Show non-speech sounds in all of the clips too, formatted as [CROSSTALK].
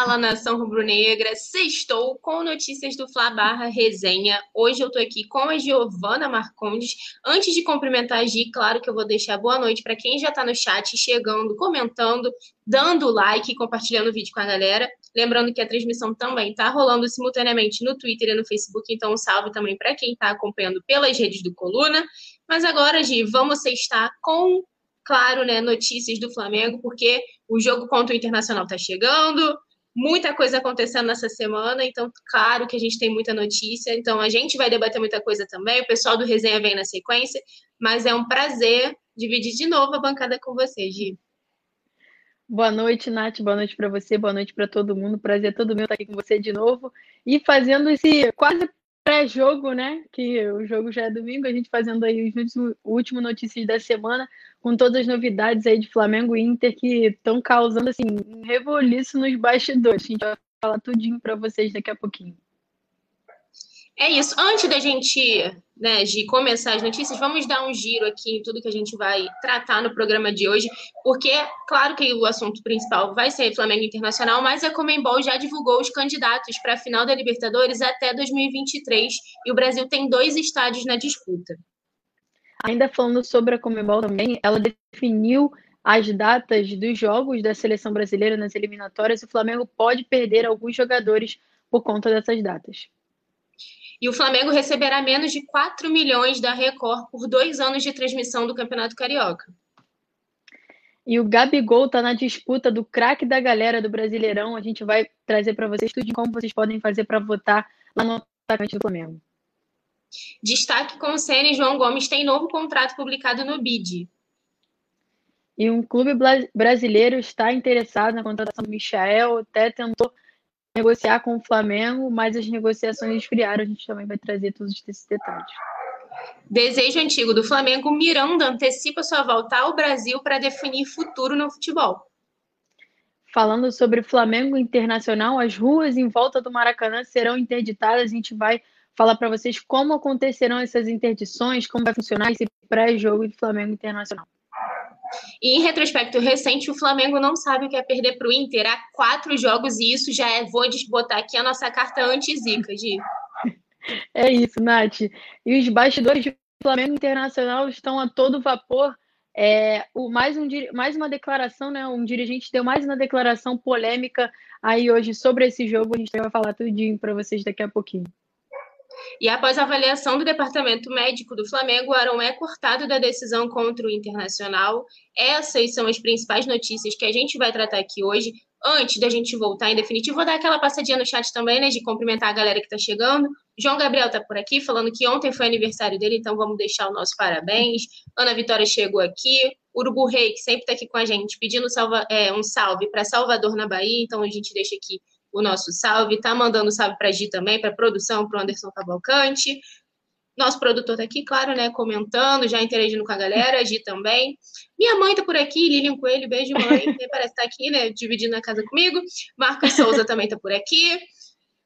Fala, nação rubro-negra! Sextou com notícias do Fla Barra Resenha. Hoje eu tô aqui com a Giovana Marcondes. Antes de cumprimentar a Gi, claro que eu vou deixar boa noite para quem já tá no chat, chegando, comentando, dando like compartilhando o vídeo com a galera. Lembrando que a transmissão também tá rolando simultaneamente no Twitter e no Facebook, então um salve também para quem tá acompanhando pelas redes do Coluna. Mas agora, Gi, vamos sextar com claro, né, notícias do Flamengo, porque o jogo contra o Internacional está chegando, muita coisa acontecendo nessa semana, então, claro que a gente tem muita notícia, então a gente vai debater muita coisa também, o pessoal do Resenha vem na sequência, mas é um prazer dividir de novo a bancada com você, Gi. Boa noite, Nath. Boa noite para você, boa noite para todo mundo. Prazer todo meu estar aqui com você de novo e fazendo esse quase pré-jogo, né? Que o jogo já é domingo, a gente fazendo aí os últimos, último notícias da semana, com todas as novidades aí de Flamengo e Inter que estão causando assim um revoluço nos bastidores. A gente vai falar tudinho para vocês daqui a pouquinho. É isso. Antes da gente, né, de começar as notícias, vamos dar um giro aqui em tudo que a gente vai tratar no programa de hoje, porque, claro que o assunto principal vai ser Flamengo Internacional, mas a Comembol já divulgou os candidatos para a final da Libertadores até 2023 e o Brasil tem dois estádios na disputa. Ainda falando sobre a Comembol também, ela definiu as datas dos jogos da seleção brasileira nas eliminatórias o Flamengo pode perder alguns jogadores por conta dessas datas. E o Flamengo receberá menos de 4 milhões da Record por dois anos de transmissão do Campeonato Carioca. E o Gabigol está na disputa do craque da galera do Brasileirão. A gente vai trazer para vocês tudo de como vocês podem fazer para votar lá no atacante do Flamengo. Destaque com o Senna e João Gomes tem novo contrato publicado no BID. E um clube brasileiro está interessado na contratação do Michael, até tentou negociar com o Flamengo, mas as negociações esfriaram. A gente também vai trazer todos esses detalhes. Desejo antigo do Flamengo, Miranda antecipa sua volta ao Brasil para definir futuro no futebol. Falando sobre Flamengo Internacional, as ruas em volta do Maracanã serão interditadas. A gente vai falar para vocês como acontecerão essas interdições, como vai funcionar esse pré-jogo de Flamengo Internacional. E em retrospecto recente, o Flamengo não sabe o que é perder para o Inter há quatro jogos, e isso já é, vou botar aqui a nossa carta anti-zica, Gi. É isso, Nath. E os bastidores do Flamengo Internacional estão a todo vapor. É, o, mais, um, mais uma declaração, né? Um dirigente deu mais uma declaração polêmica aí hoje sobre esse jogo. A gente vai falar tudinho para vocês daqui a pouquinho. E após avaliação do departamento médico do Flamengo, Arão é cortado da decisão contra o Internacional. Essas são as principais notícias que a gente vai tratar aqui hoje. Antes da gente voltar em definitivo, vou dar aquela passadinha no chat também, né, de cumprimentar a galera que está chegando. João Gabriel está por aqui, falando que ontem foi aniversário dele, então vamos deixar o nosso parabéns. Ana Vitória chegou aqui. Urubu Rei, que sempre está aqui com a gente, pedindo salva, é, um salve para Salvador, na Bahia, então a gente deixa aqui o nosso salve. Tá mandando salve para Gi também, para produção, para o Anderson Cavalcante. Nosso produtor tá aqui, claro, né? Comentando, já interagindo com a galera, a Gi também. Minha mãe tá por aqui, Lilian Coelho, beijo, mãe. [LAUGHS] Parece estar tá aqui, né? Dividindo a casa comigo. Marcos Souza também tá por aqui.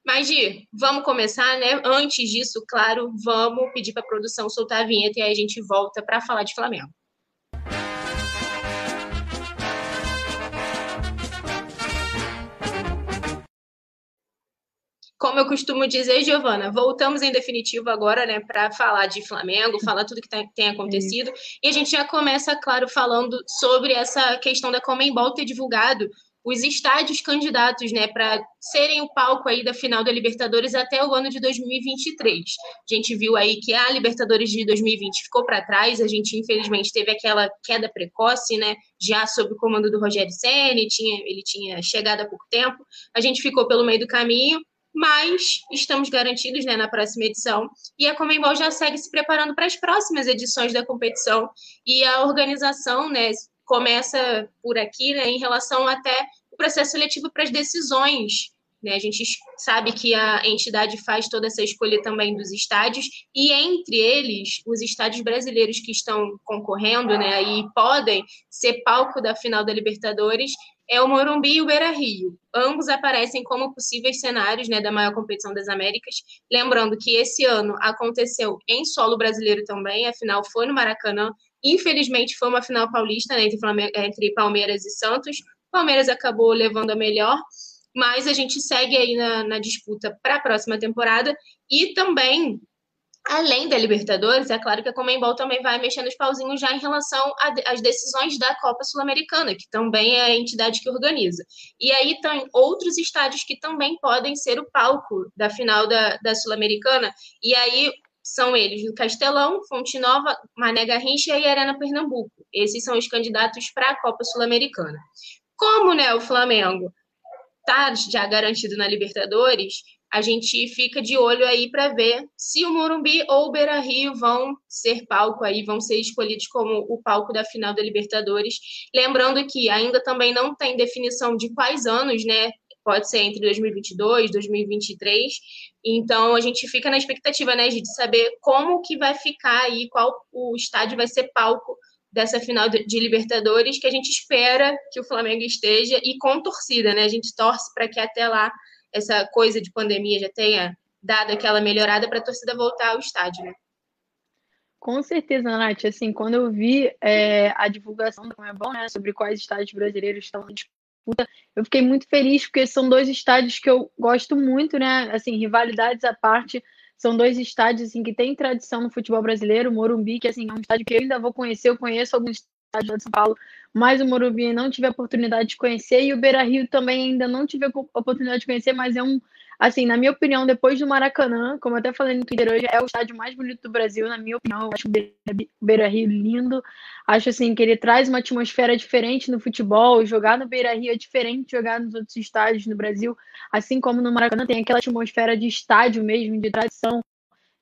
Mas, Gi, vamos começar, né? Antes disso, claro, vamos pedir para a produção soltar a vinheta e aí a gente volta para falar de Flamengo. Como eu costumo dizer, Giovana, voltamos em definitivo agora, né, para falar de Flamengo, falar tudo que tá, tem acontecido. E a gente já começa, claro, falando sobre essa questão da Comembol ter divulgado os estádios candidatos, né, para serem o palco aí da final da Libertadores até o ano de 2023. A gente viu aí que a Libertadores de 2020 ficou para trás, a gente infelizmente teve aquela queda precoce, né, já sob o comando do Rogério Ceni, tinha ele tinha chegado há pouco tempo. A gente ficou pelo meio do caminho mas estamos garantidos né, na próxima edição. E a Comembol já segue se preparando para as próximas edições da competição. E a organização né, começa por aqui né, em relação até o processo seletivo para as decisões né? A gente sabe que a entidade faz toda essa escolha também dos estádios, e entre eles, os estádios brasileiros que estão concorrendo né, e podem ser palco da final da Libertadores, é o Morumbi e o Beira Rio. Ambos aparecem como possíveis cenários né, da maior competição das Américas. Lembrando que esse ano aconteceu em solo brasileiro também, a final foi no Maracanã. Infelizmente, foi uma final paulista né, entre, entre Palmeiras e Santos. Palmeiras acabou levando a melhor, mas a gente segue aí na, na disputa para a próxima temporada e também Além da Libertadores, é claro que a Comembol também vai mexendo os pauzinhos já em relação às decisões da Copa Sul-Americana, que também é a entidade que organiza. E aí tem outros estádios que também podem ser o palco da final da, da Sul-Americana, e aí são eles o Castelão, Fonte Nova, Mané Garrincha e Arena Pernambuco. Esses são os candidatos para a Copa Sul-Americana. Como né, o Flamengo está já garantido na Libertadores, a gente fica de olho aí para ver se o Morumbi ou o Beira Rio vão ser palco aí, vão ser escolhidos como o palco da final da Libertadores. Lembrando que ainda também não tem definição de quais anos, né? Pode ser entre 2022, 2023. Então a gente fica na expectativa, né, de saber como que vai ficar aí, qual o estádio vai ser palco dessa final de Libertadores que a gente espera que o Flamengo esteja e com torcida, né? A gente torce para que até lá essa coisa de pandemia já tenha dado aquela melhorada para a torcida voltar ao estádio, né? Com certeza, Nath. Assim, quando eu vi é, a divulgação do Comebol, né, sobre quais estádios brasileiros estão em disputa, eu fiquei muito feliz porque são dois estádios que eu gosto muito, né? Assim, rivalidades à parte, são dois estádios assim, que têm tradição no futebol brasileiro. Morumbi, que assim, é um estádio que eu ainda vou conhecer, eu conheço alguns estádios de São Paulo, mas o Morumbi não tive a oportunidade de conhecer, e o Beira Rio também ainda não tive a oportunidade de conhecer, mas é um, assim, na minha opinião, depois do Maracanã, como eu até falei no Twitter hoje, é o estádio mais bonito do Brasil, na minha opinião. Eu acho o Beira Rio lindo. Acho assim que ele traz uma atmosfera diferente no futebol. Jogar no Beira Rio é diferente de jogar nos outros estádios no Brasil. Assim como no Maracanã tem aquela atmosfera de estádio mesmo, de tradição.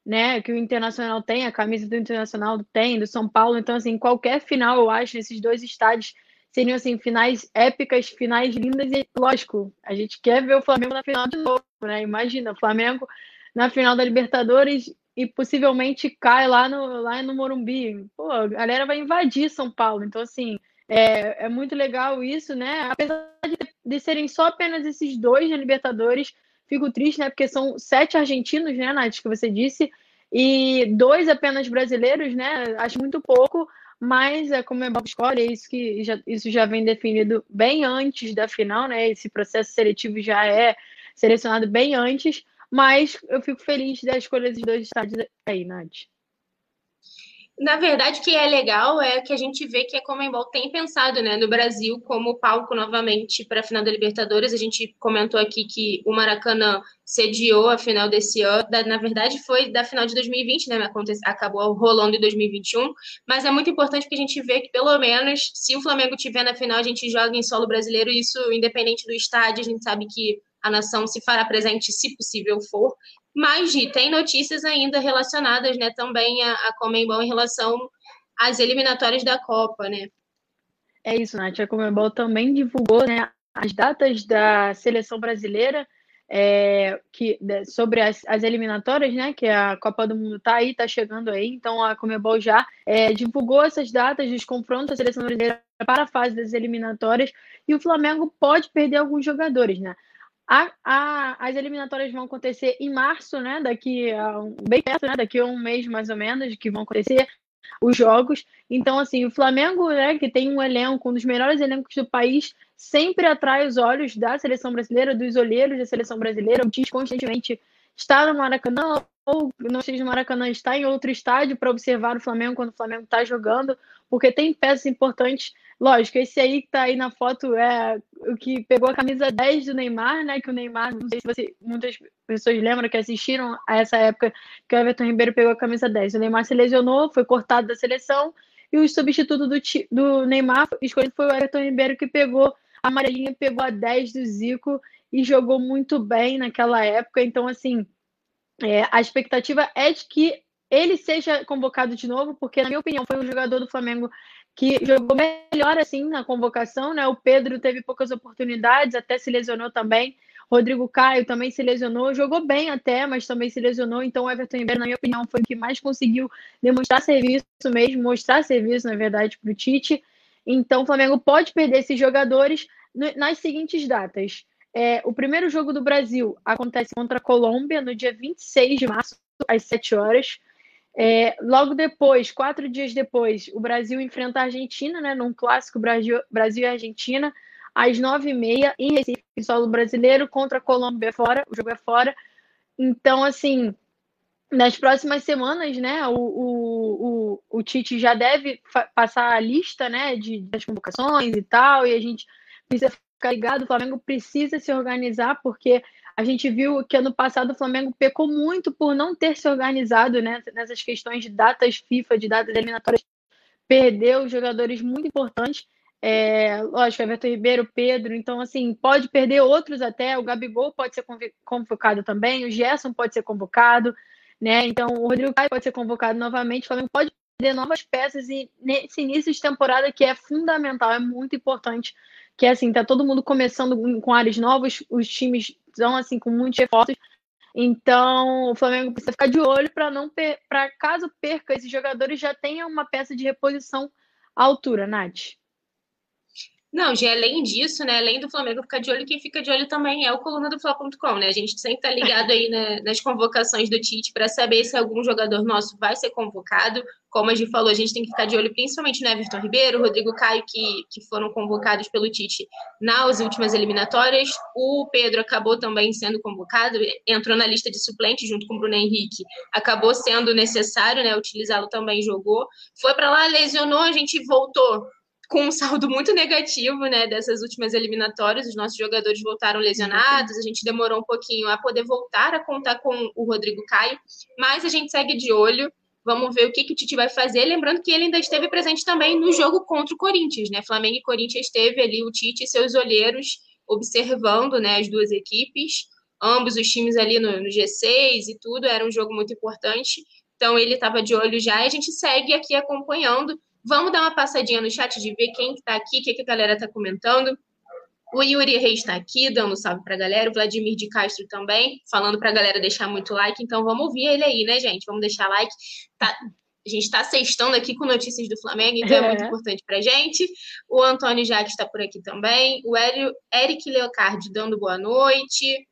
Né, que o Internacional tem, a camisa do Internacional tem, do São Paulo. Então, assim, qualquer final, eu acho, nesses dois estádios seriam assim finais épicas, finais lindas e lógico, a gente quer ver o Flamengo na final de novo, né? Imagina, o Flamengo na final da Libertadores e possivelmente cai lá no lá no Morumbi. Pô, a galera vai invadir São Paulo. Então assim, é, é muito legal isso, né? Apesar de, de serem só apenas esses dois na Libertadores, fico triste, né? Porque são sete argentinos, né, Nath, que você disse, e dois apenas brasileiros, né? Acho muito pouco, mas é como é Bob escolhe, é isso que já, isso já vem definido bem antes da final, né? Esse processo seletivo já é selecionado bem antes, mas eu fico feliz da escolha dos dois estádios aí, Nath. Na verdade, o que é legal é que a gente vê que a Comembol tem pensado né, no Brasil como palco novamente para a final da Libertadores. A gente comentou aqui que o Maracanã sediou a final desse ano. Na verdade, foi da final de 2020, né? Acabou rolando em 2021. Mas é muito importante que a gente vê que, pelo menos, se o Flamengo tiver na final, a gente joga em solo brasileiro. Isso, independente do estádio, a gente sabe que a nação se fará presente, se possível for. Mas, Gi, tem notícias ainda relacionadas né, também a, a Comembol em relação às eliminatórias da Copa, né? É isso, Nath. A Comembol também divulgou né, as datas da seleção brasileira é, que, sobre as, as, eliminatórias, né? Que a Copa do Mundo está aí, está chegando aí. Então a Comebol já é, divulgou essas datas dos confrontos da seleção brasileira para a fase das eliminatórias e o Flamengo pode perder alguns jogadores, né? A, a, as eliminatórias vão acontecer em março, né? Daqui a um, bem perto, né? Daqui a um mês mais ou menos, que vão acontecer os jogos. Então, assim, o Flamengo, né, que tem um elenco, um dos melhores elencos do país, sempre atrai os olhos da seleção brasileira, dos olheiros da seleção brasileira. O Tite constantemente está no Maracanã ou não seja no Maracanã, está em outro estádio para observar o Flamengo quando o Flamengo está jogando, porque tem peças importantes Lógico, esse aí que tá aí na foto é o que pegou a camisa 10 do Neymar, né? Que o Neymar, não sei se você, muitas pessoas lembram que assistiram a essa época que o Everton Ribeiro pegou a camisa 10. O Neymar se lesionou, foi cortado da seleção e o substituto do, do Neymar escolhido foi o Everton Ribeiro que pegou A amarelinha pegou a 10 do Zico e jogou muito bem naquela época. Então, assim, é, a expectativa é de que ele seja convocado de novo, porque, na minha opinião, foi um jogador do Flamengo que jogou melhor assim na convocação, né? O Pedro teve poucas oportunidades, até se lesionou também. Rodrigo Caio também se lesionou, jogou bem até, mas também se lesionou. Então, o Everton Ribeiro, na minha opinião, foi o que mais conseguiu demonstrar serviço mesmo, mostrar serviço, na verdade, para o Tite. Então, o Flamengo pode perder esses jogadores nas seguintes datas. É, o primeiro jogo do Brasil acontece contra a Colômbia no dia 26 de março, às 7 horas. É, logo depois, quatro dias depois, o Brasil enfrenta a Argentina, né, num clássico Brasil, Brasil e Argentina, às nove e meia, em Recife, solo brasileiro, contra a Colômbia é fora, o jogo é fora. Então, assim, nas próximas semanas, né, o, o, o, o Tite já deve passar a lista, né, de, das convocações e tal, e a gente precisa ficar ligado, o Flamengo precisa se organizar, porque a gente viu que ano passado o Flamengo pecou muito por não ter se organizado né, nessas questões de datas FIFA, de datas eliminatórias. Perdeu jogadores muito importantes. É, lógico, Everton Ribeiro, Pedro, então assim, pode perder outros até, o Gabigol pode ser convocado também, o Gerson pode ser convocado, né? Então o Rodrigo Caio pode ser convocado novamente, o Flamengo pode perder novas peças e nesse início de temporada que é fundamental, é muito importante, que é assim, tá todo mundo começando com áreas novos, os times estão assim com muitos reforços. Então, o Flamengo precisa ficar de olho para não para caso perca esses jogadores já tenha uma peça de reposição à altura, Nath. Não, já além disso, né? Além do Flamengo ficar de olho, quem fica de olho também é o coluna do Fla.com, né? A gente sempre tá ligado aí né, nas convocações do Tite para saber se algum jogador nosso vai ser convocado. Como a gente falou, a gente tem que ficar de olho principalmente no Everton Ribeiro, Rodrigo Caio, que, que foram convocados pelo Tite nas últimas eliminatórias. O Pedro acabou também sendo convocado, entrou na lista de suplentes junto com o Bruno Henrique. Acabou sendo necessário, né? Utilizá-lo também jogou. Foi para lá, lesionou, a gente voltou com um saldo muito negativo, né, dessas últimas eliminatórias. Os nossos jogadores voltaram lesionados, a gente demorou um pouquinho a poder voltar a contar com o Rodrigo Caio, mas a gente segue de olho. Vamos ver o que, que o Tite vai fazer. Lembrando que ele ainda esteve presente também no jogo contra o Corinthians, né? Flamengo e Corinthians esteve ali o Tite e seus olheiros observando, né, as duas equipes, ambos os times ali no, no G6 e tudo. Era um jogo muito importante. Então ele estava de olho já e a gente segue aqui acompanhando Vamos dar uma passadinha no chat de ver quem está aqui, o que, que a galera está comentando. O Yuri Reis está aqui, dando um salve para a galera. O Vladimir de Castro também, falando para a galera deixar muito like. Então vamos ouvir ele aí, né, gente? Vamos deixar like. Tá, a gente está sextando aqui com notícias do Flamengo, então é, é muito importante para gente. O Antônio Jacques está por aqui também. O Eric Leocardi dando boa noite.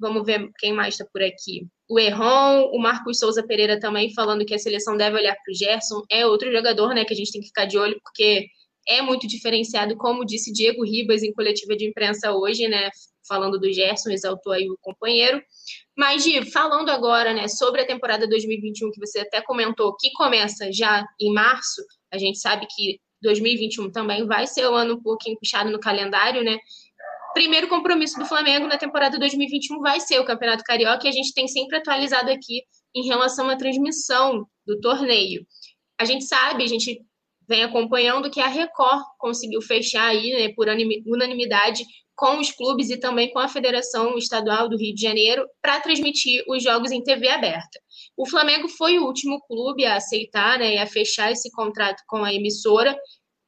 Vamos ver quem mais está por aqui o Erron, o Marcos Souza Pereira também falando que a seleção deve olhar para o Gerson, é outro jogador né, que a gente tem que ficar de olho, porque é muito diferenciado, como disse Diego Ribas em coletiva de imprensa hoje, né, falando do Gerson, exaltou aí o companheiro. Mas, Gi, falando agora né, sobre a temporada 2021, que você até comentou, que começa já em março, a gente sabe que 2021 também vai ser um ano um pouquinho puxado no calendário, né? Primeiro compromisso do Flamengo na temporada 2021 vai ser o Campeonato Carioca e a gente tem sempre atualizado aqui em relação à transmissão do torneio. A gente sabe, a gente vem acompanhando que a Record conseguiu fechar aí, né, por unanimidade, com os clubes e também com a Federação Estadual do Rio de Janeiro para transmitir os jogos em TV aberta. O Flamengo foi o último clube a aceitar né, e a fechar esse contrato com a emissora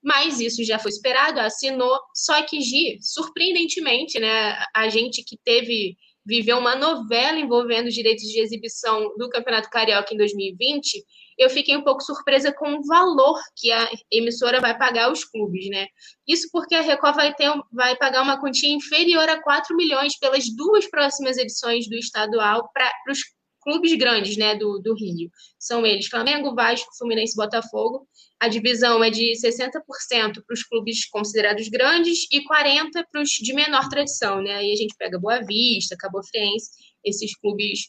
mas isso já foi esperado, assinou. Só que, Gi, surpreendentemente, né, a gente que teve viveu uma novela envolvendo os direitos de exibição do Campeonato Carioca em 2020, eu fiquei um pouco surpresa com o valor que a emissora vai pagar aos clubes, né? Isso porque a Record vai, ter, vai pagar uma quantia inferior a 4 milhões pelas duas próximas edições do estadual para os clubes grandes né, do, do Rio. São eles Flamengo, Vasco, Fluminense Botafogo. A divisão é de 60% para os clubes considerados grandes e 40% para os de menor tradição. Né? Aí a gente pega Boa Vista, Cabo Friense, esses clubes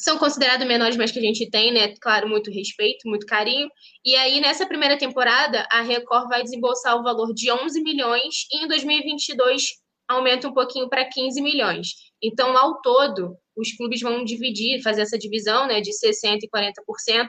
são considerados menores, mas que a gente tem, né? Claro, muito respeito, muito carinho. E aí, nessa primeira temporada, a Record vai desembolsar o valor de 11 milhões e em 2022 aumenta um pouquinho para 15 milhões. Então, ao todo, os clubes vão dividir, fazer essa divisão né, de 60% e 40%,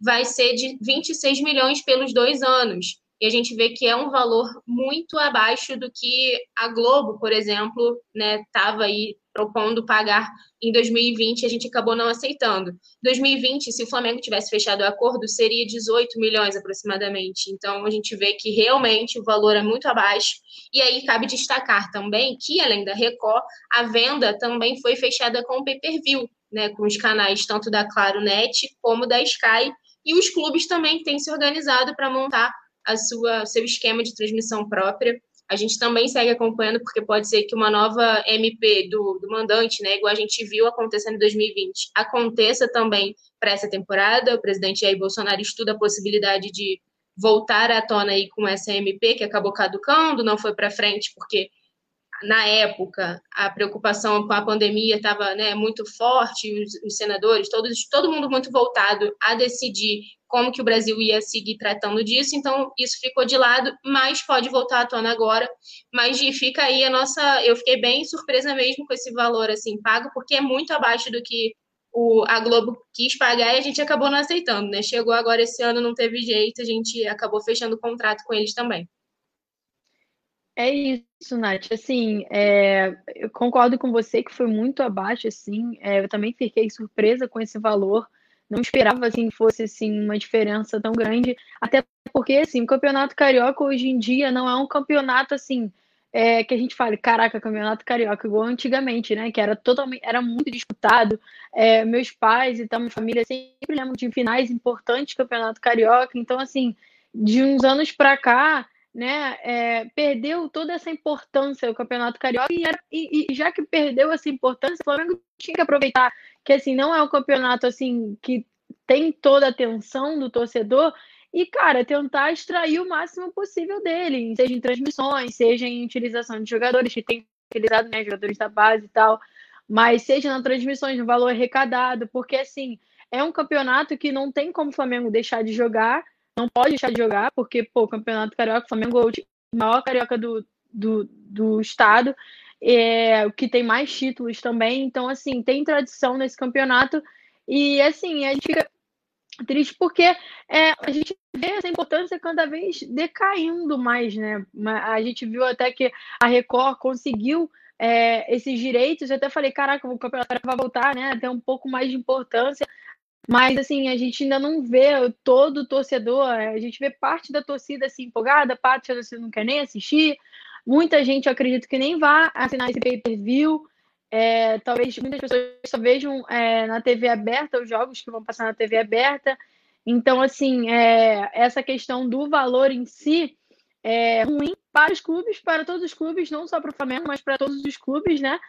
vai ser de 26 milhões pelos dois anos. E a gente vê que é um valor muito abaixo do que a Globo, por exemplo, estava né, aí propondo pagar em 2020, a gente acabou não aceitando. 2020, se o Flamengo tivesse fechado o acordo, seria 18 milhões aproximadamente. Então a gente vê que realmente o valor é muito abaixo. E aí cabe destacar também que, além da Record, a venda também foi fechada com o pay-per-view, né, com os canais tanto da Claro Net como da Sky. E os clubes também têm se organizado para montar a sua seu esquema de transmissão própria. A gente também segue acompanhando, porque pode ser que uma nova MP do, do mandante, né, igual a gente viu acontecendo em 2020, aconteça também para essa temporada. O presidente Jair Bolsonaro estuda a possibilidade de voltar à tona aí com essa MP, que acabou caducando, não foi para frente, porque na época a preocupação com a pandemia estava né, muito forte, os, os, senadores, todos, todo mundo muito voltado a decidir como que o Brasil ia seguir tratando disso, então isso ficou de lado, mas pode voltar à tona agora. Mas fica aí a nossa. Eu fiquei bem surpresa mesmo com esse valor assim pago, porque é muito abaixo do que o, a Globo quis pagar e a gente acabou não aceitando, né? Chegou agora esse ano, não teve jeito, a gente acabou fechando o contrato com eles também. É isso, Nath. Assim, é, eu concordo com você que foi muito abaixo, assim. É, eu também fiquei surpresa com esse valor não esperava assim que fosse assim uma diferença tão grande, até porque assim, o Campeonato Carioca hoje em dia não é um campeonato assim é, que a gente fale, caraca, campeonato carioca, igual antigamente, né? Que era totalmente, era muito disputado. É, meus pais e tal, minha família sempre lembram de finais importantes do campeonato carioca. Então, assim, de uns anos para cá, né, é, perdeu toda essa importância o campeonato carioca e, era, e, e, já que perdeu essa importância, o Flamengo tinha que aproveitar que assim não é um campeonato assim que tem toda a atenção do torcedor e cara tentar extrair o máximo possível dele, seja em transmissões, seja em utilização de jogadores que tem utilizado, né, jogadores da base e tal, mas seja na transmissões no valor arrecadado, porque assim é um campeonato que não tem como o Flamengo deixar de jogar não pode deixar de jogar, porque, pô, o Campeonato Carioca, o Flamengo é o maior carioca do, do, do estado, é, o que tem mais títulos também. Então, assim, tem tradição nesse campeonato. E, assim, a gente fica triste porque é, a gente vê essa importância cada vez decaindo mais, né? A gente viu até que a Record conseguiu é, esses direitos. Eu até falei, caraca, o campeonato vai voltar, né? Ter um pouco mais de importância. Mas, assim, a gente ainda não vê todo o torcedor, a gente vê parte da torcida assim, empolgada, parte da torcida não quer nem assistir. Muita gente, eu acredito que nem vá assinar esse pay-per-view. É, talvez muitas pessoas só vejam é, na TV aberta os jogos que vão passar na TV aberta. Então, assim, é, essa questão do valor em si é ruim para os clubes, para todos os clubes, não só para o Flamengo, mas para todos os clubes, né?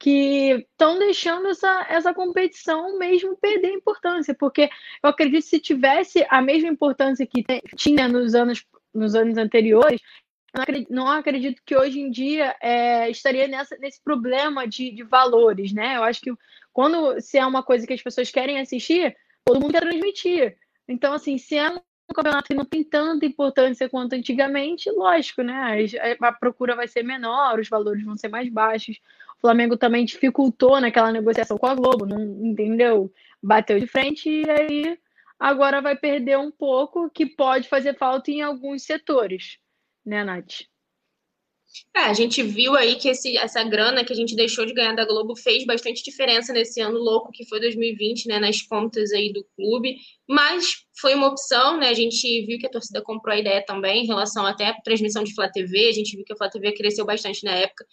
Que estão deixando essa, essa competição mesmo perder importância, porque eu acredito que se tivesse a mesma importância que tinha nos anos, nos anos anteriores, não acredito, não acredito que hoje em dia é, estaria nessa, nesse problema de, de valores, né? Eu acho que quando se é uma coisa que as pessoas querem assistir, todo mundo quer transmitir. Então, assim, se é um campeonato que não tem tanta importância quanto antigamente, lógico, né? A, a procura vai ser menor, os valores vão ser mais baixos. O Flamengo também dificultou naquela negociação com a Globo, não entendeu? Bateu de frente e aí agora vai perder um pouco, que pode fazer falta em alguns setores, né, Nath? É, a gente viu aí que esse, essa grana que a gente deixou de ganhar da Globo fez bastante diferença nesse ano louco que foi 2020, né, nas contas aí do clube, mas foi uma opção, né, a gente viu que a torcida comprou a ideia também em relação até à transmissão de Flá TV, a gente viu que a Flá TV cresceu bastante na época,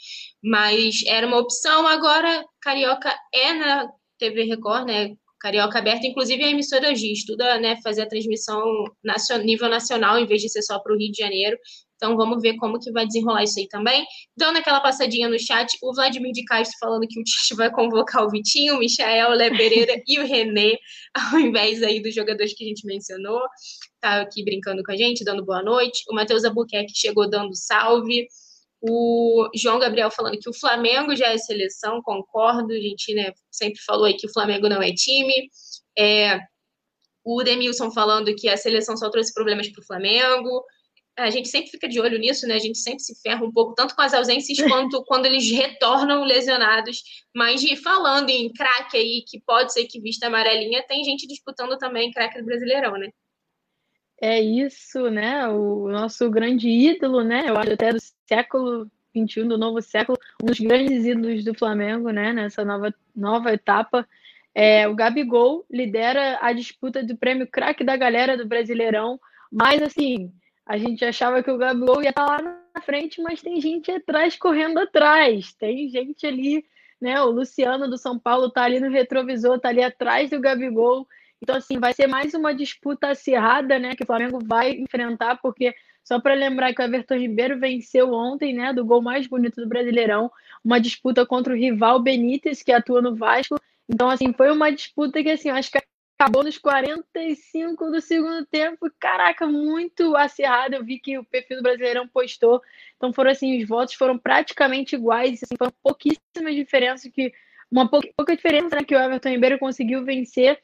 mas era uma opção, agora Carioca é na TV Record, né, Carioca aberta, inclusive a emissora G estuda né, fazer a transmissão nacional, nível nacional, em vez de ser só para o Rio de Janeiro. Então vamos ver como que vai desenrolar isso aí também. Dando aquela passadinha no chat, o Vladimir de Castro falando que o Tite vai convocar o Vitinho, o Michael, o Lé Pereira e o René, ao invés aí dos jogadores que a gente mencionou. Tá aqui brincando com a gente, dando boa noite. O Matheus Albuquerque chegou dando salve. O João Gabriel falando que o Flamengo já é seleção, concordo. A gente né, sempre falou aí que o Flamengo não é time. É, o Demilson falando que a seleção só trouxe problemas para o Flamengo a gente sempre fica de olho nisso, né? A gente sempre se ferra um pouco, tanto com as ausências quanto quando eles retornam lesionados. Mas de, falando em craque aí, que pode ser que vista amarelinha, tem gente disputando também craque do Brasileirão, né? É isso, né? O nosso grande ídolo, né? Eu acho até do século XXI, do novo século, um dos grandes ídolos do Flamengo, né? Nessa nova, nova etapa. É, o Gabigol lidera a disputa do prêmio craque da galera do Brasileirão, mas assim, a gente achava que o Gabigol ia estar lá na frente, mas tem gente atrás correndo atrás, tem gente ali, né? O Luciano do São Paulo tá ali no retrovisor, tá ali atrás do Gabigol. Então, assim, vai ser mais uma disputa acirrada, né? Que o Flamengo vai enfrentar, porque só para lembrar que o Everton Ribeiro venceu ontem, né? Do gol mais bonito do Brasileirão, uma disputa contra o rival Benítez, que atua no Vasco. Então, assim, foi uma disputa que, assim, acho que acabou nos 45 do segundo tempo. Caraca, muito acirrado. Eu vi que o perfil do Brasileirão postou. Então, foram assim, os votos foram praticamente iguais. Assim, foram pouquíssimas diferenças que uma pouca, pouca diferença né, que o Everton Ribeiro conseguiu vencer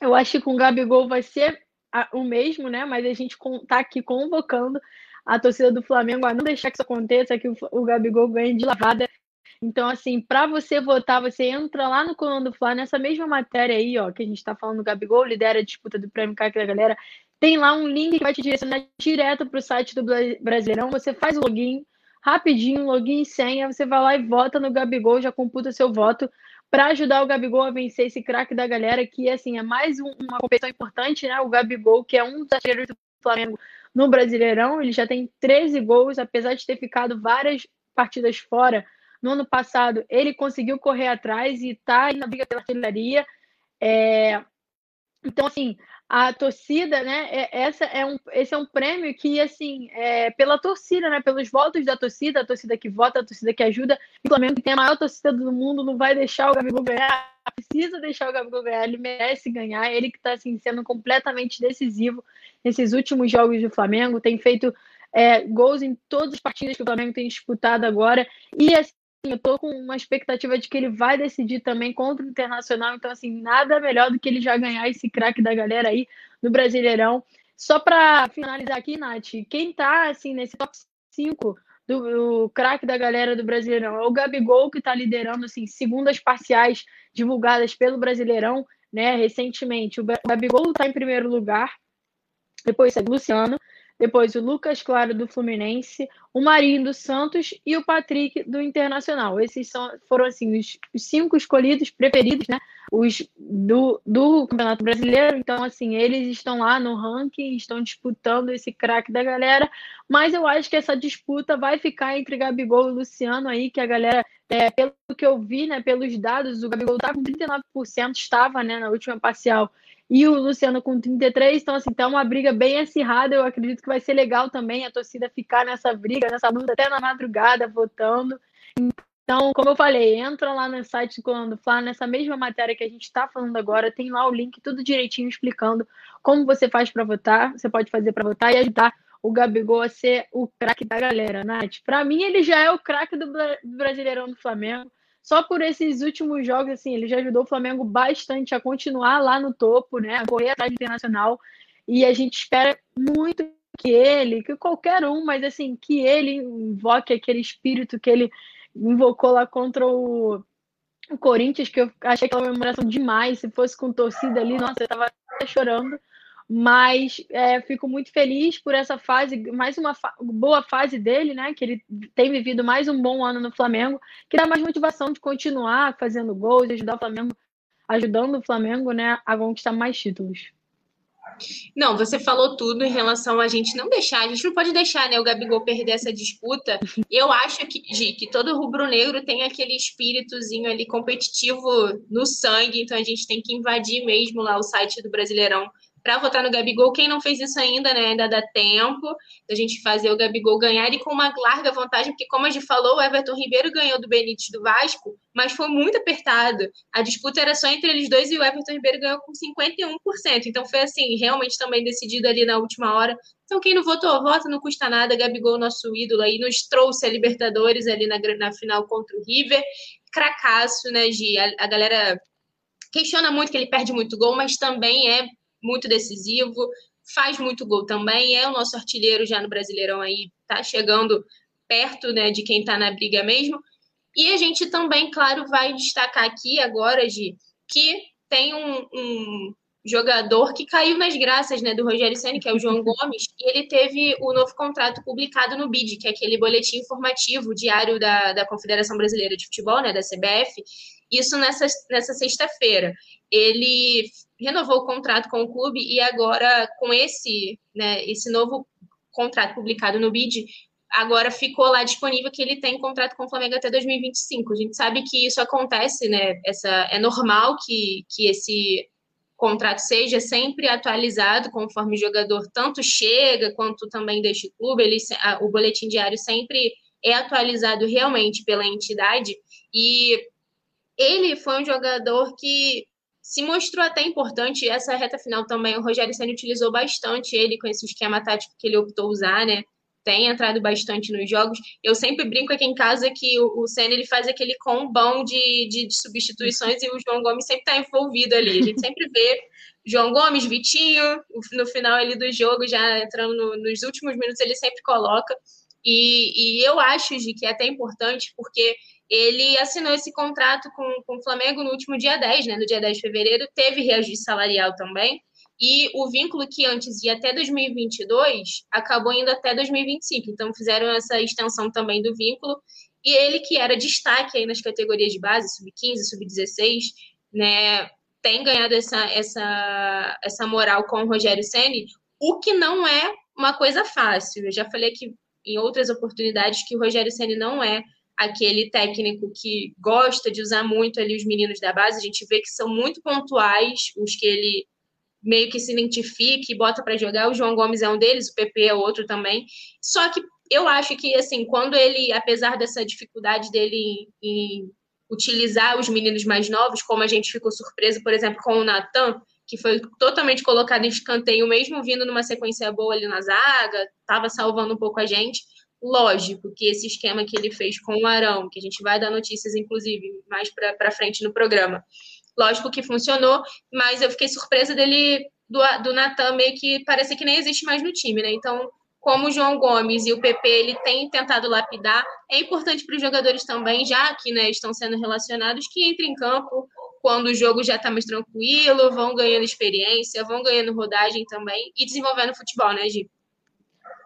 eu acho que com o Gabigol vai ser o mesmo, né? Mas a gente tá aqui convocando a torcida do Flamengo a não deixar que isso aconteça, que o Gabigol ganhe de lavada. Então, assim, para você votar, você entra lá no Coluna do Fla, nessa mesma matéria aí, ó, que a gente está falando do Gabigol, lidera a disputa do Prêmio CAC da galera. Tem lá um link que vai te direcionar direto para o site do Brasileirão. Você faz o login, rapidinho, login e senha, você vai lá e vota no Gabigol, já computa seu voto para ajudar o Gabigol a vencer esse craque da galera, que assim é mais um, uma competição importante, né? O Gabigol, que é um dos artilheiros do Flamengo no Brasileirão, ele já tem 13 gols, apesar de ter ficado várias partidas fora. No ano passado, ele conseguiu correr atrás e está na briga pela artilharia. É... Então, assim, a torcida, né? É, essa é um, esse é um prêmio que, assim, é pela torcida, né? Pelos votos da torcida, a torcida que vota, a torcida que ajuda. O Flamengo, que tem a maior torcida do mundo, não vai deixar o Gabigol ganhar. Precisa deixar o Gabigol ganhar, ele merece ganhar. Ele que está assim, sendo completamente decisivo nesses últimos jogos do Flamengo, tem feito é, gols em todas as partidas que o Flamengo tem disputado agora. E assim, eu tô com uma expectativa de que ele vai decidir também contra o Internacional. Então, assim, nada melhor do que ele já ganhar esse craque da galera aí no Brasileirão. Só para finalizar aqui, Nath, quem tá, assim, nesse top 5 do, craque da galera do Brasileirão é o Gabigol, que tá liderando, assim, segundo as parciais divulgadas pelo Brasileirão, né, recentemente. O Gabigol tá em primeiro lugar, depois é Luciano, depois o Lucas Claro do Fluminense, o Marinho do Santos e o Patrick do Internacional. Esses são, foram assim os, cinco escolhidos preferidos, né? Os do, do Campeonato Brasileiro. Então, assim, eles estão lá no ranking, estão disputando esse craque da galera. Mas eu acho que essa disputa vai ficar entre Gabigol e Luciano aí, que a galera, é, pelo que eu vi, né? Pelos dados, o Gabigol tá com 39%, estava, né, na última parcial e o Luciano com 33. Então, assim, tá uma briga bem acirrada. Eu acredito que vai ser legal também a torcida ficar nessa briga, nessa luta, até na madrugada, votando. Então, como eu falei, entra lá no site quando Fla, nessa mesma matéria que a gente está falando agora, tem lá o link tudo direitinho explicando como você faz para votar, você pode fazer para votar e ajudar o Gabigol a ser o craque da galera, Nath. Para mim, ele já é o craque do Brasileirão do Flamengo só por esses últimos jogos, assim, ele já ajudou o Flamengo bastante a continuar lá no topo, né? A correr atrás do Internacional. E a gente espera muito que ele, que qualquer um, mas assim, que ele invoque aquele espírito que ele invocou lá contra o, o Corinthians, que eu achei aquela comemoração demais. Se fosse com torcida ali, nossa, eu tava chorando mas é, fico muito feliz por essa fase, mais uma fa boa fase dele, né? Que ele tem vivido mais um bom ano no Flamengo, que dá mais motivação de continuar fazendo gols, ajudar o Flamengo, ajudando o Flamengo, né, a conquistar mais títulos. Não, você falou tudo em relação a gente não deixar, a gente não pode deixar, né, o Gabigol perder essa disputa. Eu acho que, que todo rubro-negro tem aquele espíritozinho ali competitivo no sangue, então a gente tem que invadir mesmo lá o site do Brasileirão para votar no Gabigol. Quem não fez isso ainda, né? Ainda dá tempo da gente fazer o Gabigol ganhar e com uma larga vantagem, porque, como a gente falou, o Everton Ribeiro ganhou do Benítez do Vasco, mas foi muito apertado. A disputa era só entre eles dois e o Everton Ribeiro ganhou com 51%. Então foi assim, realmente também decidido ali na última hora. Então, quem não votou, vota, não custa nada. Gabigol, nosso ídolo aí, nos trouxe a Libertadores ali na, na final contra o River. Cracaço, né, Gi? A, a galera questiona muito que ele perde muito gol, mas também é muito decisivo, faz muito gol também, é o nosso artilheiro já no Brasileirão aí, tá chegando perto né, de quem tá na briga mesmo. E a gente também, claro, vai destacar aqui agora, Gi, que tem um, um, jogador que caiu nas graças né, do Rogério Senna, que é o João [LAUGHS] Gomes, e ele teve o novo contrato publicado no BID, que é aquele boletim informativo diário da, da Confederação Brasileira de Futebol, né, da CBF, isso nessa, nessa sexta-feira. Ele renovou o contrato com o clube e agora, com esse, né, esse novo contrato publicado no BID, agora ficou lá disponível que ele tem contrato com o Flamengo até 2025. A gente sabe que isso acontece, né? Essa, é normal que, que esse contrato seja sempre atualizado conforme o jogador tanto chega quanto também o clube. Ele, o boletim diário sempre é atualizado realmente pela entidade e ele foi um jogador que se mostrou até importante essa reta final também. O Rogério Senna utilizou bastante ele com esse esquema tático que ele optou usar, né? tem entrado bastante nos jogos. Eu sempre brinco aqui em casa que o, o Senna ele faz aquele combão de, de, de substituições e o João Gomes sempre está envolvido ali. A gente sempre vê João Gomes, Vitinho, no final ali do jogo, já entrando no, nos últimos minutos, ele sempre coloca. E, e eu acho, Gi, que é até importante, porque ele assinou esse contrato com, com o Flamengo no último dia 10, né? No dia 10 de fevereiro, teve reajuste salarial também. E o vínculo que antes ia até 2022 acabou indo até 2025. Então fizeram essa extensão também do vínculo. E ele que era destaque aí nas categorias de base, sub-15, sub-16, né, tem ganhado essa, essa, essa moral com o Rogério Ceni, o que não é uma coisa fácil. Eu já falei aqui em outras oportunidades que o Rogério Ceni não é aquele técnico que gosta de usar muito ali os meninos da base. A gente vê que são muito pontuais os que ele meio que se identifique e bota para jogar. O João Gomes é um deles, o PP é outro também. Só que eu acho que, assim, quando ele, apesar dessa dificuldade dele em, utilizar os meninos mais novos, como a gente ficou surpreso, por exemplo, com o Natan, que foi totalmente colocado em escanteio, mesmo vindo numa sequência boa ali na zaga, estava salvando um pouco a gente. Lógico que esse esquema que ele fez com o Arão, que a gente vai dar notícias, inclusive, mais para frente no programa, Lógico que funcionou, mas eu fiquei surpresa dele, do, do Natan, meio que parece que nem existe mais no time, né? Então, como o João Gomes e o PP ele tem tentado lapidar, é importante para os jogadores também, já que né, estão sendo relacionados, que entrem em campo quando o jogo já está mais tranquilo, vão ganhando experiência, vão ganhando rodagem também e desenvolvendo futebol, né, Gi?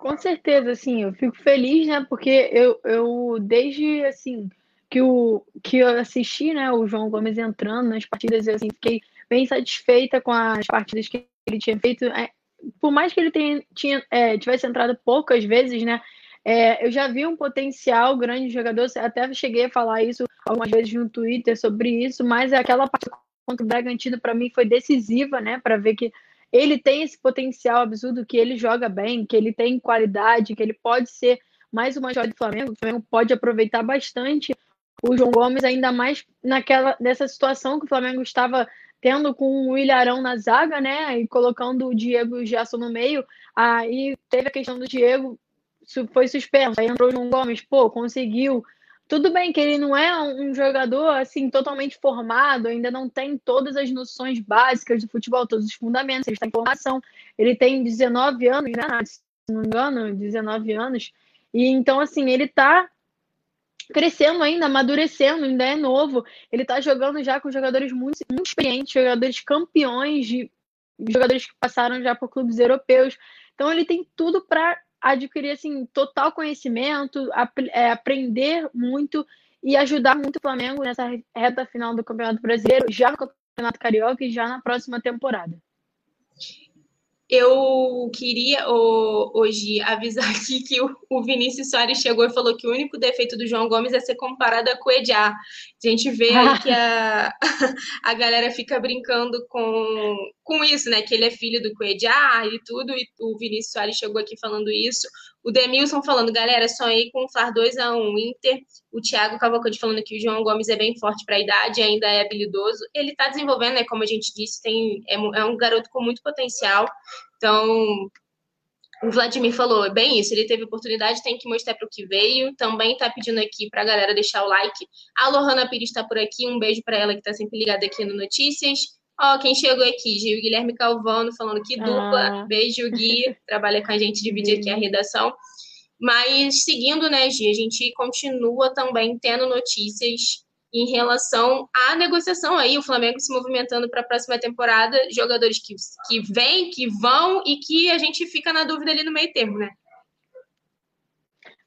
Com certeza, assim, eu fico feliz, né, porque eu, eu desde, assim, que, o, que eu assisti, né, o João Gomes entrando nas partidas, eu assim, fiquei bem satisfeita com as partidas que ele tinha feito. É, por mais que ele tenha, tinha, é, tivesse entrado poucas vezes, né, é, eu já vi um potencial grande jogador, até cheguei a falar isso algumas vezes no Twitter sobre isso, mas aquela partida contra o Bragantino para mim foi decisiva, né, para ver que ele tem esse potencial absurdo, que ele joga bem, que ele tem qualidade, que ele pode ser mais uma joia do Flamengo, o Flamengo pode aproveitar bastante o João Gomes, ainda mais naquela dessa situação que o Flamengo estava tendo com o Ilharão na zaga, né? E colocando o Diego e o Gerson no meio. Aí teve a questão do Diego, foi suspenso. Aí entrou o João Gomes, pô, conseguiu. Tudo bem que ele não é um jogador assim totalmente formado, ainda não tem todas as noções básicas do futebol, todos os fundamentos, ele está em formação. Ele tem 19 anos, né? Se não me engano, 19 anos. E então, assim, ele está crescendo ainda, amadurecendo, ainda é novo. Ele tá jogando já com jogadores muito, muito experientes, jogadores campeões, de, jogadores que passaram já por clubes europeus. Então ele tem tudo para adquirir assim total conhecimento, ap é, aprender muito e ajudar muito o Flamengo nessa reta final do Campeonato Brasileiro, já no Campeonato Carioca e já na próxima temporada. Eu queria hoje avisar [LAUGHS] aqui que o Vinícius Soares chegou e falou que o único defeito do João Gomes é ser comparado a Coedjar. A gente vê que a, [LAUGHS] a galera fica brincando com, com isso, né? Que ele é filho do Coedjar e tudo, e o Vinícius Soares chegou aqui falando isso. O Demilson falando, galera, sonhei com o FLAR 2x1 Inter. O Thiago Cavalcante falando que o João Gomes é bem forte para a idade, ainda é habilidoso. Ele está desenvolvendo, né? Como a gente disse, tem, é, é um garoto com muito potencial. Então, o Vladimir falou, é bem isso, ele teve oportunidade, tem que mostrar para o que veio. Também está pedindo aqui para a galera deixar o like. A Lohana Pires está por aqui, um beijo para ela que está sempre ligada aqui no Notícias. Ó, quem chegou aqui, Gil Guilherme Calvano, falando que dupla. Ah. Beijo, Gui, [LAUGHS] trabalha com a gente, divide aqui a redação. Mas seguindo, né, Gi, a gente continua também tendo notícias em relação à negociação aí, o Flamengo se movimentando para a próxima temporada, jogadores que, que vêm, que vão e que a gente fica na dúvida ali no meio termo, né?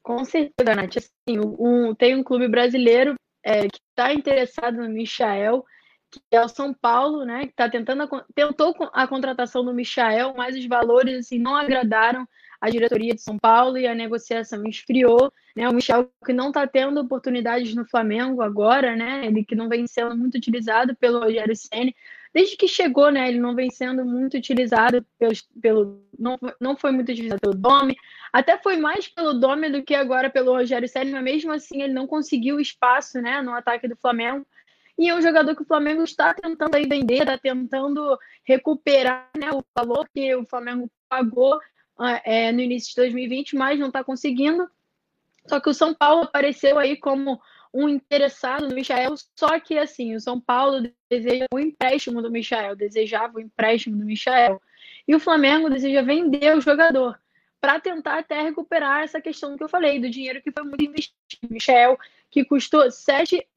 Com certeza, Nath. Assim, um, tem um clube brasileiro é, que está interessado no Michael, que é o São Paulo, né? Que está tentando tentou a contratação do Michael, mas os valores assim, não agradaram a diretoria de São Paulo e a negociação esfriou. Né? O Michel que não está tendo oportunidades no Flamengo agora, né? Ele que não vem sendo muito utilizado pelo Rogério Ceni. Desde que chegou, né? Ele não vem sendo muito utilizado pelo, pelo não, não foi muito utilizado pelo Dome. Até foi mais pelo Dome do que agora pelo Rogério Ceni, mas mesmo assim ele não conseguiu espaço, né? No ataque do Flamengo. E é um jogador que o Flamengo está tentando aí vender, está tentando recuperar né, o valor que o Flamengo pagou é, no início de 2020, mas não está conseguindo. Só que o São Paulo apareceu aí como um interessado no Michael, só que assim, o São Paulo deseja o empréstimo do Michael, desejava o empréstimo do Michael. E o Flamengo deseja vender o jogador para tentar até recuperar essa questão que eu falei, do dinheiro que foi muito investido. Michel, que custou 7,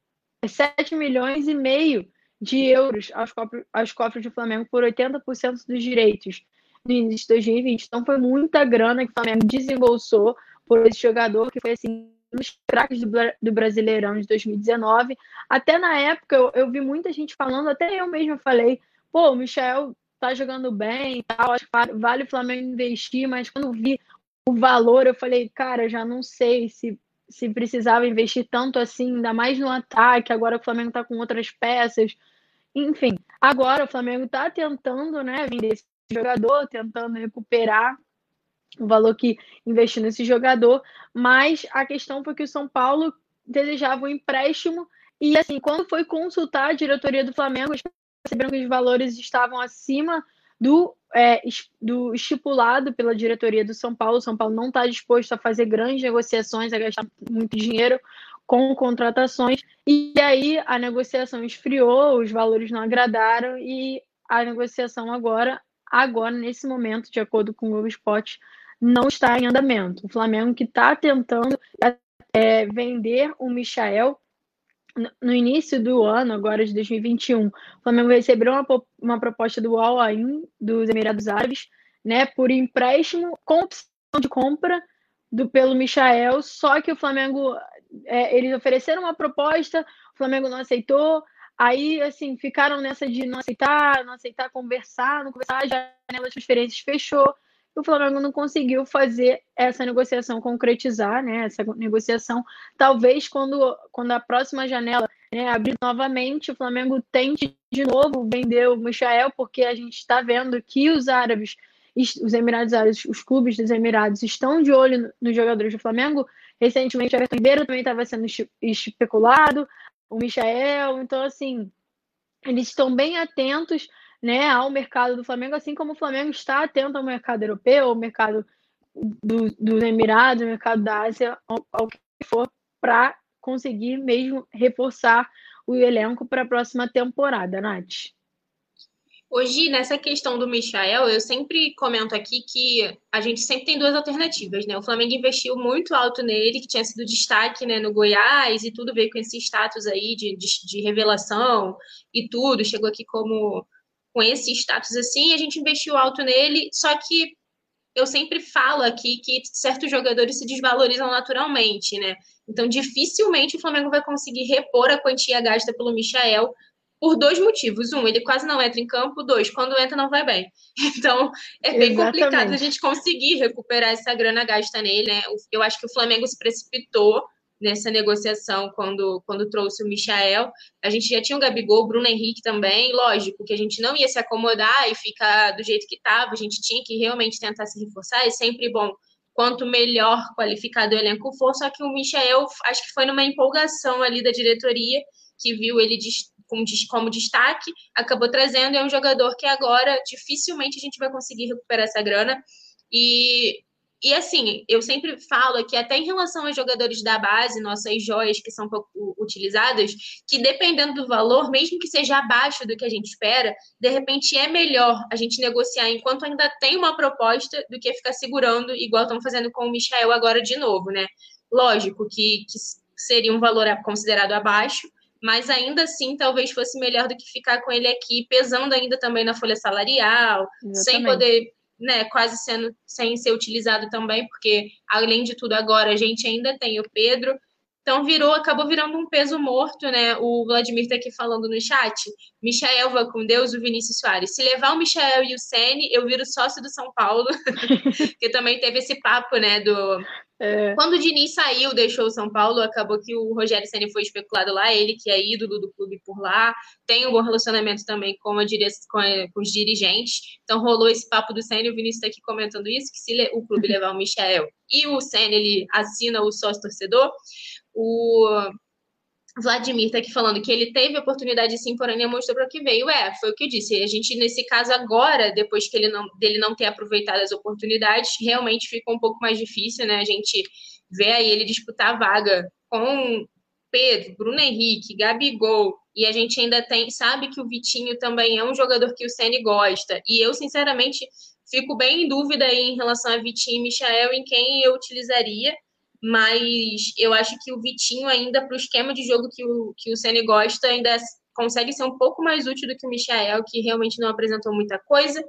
7 milhões e meio de euros aos cofres, aos cofres do Flamengo por 80% dos direitos no início de 2020. Então foi muita grana que o Flamengo desembolsou por esse jogador, que foi assim, um dos craques do, do Brasileirão de 2019. Até na época eu, eu vi muita gente falando, até eu mesma falei, pô, o Michel tá jogando bem e tal, acho que vale o Flamengo investir, mas quando vi o valor, eu falei, cara, já não sei se, se precisava investir tanto assim, ainda mais no ataque, agora o Flamengo tá com outras peças. Enfim, agora o Flamengo tá tentando, né, vender esse jogador, tentando recuperar o valor que investiu nesse jogador, mas a questão foi que o São Paulo desejava um empréstimo e assim, quando foi consultar a diretoria do Flamengo, perceberam que os valores estavam acima do, é, do estipulado pela diretoria do São Paulo. O São Paulo não está disposto a fazer grandes negociações, a gastar muito dinheiro com contratações. E aí a negociação esfriou, os valores não agradaram e a negociação agora agora, nesse momento, de acordo com o Globo Esporte, não está em andamento. O Flamengo que está tentando é, vender o Michael no início do ano, agora de 2021, o Flamengo recebeu uma, uma proposta do Al Ain dos Emirados Árabes, né, por empréstimo com opção de compra do pelo Michael, só que o Flamengo é, eles ofereceram uma proposta, o Flamengo não aceitou, Aí, assim, ficaram nessa de não aceitar, não aceitar conversar, não conversar, a janela de transferências fechou. O Flamengo não conseguiu fazer essa negociação concretizar, né? Essa negociação. Talvez quando, quando a próxima janela né, abrir novamente, o Flamengo tente de novo vender o Michael, porque a gente está vendo que os árabes, os Emirados Árabes, os clubes dos Emirados estão de olho nos jogadores do Flamengo. Recentemente, o Everton Ribeiro também estava sendo especulado o Michael. Então, assim, eles estão bem atentos né, ao mercado do Flamengo, assim como o Flamengo está atento ao mercado europeu, ao mercado do, dos Emirados, ao mercado da Ásia, ao, ao que for, para conseguir mesmo reforçar o elenco para a próxima temporada, Nath. Hoje, nessa questão do Michael, eu sempre comento aqui que a gente sempre tem duas alternativas, né? O Flamengo investiu muito alto nele, que tinha sido destaque né, no Goiás e tudo veio com esse status aí de, de, de revelação e tudo, chegou aqui como com esse status assim, a gente investiu alto nele, só que eu sempre falo aqui que certos jogadores se desvalorizam naturalmente, né? Então, dificilmente o Flamengo vai conseguir repor a quantia gasta pelo Michael por dois motivos. Um, ele quase não entra em campo. Dois, quando entra, não vai bem. [LAUGHS] Então, é bem Exatamente. complicado a gente conseguir recuperar essa grana gasta nele, né? Eu acho que o Flamengo se precipitou nessa negociação quando, quando trouxe o Michael. A gente já tinha o Gabigol, o Bruno Henrique também. Lógico que a gente não ia se acomodar e ficar do jeito que estava. A gente tinha que realmente tentar se reforçar. É sempre bom quanto melhor qualificado o elenco for. Só que o Michael, acho que foi numa empolgação ali da diretoria que viu ele como, destaque, acabou trazendo, é um jogador que agora dificilmente a gente vai conseguir recuperar essa grana. E, e assim, eu sempre falo que até em relação aos jogadores da base, nossas joias que são pouco utilizadas, que dependendo do valor, mesmo que seja abaixo do que a gente espera, de repente é melhor a gente negociar enquanto ainda tem uma proposta do que ficar segurando, igual estão fazendo com o Michael agora de novo, né? Lógico que, que seria um valor considerado abaixo, mas ainda assim talvez fosse melhor do que ficar com ele aqui, pesando ainda também na folha salarial, Exatamente. sem poder, né, quase sendo sem ser utilizado também, porque além de tudo agora a gente ainda tem o Pedro, então virou, acabou virando um peso morto, né? O Vladimir está aqui falando no chat. Michael vai com Deus, o Vinícius Soares. Se levar o Michael e o Sene, eu viro sócio do São Paulo. [LAUGHS] que também teve esse papo, né? Do é. Quando o Diniz saiu, deixou o São Paulo, acabou que o Rogério Ceni foi especulado lá, ele que é ídolo do clube por lá, tem um bom relacionamento também com, a dire... com, a... com os dirigentes. Então rolou esse papo do Ceni, o Vinícius está aqui comentando isso, que se o clube [LAUGHS] levar o Michael e o Ceni ele assina o sócio torcedor, o Vladimir está aqui falando que ele teve oportunidade sim, porém não mostrou para o que veio. É, foi o que eu disse. A gente, nesse caso, agora, depois que ele não, dele não ter aproveitado as oportunidades, realmente fica um pouco mais difícil, né? A gente vê aí ele disputar a vaga com Pedro, Bruno Henrique, Gabigol, e a gente ainda tem, sabe que o Vitinho também é um jogador que o Ceni gosta. E eu, sinceramente, fico bem em dúvida aí em relação a Vitinho e Michael em quem eu utilizaria mas eu acho que o Vitinho ainda para o esquema de jogo que o, que o Ceni gosta ainda consegue ser um pouco mais útil do que o Michael, que realmente não apresentou muita coisa.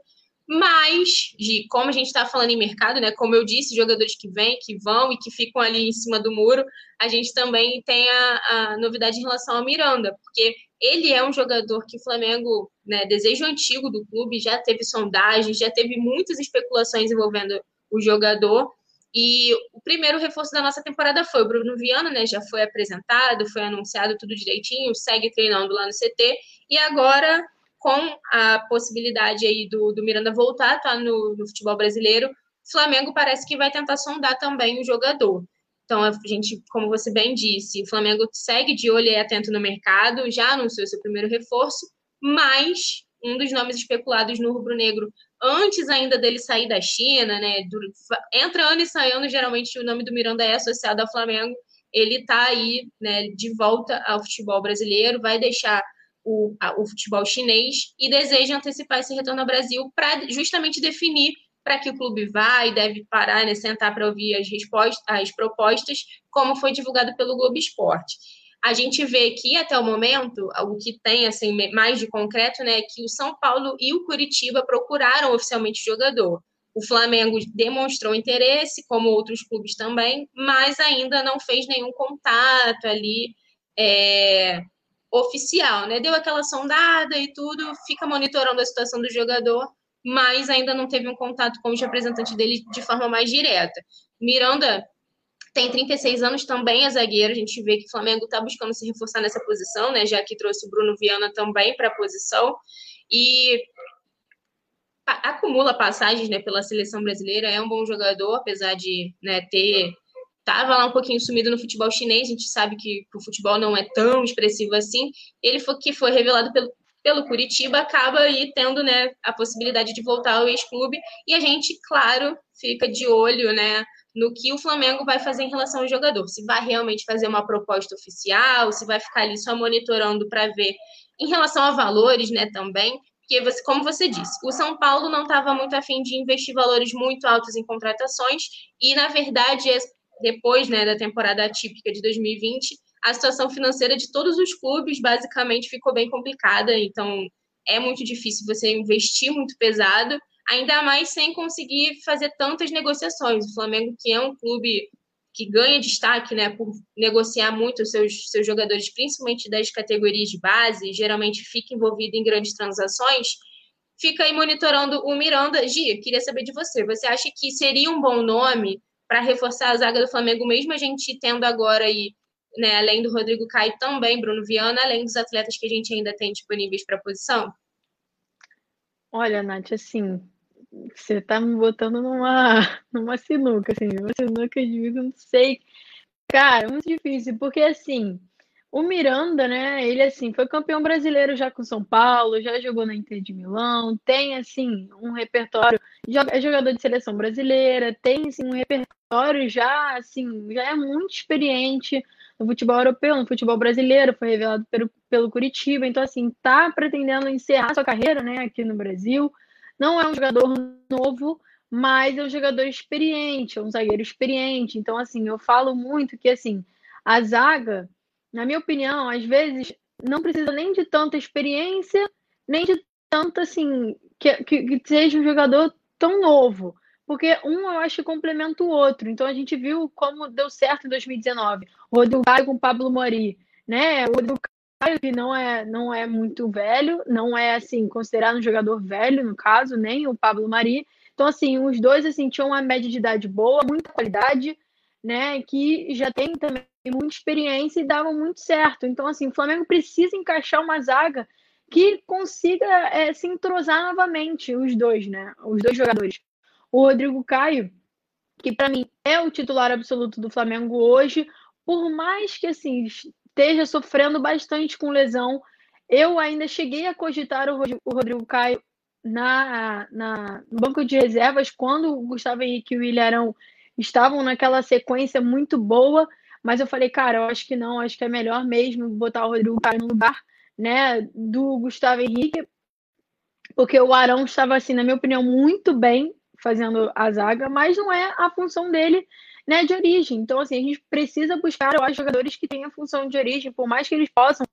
Mas, de como a gente está falando em mercado, né? Como eu disse, jogadores que vêm, que vão e que ficam ali em cima do muro, a gente também tem a, a novidade em relação ao Miranda, porque ele é um jogador que o Flamengo, né, desejo antigo do clube, já teve sondagens, já teve muitas especulações envolvendo o jogador, e o primeiro reforço da nossa temporada foi o Bruno Viana, né? Já foi apresentado, foi anunciado tudo direitinho, segue treinando lá no CT. E agora, com a possibilidade aí do, do Miranda voltar, tá no, no futebol brasileiro, o Flamengo parece que vai tentar sondar também o jogador. Então, a gente, como você bem disse, o Flamengo segue de olho e atento no mercado, já anunciou seu primeiro reforço, mas um dos nomes especulados no rubro-negro antes ainda dele sair da China, né? entra ano e sai ano, geralmente o nome do Miranda é associado ao Flamengo. Ele está aí, né, de volta ao futebol brasileiro, vai deixar o, a, o futebol chinês e deseja antecipar esse retorno ao Brasil para justamente definir para que o clube vai, deve parar, né, sentar para ouvir as, respostas, as propostas, como foi divulgado pelo Globo Esporte a gente vê que até o momento, o que tem assim mais de concreto, né, é que o São Paulo e o Curitiba procuraram oficialmente o jogador. O Flamengo demonstrou interesse, como outros clubes também, mas ainda não fez nenhum contato ali é, oficial, né? Deu aquela sondada e tudo, fica monitorando a situação do jogador, mas ainda não teve um contato com os representantes dele de forma mais direta. Miranda tem 36 anos, também é zagueiro. A gente vê que o Flamengo está buscando se reforçar nessa posição, né? Já que trouxe o Bruno Viana também para a posição. E acumula passagens né, pela seleção brasileira, é um bom jogador, apesar de né, ter. Estava lá um pouquinho sumido no futebol chinês, a gente sabe que o futebol não é tão expressivo assim. Ele foi que foi revelado pelo, pelo Curitiba, acaba aí tendo né, a possibilidade de voltar ao ex-clube. E a gente, claro, fica de olho né, no que o Flamengo vai fazer em relação ao jogador. Se vai realmente fazer uma proposta oficial, se vai ficar ali só monitorando para ver em relação a valores, né, também. Porque, você, como você disse, o São Paulo não estava muito afim de investir valores muito altos em contratações, e, na verdade, depois né, da temporada atípica de 2020, a situação financeira de todos os clubes basicamente ficou bem complicada, então é muito difícil você investir muito pesado ainda mais sem conseguir fazer tantas negociações. O Flamengo, que é um clube que ganha destaque né, por negociar muito os seus, seus jogadores, principalmente das categorias de base, geralmente fica envolvido em grandes transações, fica aí monitorando o Miranda. Gia, queria saber de você. Você acha que seria um bom nome para reforçar a zaga do Flamengo, mesmo a gente tendo agora aí, né, além do Rodrigo Caio, também Bruno Viana, além dos atletas que a gente ainda tem disponíveis para a posição? Olha, Nath, assim, você tá me botando numa, [LAUGHS] numa sinuca, assim, uma sinuca de não sei. Cara, muito difícil, porque assim, o Miranda, né, ele assim, foi campeão brasileiro já com São Paulo, já jogou na Inter de Milão, tem assim, um repertório, é jogador de seleção brasileira, tem assim, um repertório já, assim, já é muito experiente no futebol europeu, no futebol brasileiro, foi revelado pelo, pelo Curitiba, então assim, tá pretendendo encerrar sua carreira, né, aqui no Brasil, não é um jogador novo, mas é um jogador experiente, é um zagueiro experiente. Então, assim, eu falo muito que, assim, a zaga, na minha opinião, às vezes não precisa nem de tanta experiência, nem de tanto assim, que, que, que seja um jogador tão novo. Porque um eu acho que complementa o outro. Então a gente viu como deu certo em 2019. O Rodrigo Caio com o Pablo Mori, né? O Rodrigo Caio que não é, não é muito velho, não é assim considerado um jogador velho no caso, nem o Pablo Mari. Então assim, os dois assim tinham uma média de idade boa, muita qualidade, né? Que já tem também muita experiência e davam muito certo. Então assim, o Flamengo precisa encaixar uma zaga que consiga é, se entrosar novamente os dois, né? Os dois jogadores. O Rodrigo Caio, que para mim é o titular absoluto do Flamengo hoje, por mais que assim esteja sofrendo bastante com lesão, eu ainda cheguei a cogitar o Rodrigo Caio na, na, no banco de reservas quando o Gustavo Henrique e o Ilharão estavam naquela sequência muito boa, mas eu falei, cara, eu acho que não, acho que é melhor mesmo botar o Rodrigo Caio no lugar né, do Gustavo Henrique, porque o Arão estava, assim, na minha opinião, muito bem fazendo a zaga, mas não é a função dele né, de origem. Então, assim, a gente precisa buscar, acho, jogadores que tenham função de origem, por mais que eles possam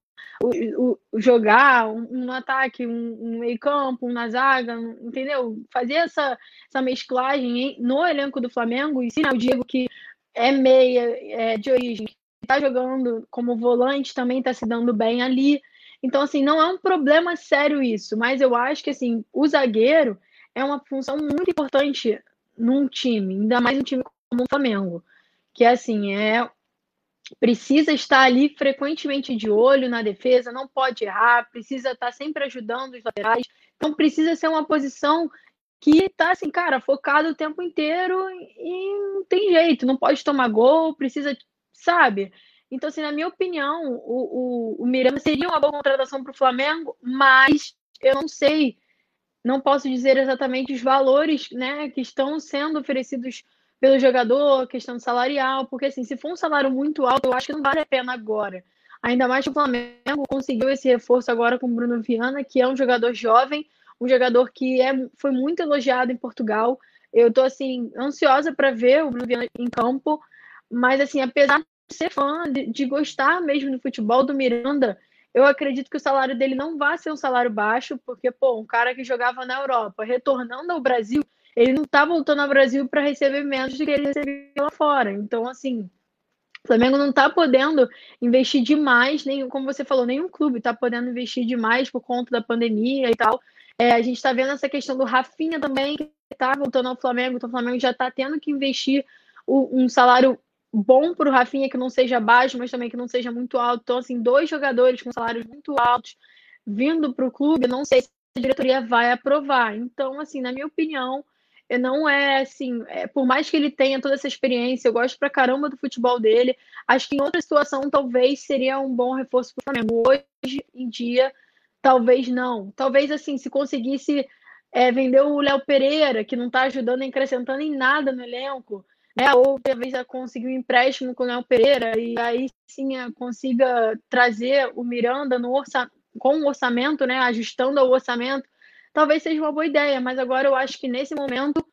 o, o, jogar um, um, ataque, um, um meio-campo, um na zaga, entendeu? Fazer essa, essa mesclagem no elenco do Flamengo, e sim, eu digo que é meia é, de origem, que está jogando como volante, também está se dando bem ali. Então, assim, não é um problema sério isso, mas eu acho que, assim, o zagueiro é uma função muito importante num time, ainda mais um time como o Flamengo, que assim é precisa estar ali frequentemente de olho na defesa, não pode errar, precisa estar sempre ajudando os laterais, então precisa ser uma posição que tá assim, cara, focado o tempo inteiro e não tem jeito, não pode tomar gol, precisa, sabe? Então, assim, na minha opinião, o, o, o Miranda seria uma boa contratação para o Flamengo, mas eu não sei não posso dizer exatamente os valores né, que estão sendo oferecidos pelo jogador, questão salarial, porque assim, se for um salário muito alto, eu acho que não vale a pena agora. Ainda mais que o Flamengo conseguiu esse reforço agora com o Bruno Viana, que é um jogador jovem, um jogador que é, foi muito elogiado em Portugal. Eu estou assim ansiosa para ver o Bruno Viana em campo, mas assim, apesar de ser fã, de, de gostar mesmo do futebol do Miranda, eu acredito que o salário dele não vai ser um salário baixo, porque, pô, um cara que jogava na Europa, retornando ao Brasil, ele não tá voltando ao Brasil para receber menos do que ele recebia lá fora. Então, assim, o Flamengo não tá podendo investir demais, nem, como você falou, nenhum clube tá podendo investir demais por conta da pandemia e tal. É, a gente está vendo essa questão do Rafinha também, que tá voltando ao Flamengo, então o Flamengo já tá tendo que investir um salário bom para o Rafinha que não seja baixo, mas também que não seja muito alto. Então, assim, dois jogadores com salários muito altos vindo para o clube, não sei se a diretoria vai aprovar. Então, assim, na minha opinião, não é assim, é, por mais que ele tenha toda essa experiência, eu gosto pra caramba do futebol dele. Acho que em outra situação talvez seria um bom reforço para o Flamengo. Hoje em dia, talvez não. Talvez assim, se conseguisse é, vender o Léo Pereira, que não está ajudando acrescentando em nada no elenco, né? Ou talvez consiga um empréstimo com o Léo Pereira e aí sim consiga trazer o Miranda no orça... com o orçamento, né? Ajustando ao orçamento, talvez seja uma boa ideia, mas agora eu acho que nesse momento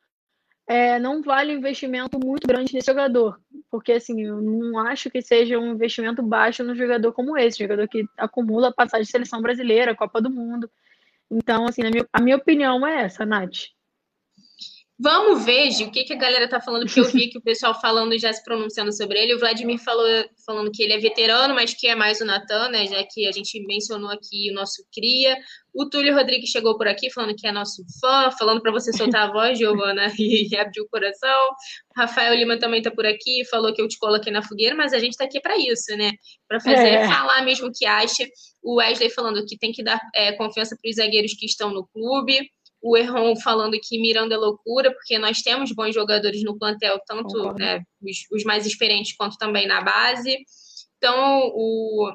é, não vale um investimento muito grande nesse jogador, porque assim, eu não acho que seja um investimento baixo no jogador como esse, jogador que acumula passagem de seleção brasileira, Copa do Mundo. Então, assim, a minha, a minha opinião é essa, Nath. Vamos ver, Gil, o que, que a galera tá falando, porque eu vi que o pessoal falando já se pronunciando sobre ele. O Vladimir falou falando que ele é veterano, mas que é mais o Natan, né? Já que a gente mencionou aqui o nosso cria. O Túlio Rodrigues chegou por aqui falando que é nosso fã, falando para você soltar a voz, Giovana, [LAUGHS] e, abrir o coração. O Rafael Lima também tá por aqui, falou que eu te coloquei na fogueira, mas a gente tá aqui para isso, né? Para fazer, é. falar mesmo o que acha. O Wesley falando que tem que dar é, confiança para os zagueiros que estão no clube o Erron falando que Miranda é loucura, porque nós temos bons jogadores no plantel, tanto né, os, os, mais experientes quanto também na base. Então, o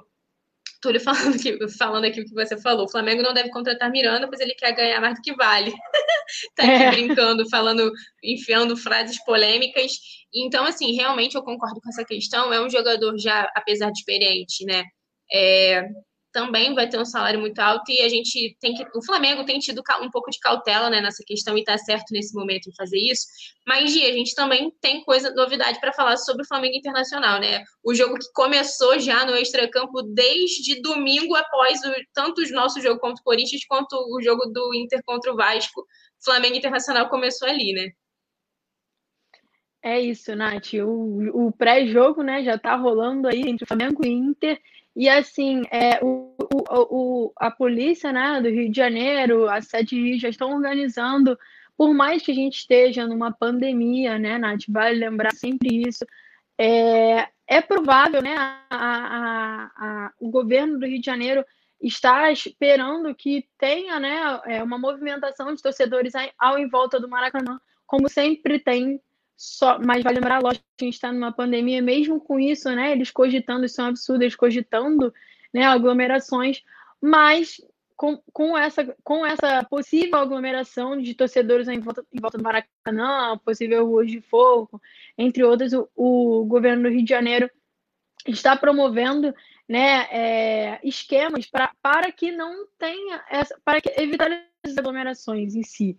Túlio [LAUGHS] falando, que, falando aqui o que você falou, o Flamengo não deve contratar Miranda, pois ele quer ganhar mais do que vale. [LAUGHS] tá aqui é. brincando, falando, enfiando frases polêmicas. Então, assim, realmente eu concordo com essa questão. É um jogador já, apesar de experiente, né? É, também vai ter um salário muito alto e a gente tem que. O Flamengo tem tido um pouco de cautela né, nessa questão e está certo nesse momento em fazer isso. Mas, Gia, a gente também tem coisa, novidade para falar sobre o Flamengo Internacional, né? O jogo que começou já no extracampo desde domingo após o, tanto o nosso jogo contra o Corinthians quanto o jogo do Inter contra o Vasco. Flamengo Internacional começou ali, né? É isso, Nath. O, o pré-jogo, né, já tá rolando aí entre Flamengo e Inter. E assim, é, o, o, o, a polícia né, do Rio de Janeiro, a Sete Rio, já estão organizando, por mais que a gente esteja numa pandemia, né, Nath? Vale lembrar sempre isso. É, é provável, né? A, a, a, o governo do Rio de Janeiro está esperando que tenha né, é, uma movimentação de torcedores ao em volta do Maracanã, como sempre tem só, mas vale lembrar, lógico, que a gente está numa pandemia, mesmo com isso, né? Eles cogitando, isso é um absurdo, eles cogitando né, aglomerações, mas com, com, essa, com essa possível aglomeração de torcedores em volta, em volta do Maracanã, possível ruas de fogo, entre outras, o, o governo do Rio de Janeiro está promovendo né, é, esquemas pra, para que não tenha essa, para que, evitar as aglomerações em si.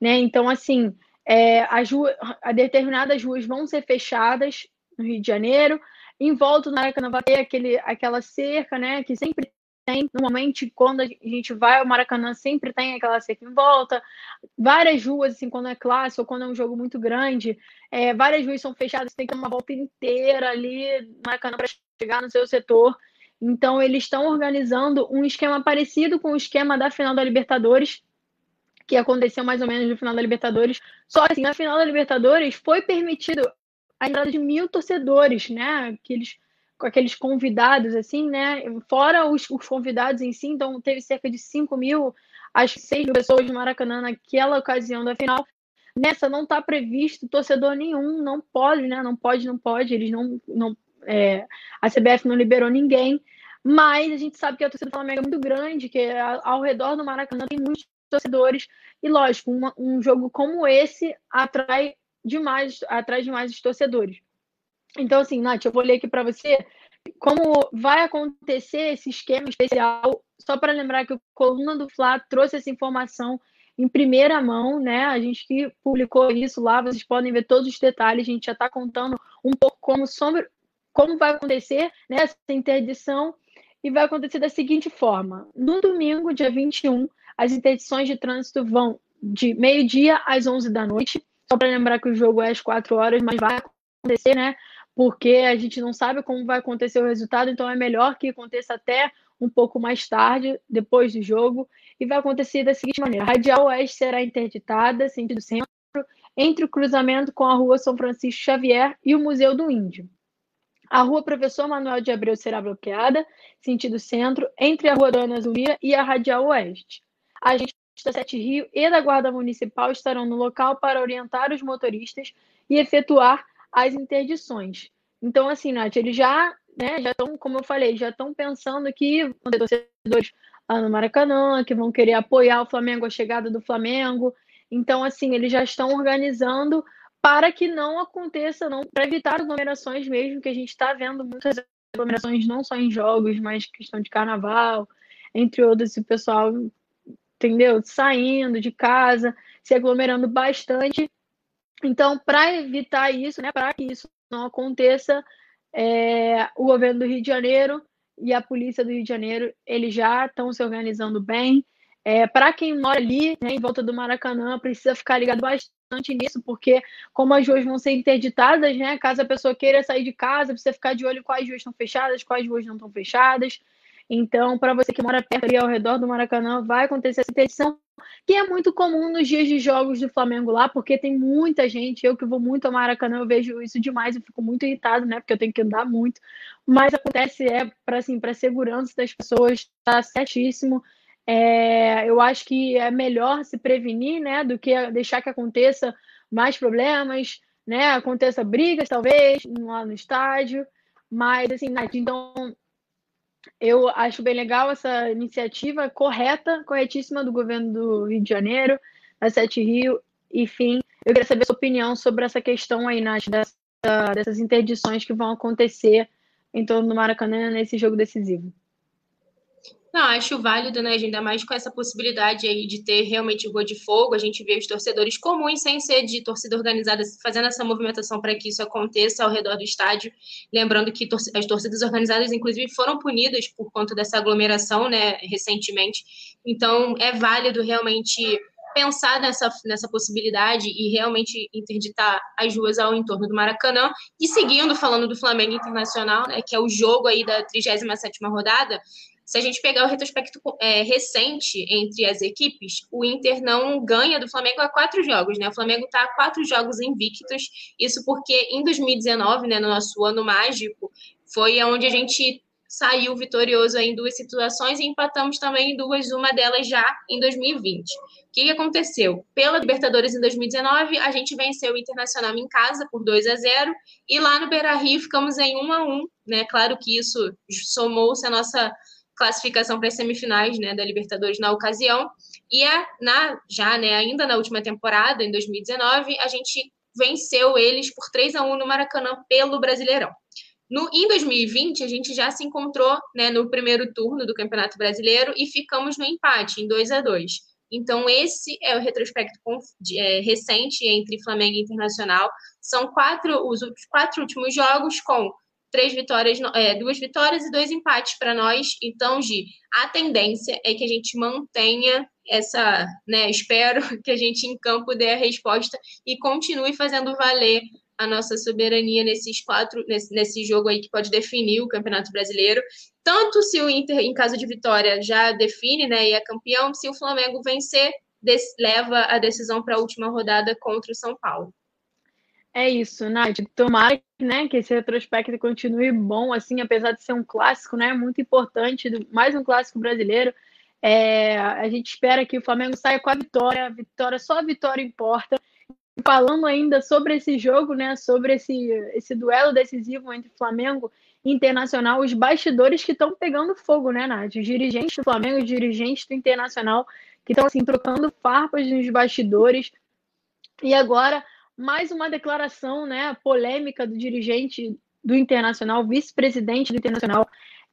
Né? Então, assim, é, as ruas, determinadas ruas vão ser fechadas no Rio de Janeiro. Em volta do Maracanã vai ter aquele, aquela cerca, né? Que sempre tem. Normalmente, quando a gente vai ao Maracanã, sempre tem aquela cerca em volta. Várias ruas, assim, quando é clássico ou quando é um jogo muito grande, é, várias ruas são fechadas, tem que ter uma volta inteira ali no Maracanã para chegar no seu setor. Então, eles estão organizando um esquema parecido com o esquema da final da Libertadores, que aconteceu mais ou menos no final da Libertadores. Só assim, na final da Libertadores foi permitido a entrada de mil torcedores, né? Aqueles, aqueles convidados, assim, né? Fora os, os convidados em si, então teve cerca de 5 mil, acho que 6 mil pessoas de Maracanã naquela ocasião da final. Nessa não está previsto torcedor nenhum, não pode, né? Não pode, não pode. Eles não. não é, a CBF não liberou ninguém. Mas a gente sabe que a torcida do Flamengo é muito grande, que ao redor do Maracanã tem muitos torcedores. E lógico, uma, um jogo como esse atrai demais, atrai demais os torcedores. Então, assim, Nath, eu vou ler aqui para você como vai acontecer esse esquema especial. Só para lembrar que o Coluna do Fla trouxe essa informação em primeira mão, né? A gente que publicou isso lá, vocês podem ver todos os detalhes. A gente já está contando um pouco como sobre como vai acontecer né, essa interdição e vai acontecer da seguinte forma: no domingo, dia 21, as interdições de trânsito vão de meio-dia às 11 da noite. Só para lembrar que o jogo é às 4 horas, mas vai acontecer, né? Porque a gente não sabe como vai acontecer o resultado, então é melhor que aconteça até um pouco mais tarde, depois do jogo. E vai acontecer da seguinte maneira: a Radial Oeste será interditada, sentido centro, entre o cruzamento com a Rua São Francisco Xavier e o Museu do Índio. A Rua Professor Manuel de Abreu será bloqueada, sentido centro, entre a Rua Dona Zulia e a Radial Oeste agentes da Sete Rio e da Guarda Municipal estarão no local para orientar os motoristas e efetuar as interdições. Então, assim, Nath, eles já, né, já estão, como eu falei, já estão pensando que vão ter torcedores lá no Maracanã, que vão querer apoiar o Flamengo, a chegada do Flamengo. Então, assim, eles já estão organizando para que não aconteça, não, para evitar aglomerações mesmo, que a gente está vendo muitas aglomerações, não só em jogos, mas questão de carnaval, entre outros, o pessoal entendeu? Saindo de casa, se aglomerando bastante. Então, para evitar isso, né, para que isso não aconteça, é, o governo do Rio de Janeiro e a polícia do Rio de Janeiro, eles já estão se organizando bem. É, para quem mora ali, né, em volta do Maracanã, precisa ficar ligado bastante nisso, porque como as ruas vão ser interditadas, né, caso a pessoa queira sair de casa, precisa ficar de olho quais ruas estão fechadas, quais ruas não estão fechadas. Então, para você que mora perto ali ao redor do Maracanã, vai acontecer essa interdição, que é muito comum nos dias de jogos do Flamengo lá, porque tem muita gente. Eu que vou muito ao Maracanã, eu vejo isso demais, eu fico muito irritado, né? Porque eu tenho que andar muito. Mas acontece é para assim, para segurança das pessoas, tá certíssimo. É, eu acho que é melhor se prevenir, né, do que deixar que aconteça mais problemas, né? Aconteça brigas, talvez, lá no estádio. Mas, assim, Nath, então eu acho bem legal essa iniciativa correta, corretíssima do governo do Rio de Janeiro, da Sete Rio, enfim. Eu queria saber sua opinião sobre essa questão aí, Nath, dessa, dessas interdições que vão acontecer em torno do Maracanã nesse jogo decisivo. Não, acho válido, né, ainda mais com essa possibilidade aí de ter realmente gol de fogo. A gente vê os torcedores comuns, sem ser de torcida organizada, fazendo essa movimentação para que isso aconteça ao redor do estádio. Lembrando que as torcidas organizadas, inclusive, foram punidas por conta dessa aglomeração, né, recentemente. Então, é válido realmente pensar nessa, nessa possibilidade e realmente interditar as ruas ao entorno do Maracanã. E seguindo, falando do Flamengo Internacional, né, que é o jogo aí da 37ª rodada, se a gente pegar o retrospecto é, recente entre as equipes, o Inter não ganha do Flamengo há quatro jogos, né? O Flamengo está há quatro jogos invictos. Isso porque em 2019, né, no nosso ano mágico, foi onde a gente saiu vitorioso em duas situações e empatamos também em duas, uma delas já em 2020. O que, aconteceu? Pela Libertadores em 2019, a gente venceu o Internacional em casa por 2 a 0 e lá no Beira-Rio ficamos em 1 a 1, né? Claro que isso somou-se a nossa classificação para as semifinais né, da Libertadores na ocasião. E é na, já né, ainda na última temporada, em 2019, a gente venceu eles por 3 a 1 no Maracanã pelo Brasileirão. No, em 2020, a gente já se encontrou né, no primeiro turno do Campeonato Brasileiro e ficamos no empate, em 2 a 2 Então, esse é o retrospecto é, recente entre Flamengo e Internacional. São quatro os quatro últimos jogos com três vitórias, é, duas vitórias e dois empates para nós. Então, Gi, a tendência é que a gente mantenha essa, né? Espero [LAUGHS] que a gente em campo dê a resposta e continue fazendo valer a nossa soberania nesses quatro, nesse, nesse jogo aí que pode definir o Campeonato Brasileiro. Tanto se o Inter, em caso de vitória, já define, né, e é campeão, se o Flamengo vencer, leva a decisão para a última rodada contra o São Paulo. É isso, Nath. Tomara né, que esse retrospecto continue bom, assim, apesar de ser um clássico, né? Muito importante, mais um clássico brasileiro. É, a gente espera que o Flamengo saia com a vitória. Vitória, só a vitória importa. Falando ainda sobre esse jogo, né? Sobre esse, esse duelo decisivo entre Flamengo e Internacional, os bastidores que estão pegando fogo, né, Nath? Os dirigentes do Flamengo, os dirigentes do Internacional, que estão assim, trocando farpas nos bastidores. E agora mais uma declaração né, polêmica do dirigente do Internacional, vice-presidente do Internacional,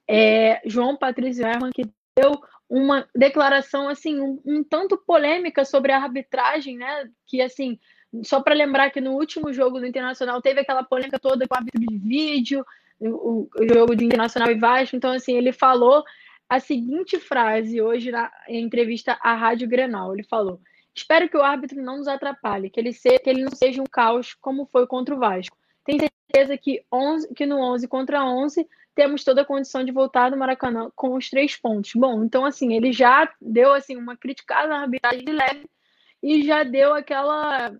é, João Patrício Herman, que deu uma declaração assim um, um, tanto polêmica sobre a arbitragem, né? Que assim, só para lembrar que no último jogo do Internacional teve aquela polêmica toda com o árbitro de vídeo, o, o jogo de Internacional e Vasco. Então assim, ele falou a seguinte frase hoje na entrevista à Rádio Grenal. Ele falou: Espero que o árbitro não nos atrapalhe, que ele, que ele não seja um caos como foi contra o Vasco. Tenho certeza que, 11, que no 11 contra 11 temos toda a condição de voltar no Maracanã com os três pontos. Bom, então assim, ele já deu assim uma criticada na arbitragem de leve e já deu aquela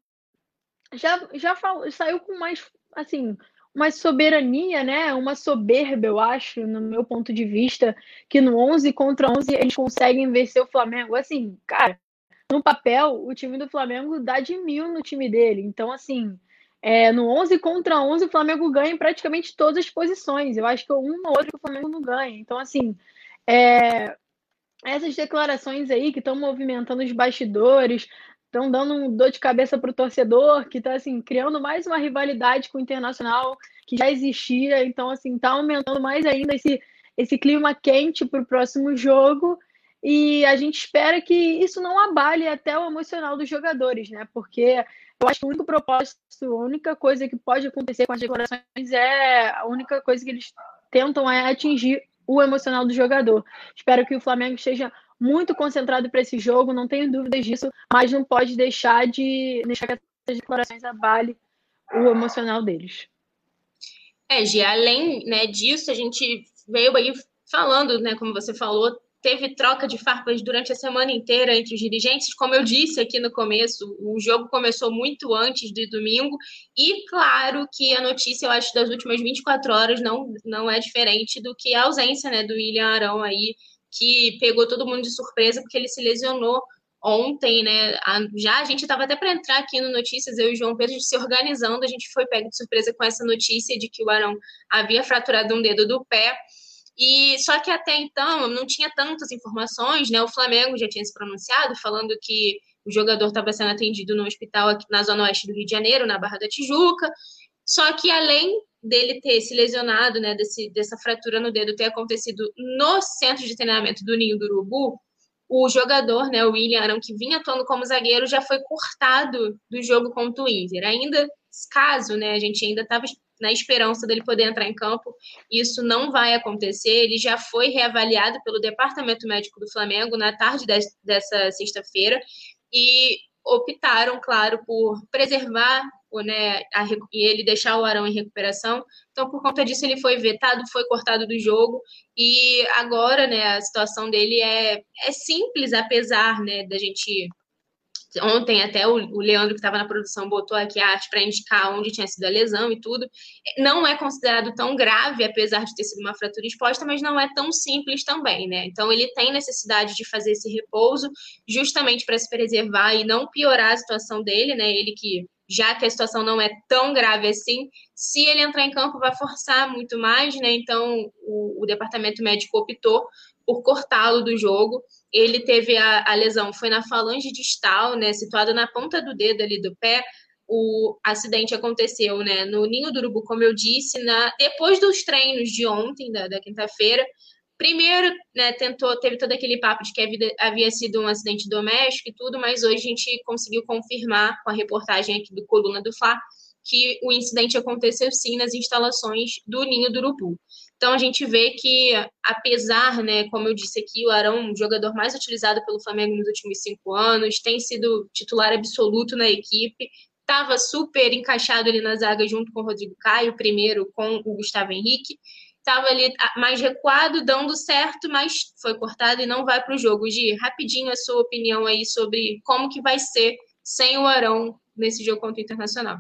já já falou, saiu com mais assim, uma soberania, né? Uma soberba, eu acho, no meu ponto de vista, que no 11 contra 11 eles conseguem vencer o Flamengo. Assim, cara, no papel, o time do Flamengo dá de mil no time dele. Então, assim, é, no 11 contra 11, o Flamengo ganha em praticamente todas as posições. Eu acho que uma ou outra que o Flamengo não ganha. Então, assim, é, essas declarações aí que estão movimentando os bastidores, estão dando um dor de cabeça para o torcedor, que está assim, criando mais uma rivalidade com o Internacional que já existia. Então, assim, está aumentando mais ainda esse, esse clima quente para o próximo jogo. E a gente espera que isso não abale até o emocional dos jogadores, né? Porque eu acho que o único propósito, a única coisa que pode acontecer com as declarações é a única coisa que eles tentam é atingir o emocional do jogador. Espero que o Flamengo esteja muito concentrado para esse jogo, não tenho dúvidas disso, mas não pode deixar de deixar que essas declarações abale o emocional deles. É, Gi, além né, disso, a gente veio aí falando, né, como você falou, teve troca de farpas durante a semana inteira entre os dirigentes. Como eu disse aqui no começo, o jogo começou muito antes de domingo. E claro que a notícia, eu acho, das últimas 24 horas não, não é diferente do que a ausência né, do William Arão aí, que pegou todo mundo de surpresa porque ele se lesionou ontem, né? Já a gente estava até para entrar aqui no Notícias, eu e o João Pedro se organizando, a gente foi pego de surpresa com essa notícia de que o Arão havia fraturado um dedo do pé. E só que até então não tinha tantas informações, né? O Flamengo já tinha se pronunciado falando que o jogador estava sendo atendido no hospital aqui na zona oeste do Rio de Janeiro, na Barra da Tijuca. Só que além dele ter se lesionado, né, desse, dessa fratura no dedo ter acontecido no centro de treinamento do Ninho do Urubu, o jogador, né, o William Arão, que vinha atuando como zagueiro, já foi cortado do jogo contra o Inter. Ainda, caso, né, a gente ainda estava na esperança dele poder entrar em campo, isso não vai acontecer. Ele já foi reavaliado pelo Departamento Médico do Flamengo na tarde dessa sexta-feira e optaram, claro, por preservar né, a, e ele deixar o Arão em recuperação. Então, por conta disso, ele foi vetado, foi cortado do jogo. E agora, né, a situação dele é, é simples, apesar né, da gente Ontem até o, Leandro, que estava na produção, botou aqui a arte para indicar onde tinha sido a lesão e tudo. Não é considerado tão grave, apesar de ter sido uma fratura exposta, mas não é tão simples também, né? Então ele tem necessidade de fazer esse repouso justamente para se preservar e não piorar a situação dele, né? Ele que já que a situação não é tão grave assim, se ele entrar em campo vai forçar muito mais, né? Então o, o departamento médico optou por cortá-lo do jogo. Ele teve a, a, lesão, foi na falange distal, né, situada na ponta do dedo ali do pé. O acidente aconteceu, né, no Ninho do Urubu, como eu disse, na, depois dos treinos de ontem, da, da quinta-feira. Primeiro, né, tentou, teve todo aquele papo de que havia, sido um acidente doméstico e tudo, mas hoje a gente conseguiu confirmar com a reportagem aqui do Coluna do Fla que o incidente aconteceu sim nas instalações do Ninho do Urubu. Então a gente vê que, apesar, né, como eu disse aqui, o Arão, um jogador mais utilizado pelo Flamengo nos últimos cinco anos, tem sido titular absoluto na equipe, estava super encaixado ali na zaga junto com o Rodrigo Caio, primeiro com o Gustavo Henrique, estava ali mais recuado, dando certo, mas foi cortado e não vai para o jogo. Gi, rapidinho a sua opinião aí sobre como que vai ser sem o Arão nesse jogo contra o Internacional.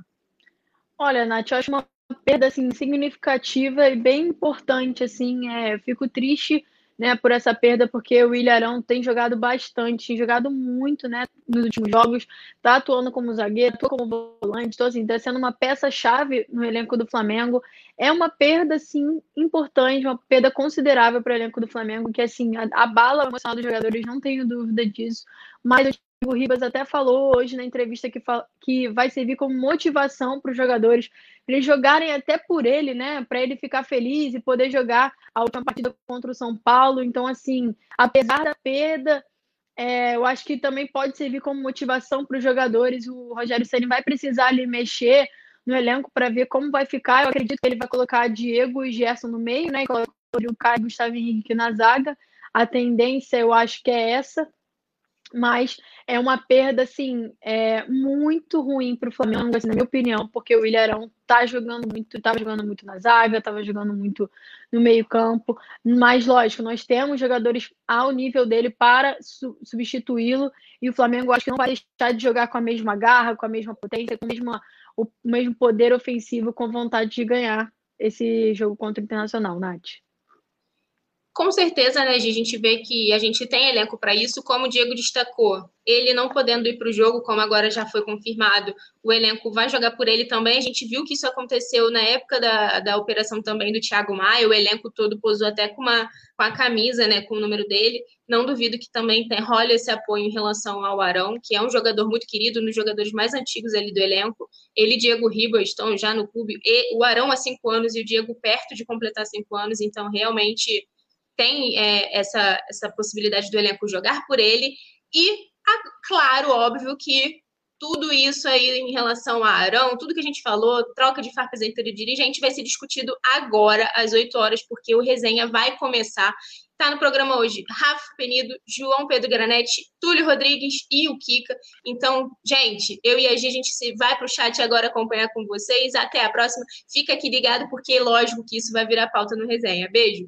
Olha, Nath, eu acho uma perda assim significativa e bem importante assim é fico triste né por essa perda porque o William Arão tem jogado bastante tem jogado muito né nos últimos jogos tá atuando como zagueiro atua como volante então assim tá sendo uma peça chave no elenco do Flamengo. É uma perda assim importante uma perda considerável para o elenco do Flamengo que assim abala o emocional dos jogadores não tenho dúvida disso mas o Ribas até falou hoje na entrevista que, que vai servir como motivação para os jogadores, eles jogarem até por ele, né? Para ele ficar feliz e poder jogar a última partida contra o São Paulo. Então, assim, apesar da perda, é, eu acho que também pode servir como motivação para os jogadores. O Rogério Ceni vai precisar ali mexer no elenco para ver como vai ficar. Eu acredito que ele vai colocar Diego e Gerson no meio, né? E colocar o Caio e Gustavo Henrique na zaga. A tendência, eu acho que é essa mas é uma perda assim é, muito ruim para o Flamengo, assim, na minha opinião, porque o Ilharão tá jogando muito, estava jogando muito na zaga, estava jogando muito no meio campo, mas lógico, nós temos jogadores ao nível dele para su substituí-lo e o Flamengo acho que não vai deixar de jogar com a mesma garra, com a mesma potência, com o mesmo, o mesmo poder ofensivo, com vontade de ganhar esse jogo contra o Internacional, Nath. Com certeza, né, a gente vê que a gente tem elenco para isso, como o Diego destacou. Ele não podendo ir para o jogo, como agora já foi confirmado, o elenco vai jogar por ele também. A gente viu que isso aconteceu na época da, da operação também do Thiago Maia, o elenco todo posou até com, uma, com a camisa, né, com o número dele. Não duvido que também tem, role esse apoio em relação ao Arão, que é um jogador muito querido, um dos jogadores mais antigos ali do elenco. Ele e Diego Ribas estão já no clube, e o Arão há cinco anos e o Diego perto de completar cinco anos, então realmente tem é, essa, essa possibilidade do elenco jogar por ele. E, claro, óbvio que tudo isso aí em relação a Arão, tudo que a gente falou, troca de farpas entre dirigente, vai ser discutido agora, às 8 horas, porque o resenha vai começar. Está no programa hoje Rafa Penido, João Pedro Granete, Túlio Rodrigues e o Kika. Então, gente, eu e a Gi, a gente se vai para o chat agora acompanhar com vocês. Até a próxima. Fica aqui ligado, porque lógico que isso vai virar pauta no resenha. Beijo.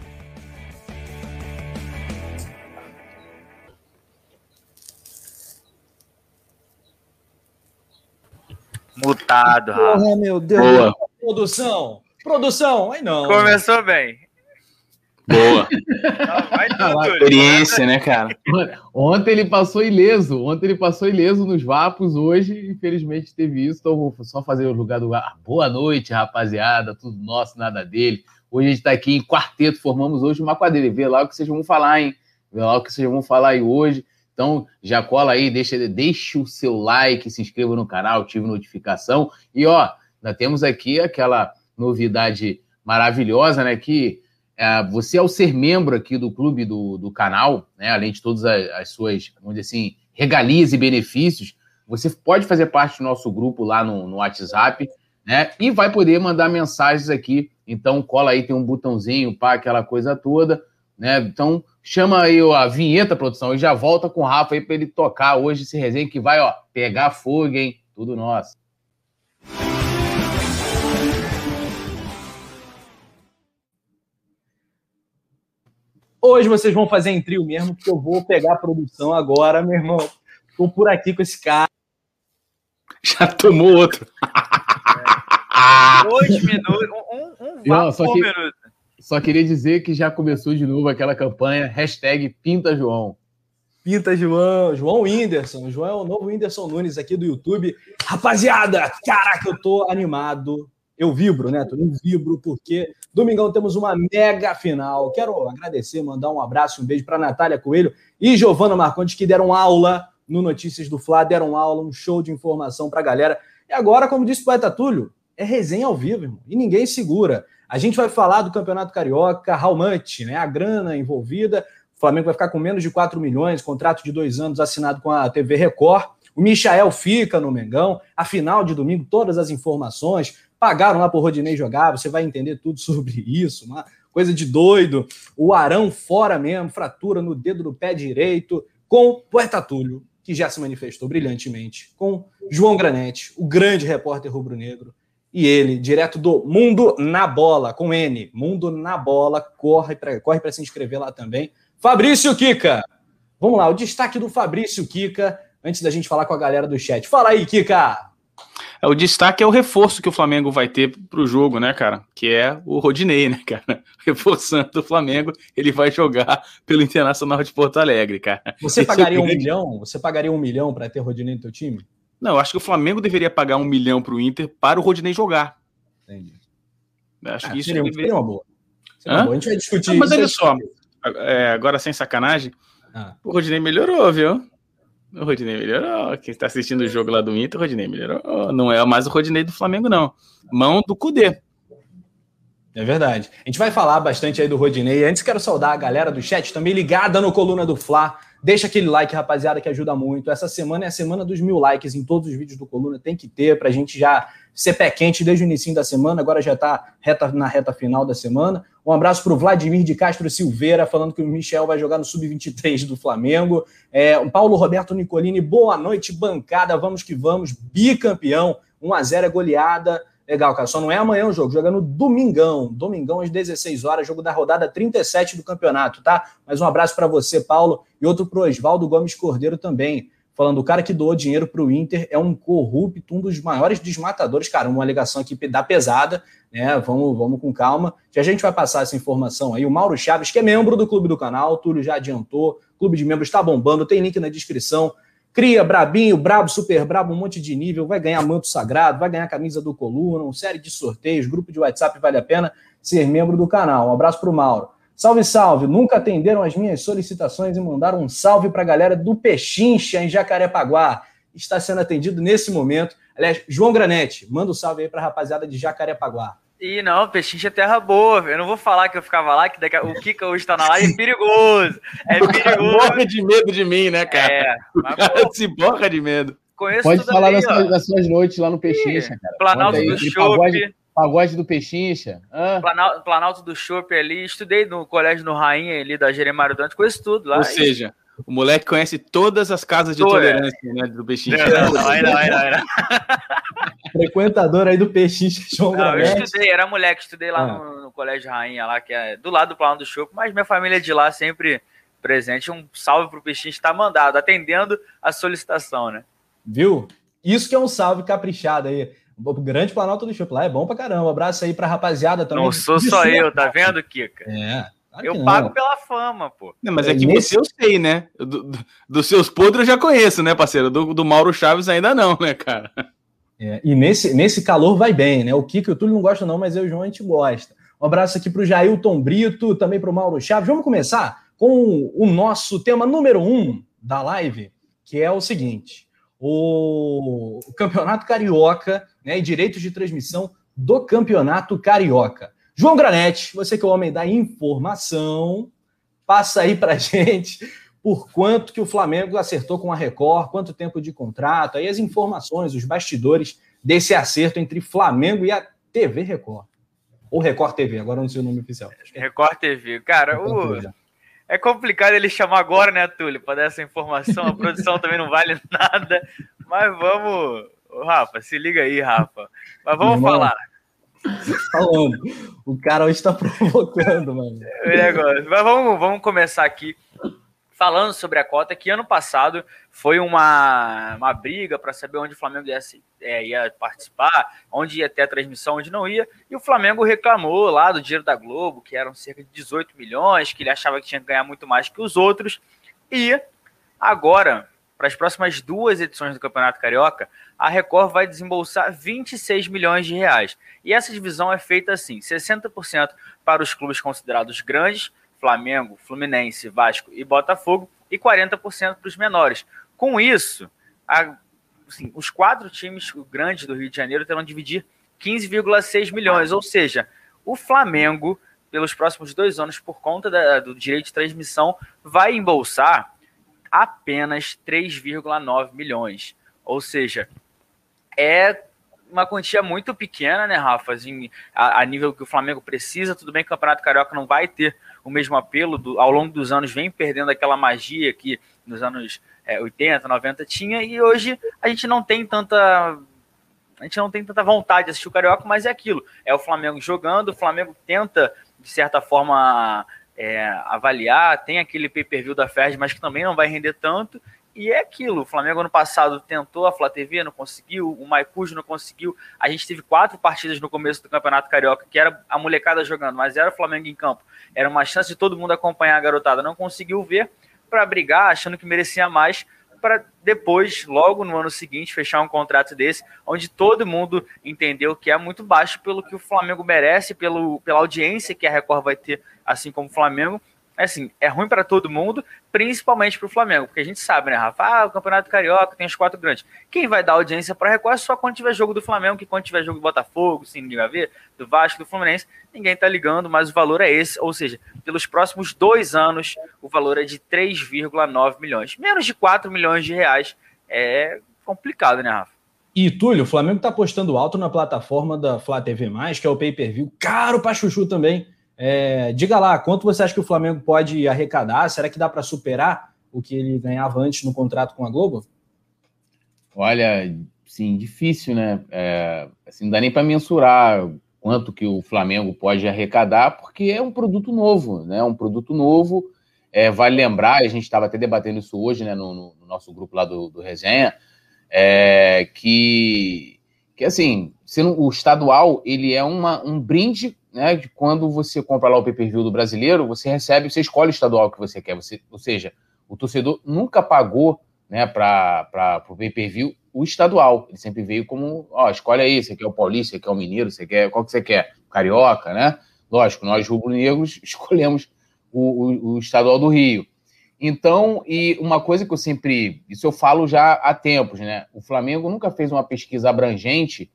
Deputado, Rafa. Porra, meu Deus. Boa. Produção. Produção. Aí não. Começou bem. Boa. [LAUGHS] Vai tudo, experiência, né, cara? [LAUGHS] Ontem ele passou ileso. Ontem ele passou ileso nos vapos. Hoje, infelizmente, teve isso. Então, vou só fazer o lugar do. Ah, boa noite, rapaziada. Tudo nosso, nada dele. Hoje a gente está aqui em quarteto. Formamos hoje uma quadrilha. Vê lá o que vocês vão falar, hein? Vê lá o que vocês vão falar aí hoje. Então, já cola aí, deixa, deixa o seu like, se inscreva no canal, ative notificação. E, ó, nós temos aqui aquela novidade maravilhosa, né? Que é, você, ao ser membro aqui do clube do, do canal, né, além de todas as, as, suas, vamos dizer assim, regalias e benefícios, você pode fazer parte do nosso grupo lá no, no WhatsApp, né? E vai poder mandar mensagens aqui. Então, cola aí, tem um botãozinho, pá, aquela coisa toda, né? Então, chama aí a vinheta, produção, e já volta com o Rafa aí para ele tocar hoje esse resenha que vai, ó, pegar fogo, hein? Tudo nosso. Hoje vocês vão fazer em trio mesmo, porque eu vou pegar a produção agora, meu irmão. Tô por aqui com esse cara. Já tomou outro. É. Dois minutos, um, um Não, só, que, minuto. Só queria dizer que já começou de novo aquela campanha, hashtag Pinta João. Pinta João, João Whindersson. João é o novo Whindersson Nunes aqui do YouTube. Rapaziada, caraca, eu tô animado eu vibro, né? Eu vibro porque domingão temos uma mega final. Quero agradecer, mandar um abraço, um beijo para Natália Coelho e Giovana Marcondes que deram aula no Notícias do Fla, deram aula, um show de informação para a galera. E agora, como disse o poeta Túlio, é resenha ao vivo, irmão, e ninguém segura. A gente vai falar do Campeonato Carioca, much, né? A grana envolvida. O Flamengo vai ficar com menos de 4 milhões, contrato de dois anos assinado com a TV Record. O Michael fica no Mengão. A final de domingo, todas as informações pagaram lá para o Rodinei jogar, você vai entender tudo [LAUGHS] sobre isso, uma coisa de doido. O Arão fora mesmo, fratura no dedo do pé direito, com Puerta Túlio, que já se manifestou brilhantemente, com João Granete, o grande repórter rubro-negro, e ele, direto do Mundo na Bola, com N, Mundo na Bola, corre para corre se inscrever lá também. Fabrício Kika. Vamos lá, o destaque do Fabrício Kika, antes da gente falar com a galera do chat. Fala aí, Kika! É, o destaque é o reforço que o Flamengo vai ter para o jogo, né, cara? Que é o Rodinei, né, cara? [LAUGHS] Reforçando o Flamengo, ele vai jogar pelo Internacional de Porto Alegre, cara. Você Esse pagaria é um milhão? Você pagaria um milhão para ter Rodinei no teu time? Não, eu acho que o Flamengo deveria pagar um milhão para o Inter para o Rodinei jogar. Entendi. Eu acho ah, que isso seria, deveria... seria uma boa. Seria uma boa. A gente vai discutir. Não, mas olha só, é, agora sem sacanagem, ah. o Rodinei melhorou, viu? O Rodinei melhorou. Quem está assistindo o jogo lá do Inter, o Rodinei melhorou. Não é mais o Rodinei do Flamengo, não. Mão do Cudê. É verdade. A gente vai falar bastante aí do Rodinei. Antes, quero saudar a galera do chat também ligada no Coluna do Fla. Deixa aquele like, rapaziada, que ajuda muito. Essa semana é a semana dos mil likes em todos os vídeos do Coluna. Tem que ter para a gente já ser pé quente desde o início da semana. Agora já está reta, na reta final da semana. Um abraço para o Vladimir de Castro Silveira, falando que o Michel vai jogar no Sub-23 do Flamengo. É, o Paulo Roberto Nicolini, boa noite, bancada. Vamos que vamos. Bicampeão. 1 a 0 é goleada. Legal, cara. Só não é amanhã o jogo, joga no domingão. Domingão às 16 horas, jogo da rodada 37 do campeonato, tá? Mas um abraço para você, Paulo, e outro para Oswaldo Gomes Cordeiro também falando o cara que doou dinheiro para o Inter é um corrupto, um dos maiores desmatadores. Cara, uma alegação aqui da pesada, né? Vamos, vamos com calma. Já a gente vai passar essa informação aí. O Mauro Chaves, que é membro do clube do canal, o Túlio já adiantou. O clube de membros está bombando, tem link na descrição. Cria, brabinho, brabo, super brabo, um monte de nível, vai ganhar manto sagrado, vai ganhar camisa do Coluna, uma série de sorteios, grupo de WhatsApp, vale a pena ser membro do canal. Um abraço para o Mauro. Salve, salve! Nunca atenderam as minhas solicitações e mandaram um salve para a galera do Pechincha, em Jacarepaguá. Está sendo atendido nesse momento. Aliás, João Granete, manda um salve aí para a rapaziada de Jacarepaguá. E não, Pechincha é terra boa. Eu não vou falar que eu ficava lá, que daqui, o Kika hoje tá na live é perigoso. É [LAUGHS] perigoso. Borra de medo de mim, né, cara? É, o cara se borra de medo. Conheço Pode falar ali, das, suas, das, suas, noites lá no Pechincha, cara. Planalto do Chope. Pagode do Pechincha. Ah. Planalto, Planalto do Chopp ali. Estudei no colégio no Rainha ali da Jeremário Dante, conheço tudo lá. Ou seja, o moleque conhece todas as casas de Tô, tolerância é. né, do Pechincha. Não, não, não, não, não, [LAUGHS] Frequentador aí do Pechincha, João não, Eu estudei, era moleque, estudei lá ah. no, no, colégio Rainha, lá, que é do lado do Planalto do Chopp, mas minha família é de lá sempre presente. Um salve pro Pechincha, está mandado, atendendo a solicitação, né? Viu? Isso que é um salve caprichado aí. O grande Planalto do Chup lá é bom pra caramba. Um abraço aí pra rapaziada também. Não sou só eu, tá vendo, Kika? É. Claro eu pago pela fama, pô. Não, mas é, é que nesse... você eu sei, né? Do, do, dos seus podres eu já conheço, né, parceiro? Do, do Mauro Chaves ainda não, né, cara? É, e nesse, nesse calor vai bem, né? O Kiko e o Túlio não gostam, não, mas eu e o João a gente gosta. Um abraço aqui para o Jailton Brito, também para o Mauro Chaves. Vamos começar com o nosso tema número um da live, que é o seguinte: o Campeonato Carioca né, e direitos de transmissão do Campeonato Carioca. João Granete, você que é o homem da informação, passa aí para [LAUGHS] gente por quanto que o Flamengo acertou com a Record, quanto tempo de contrato, aí as informações, os bastidores desse acerto entre Flamengo e a TV Record. Ou Record TV, agora não sei o nome oficial. Record TV. Cara, Record o... TV. é complicado ele chamar agora, né, Túlio, para dar essa informação. A produção também não vale [LAUGHS] nada. Mas vamos. Rafa, se liga aí, Rafa. Mas vamos falar falando. O cara hoje está [LAUGHS] provocando, mano. É Mas vamos, vamos começar aqui falando sobre a cota, que ano passado foi uma, uma briga para saber onde o Flamengo ia, é, ia, participar, onde ia ter a transmissão, onde não ia, e o Flamengo reclamou lá do dinheiro da Globo, que eram cerca de 18 milhões, que ele achava que tinha que ganhar muito mais que os outros, e agora, para as próximas duas edições do Campeonato Carioca, a Record vai desembolsar 26 milhões de reais. E essa divisão é feita assim: 60% para os clubes considerados grandes, Flamengo, Fluminense, Vasco e Botafogo, e 40% para os menores. Com isso, a, assim, os quatro times grandes do Rio de Janeiro terão dividir 15,6 milhões, ou seja, o Flamengo, pelos próximos dois anos, por conta da, do direito de transmissão, vai embolsar apenas 3,9 milhões. Ou seja, é uma quantia muito pequena, né, Rafa? Assim, a, a, nível que o Flamengo precisa. Tudo bem que o Campeonato Carioca não vai ter o mesmo apelo. Do, ao longo dos anos, vem perdendo aquela magia que nos anos é, 80, 90 tinha. E hoje a gente não tem tanta. A gente não tem tanta vontade de assistir o Carioca, mas é aquilo. É o Flamengo jogando, o Flamengo tenta, de certa forma, é, avaliar. Tem aquele pay-per-view da Fed, mas que também não vai render tanto. E é aquilo, o Flamengo ano passado tentou a Flá TV, não conseguiu, o Maicujo não conseguiu. A gente teve quatro partidas no começo do Campeonato Carioca, que era a molecada jogando, mas era o Flamengo em campo. Era uma chance de todo mundo acompanhar a garotada, não conseguiu ver para brigar, achando que merecia mais, para depois, logo no ano seguinte, fechar um contrato desse, onde todo mundo entendeu que é muito baixo pelo que o Flamengo merece, pelo, pela audiência que a Record vai ter, assim como o Flamengo, assim, é ruim para todo mundo, principalmente para o Flamengo, porque a gente sabe, né, Rafa? Ah, o Campeonato Carioca tem os quatro grandes. Quem vai dar audiência para Record é só quando tiver jogo do Flamengo, que quando tiver jogo do Botafogo, sim, ninguém vai ver, do Vasco, do Fluminense, ninguém tá ligando, mas o valor é esse, ou seja, pelos próximos dois anos, o valor é de 3,9 milhões. Menos de 4 milhões de reais é complicado, né, Rafa? E, Túlio, o Flamengo está apostando alto na plataforma da Flá TV+, que é o pay-per-view, caro para chuchu também, é, diga lá, quanto você acha que o Flamengo pode arrecadar? Será que dá para superar o que ele ganhava antes no contrato com a Globo? Olha, sim, difícil, né? É, assim, não dá nem para mensurar quanto que o Flamengo pode arrecadar, porque é um produto novo, né? Um produto novo. É, vale lembrar, a gente estava até debatendo isso hoje, né, no, no nosso grupo lá do, do Resenha, é, que, que assim, sendo o estadual, ele é uma, um brinde né, de quando você compra lá o pay-per-view do brasileiro, você recebe, você escolhe o estadual que você quer. Você, ou seja, o torcedor nunca pagou né, para o pay-per-view o estadual. Ele sempre veio como, ó, escolhe aí, você quer o paulista, você quer o mineiro, você quer, qual que você quer? Carioca, né? Lógico, nós rubro-negros [LAUGHS] escolhemos o, o, o estadual do Rio. Então, e uma coisa que eu sempre, isso eu falo já há tempos, né? O Flamengo nunca fez uma pesquisa abrangente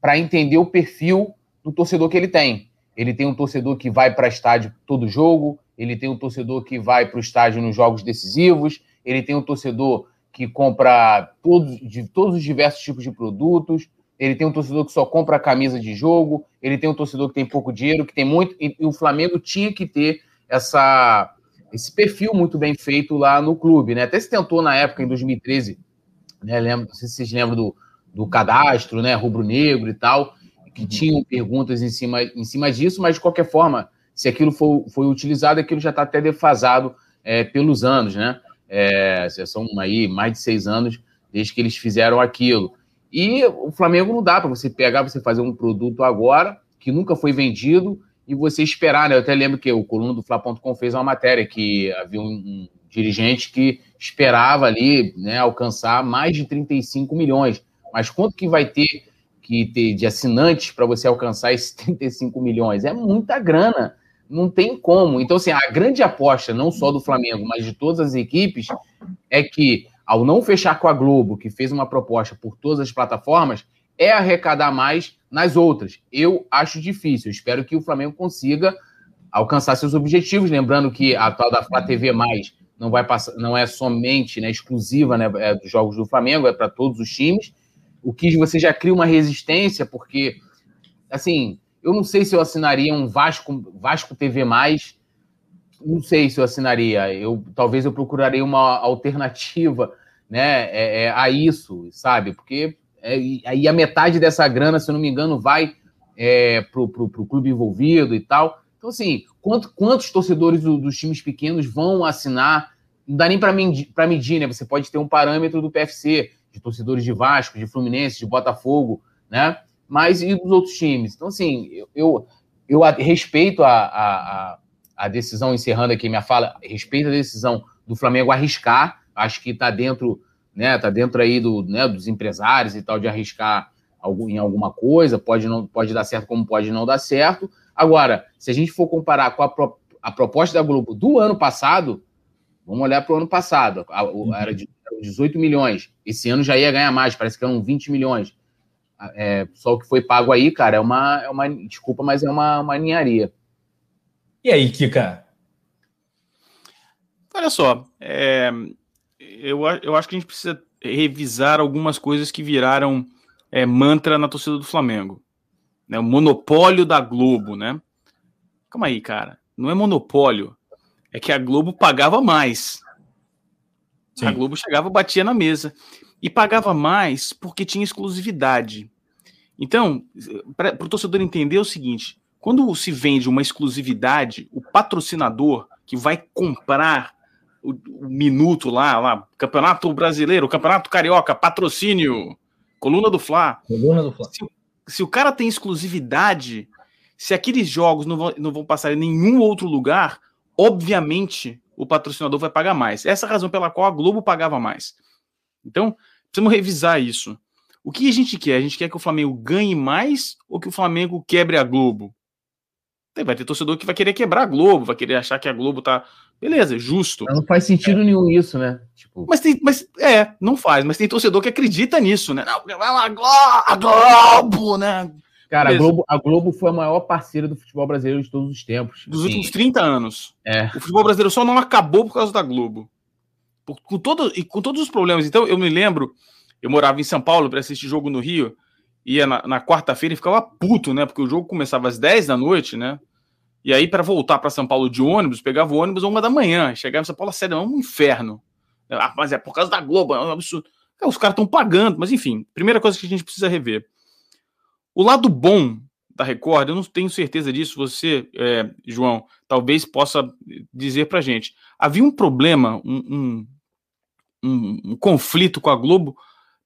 para entender o perfil do torcedor que ele tem. Ele tem um torcedor que vai para estádio todo jogo, ele tem um torcedor que vai para o estádio nos jogos decisivos, ele tem um torcedor que compra todos, de todos os diversos tipos de produtos, ele tem um torcedor que só compra camisa de jogo, ele tem um torcedor que tem pouco dinheiro, que tem muito. E, e o Flamengo tinha que ter essa, esse perfil muito bem feito lá no clube, né? Até se tentou na época, em 2013, né? Lembro, não sei se vocês lembram do, do cadastro, né? Rubro-negro e tal que uhum. tinham perguntas em cima, em cima disso, mas de qualquer forma, se aquilo for, foi utilizado, aquilo já está até defasado é, pelos anos, né? É, são aí mais de seis anos desde que eles fizeram aquilo. E o Flamengo não dá para você pegar, você fazer um produto agora que nunca foi vendido e você esperar, né? Eu até lembro que o coluna do Fla.com fez uma matéria que havia um, um, dirigente que esperava ali, né, alcançar mais de 35 milhões. Mas quanto que vai ter que ter de assinantes para você alcançar esses [LAUGHS] 35 milhões? É muita grana. Não tem como. Então, assim, a grande aposta, não só do Flamengo, mas de todas as equipes, é que, ao não fechar com a Globo, que fez uma proposta por todas as plataformas, é arrecadar mais nas outras. Eu acho difícil. espero que o Flamengo consiga alcançar seus objetivos. Lembrando que a tal da Flá TV não vai passar, não é somente né, exclusiva né, é dos jogos do Flamengo, é para todos os times. O que você já cria uma resistência, porque assim, eu não sei se eu assinaria um Vasco, Vasco TV. Não sei se eu assinaria. Eu talvez eu procuraria uma alternativa, né, é, é, a isso, sabe? Porque é, aí a metade dessa grana, se eu não me engano, vai é, pro, pro clube envolvido e tal. Então, assim, quanto, quantos torcedores do, dos times pequenos vão assinar? Não dá nem para medir, né? Você pode ter um parâmetro do PFC, de torcedores de Vasco, de Fluminense, de Botafogo, né? Mas e dos outros times? Então, assim, eu, eu, eu respeito a, a, a, decisão, encerrando aqui minha fala, respeito a decisão do Flamengo arriscar, acho que está dentro né? Tá dentro aí do, né, dos empresários e tal de arriscar em alguma coisa, pode não pode dar certo como pode não dar certo. Agora, se a gente for comparar com a, pro, a proposta da Globo do ano passado, vamos olhar para o ano passado, a, uhum. era de 18 milhões. Esse ano já ia ganhar mais, parece que eram 20 milhões. É, só o que foi pago aí, cara, é uma, é uma desculpa, mas é uma, uma ninharia. E aí, Kika? Olha só, é, eu, eu acho que a gente precisa revisar algumas coisas que viraram é, mantra na torcida do Flamengo. Né? O monopólio da Globo, né? Calma aí, cara. Não é monopólio. É que a Globo pagava mais. Sim. A Globo chegava, batia na mesa. E pagava mais porque tinha exclusividade. Então, para o torcedor entender é o seguinte: quando se vende uma exclusividade, o patrocinador que vai comprar o, o minuto lá, lá, Campeonato Brasileiro, Campeonato Carioca, patrocínio, coluna do Fla. Coluna do Fla. Se, se o cara tem exclusividade, se aqueles jogos não vão, não vão passar em nenhum outro lugar, obviamente o patrocinador vai pagar mais. Essa é a razão pela qual a Globo pagava mais. Então, precisamos revisar isso. O que a gente quer? A gente quer que o Flamengo ganhe mais ou que o Flamengo quebre a Globo? Vai ter torcedor que vai querer quebrar a Globo, vai querer achar que a Globo tá Beleza, justo. Não faz sentido é. nenhum isso, né? Tipo... Mas tem, mas é, não faz, mas tem torcedor que acredita nisso, né? Não, vai lá, a Globo, né? Cara, a Globo, a Globo foi a maior parceira do futebol brasileiro de todos os tempos. Dos assim, últimos 30 anos. É. O futebol brasileiro só não acabou por causa da Globo. Por, com, todo, e com todos os problemas. Então, eu me lembro, eu morava em São Paulo para assistir jogo no Rio, ia na, na quarta-feira e ficava puto, né? Porque o jogo começava às 10 da noite, né? E aí, para voltar para São Paulo de ônibus, pegava o ônibus uma da manhã, chegava em São Paulo às da manhã, um inferno. Ah, mas é por causa da Globo, é um absurdo. É, os caras estão pagando, mas enfim, primeira coisa que a gente precisa rever. O lado bom da Record, eu não tenho certeza disso, você, é, João, talvez possa dizer para gente. Havia um problema, um, um, um, um, conflito com a Globo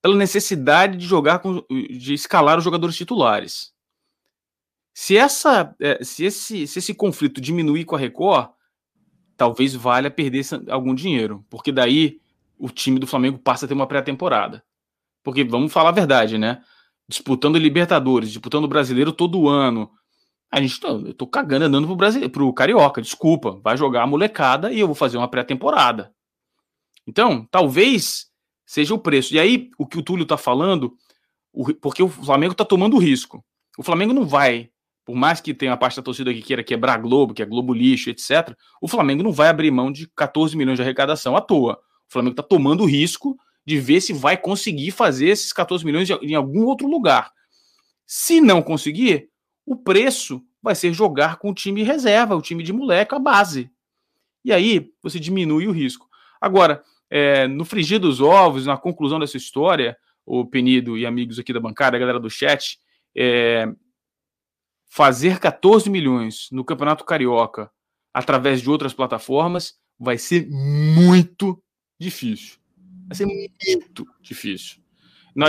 pela necessidade de jogar, com, de escalar os jogadores titulares. Se, essa, é, se, esse, se esse conflito diminuir com a Record, talvez valha perder algum dinheiro, porque daí o time do Flamengo passa a ter uma pré-temporada. Porque vamos falar a verdade, né? Disputando Libertadores, disputando o Brasileiro todo ano. A gente tá, eu tô cagando andando pro Brasil, pro Carioca, desculpa, vai jogar a molecada e eu vou fazer uma pré-temporada. Então, talvez seja o preço. E aí, o que o Túlio tá falando, o, porque o Flamengo tá tomando risco. O Flamengo não vai por mais que tenha a parte da torcida que queira quebrar a Globo, que é Globo lixo, etc., o Flamengo não vai abrir mão de 14 milhões de arrecadação à toa. O Flamengo está tomando risco de ver se vai conseguir fazer esses 14 milhões em algum outro lugar. Se não conseguir, o preço vai ser jogar com o time reserva, o time de moleque, a base. E aí você diminui o risco. Agora, é, no frigir dos ovos, na conclusão dessa história, o Penido e amigos aqui da bancada, a galera do chat, é, fazer 14 milhões no Campeonato Carioca através de outras plataformas vai ser muito difícil. Vai ser muito difícil.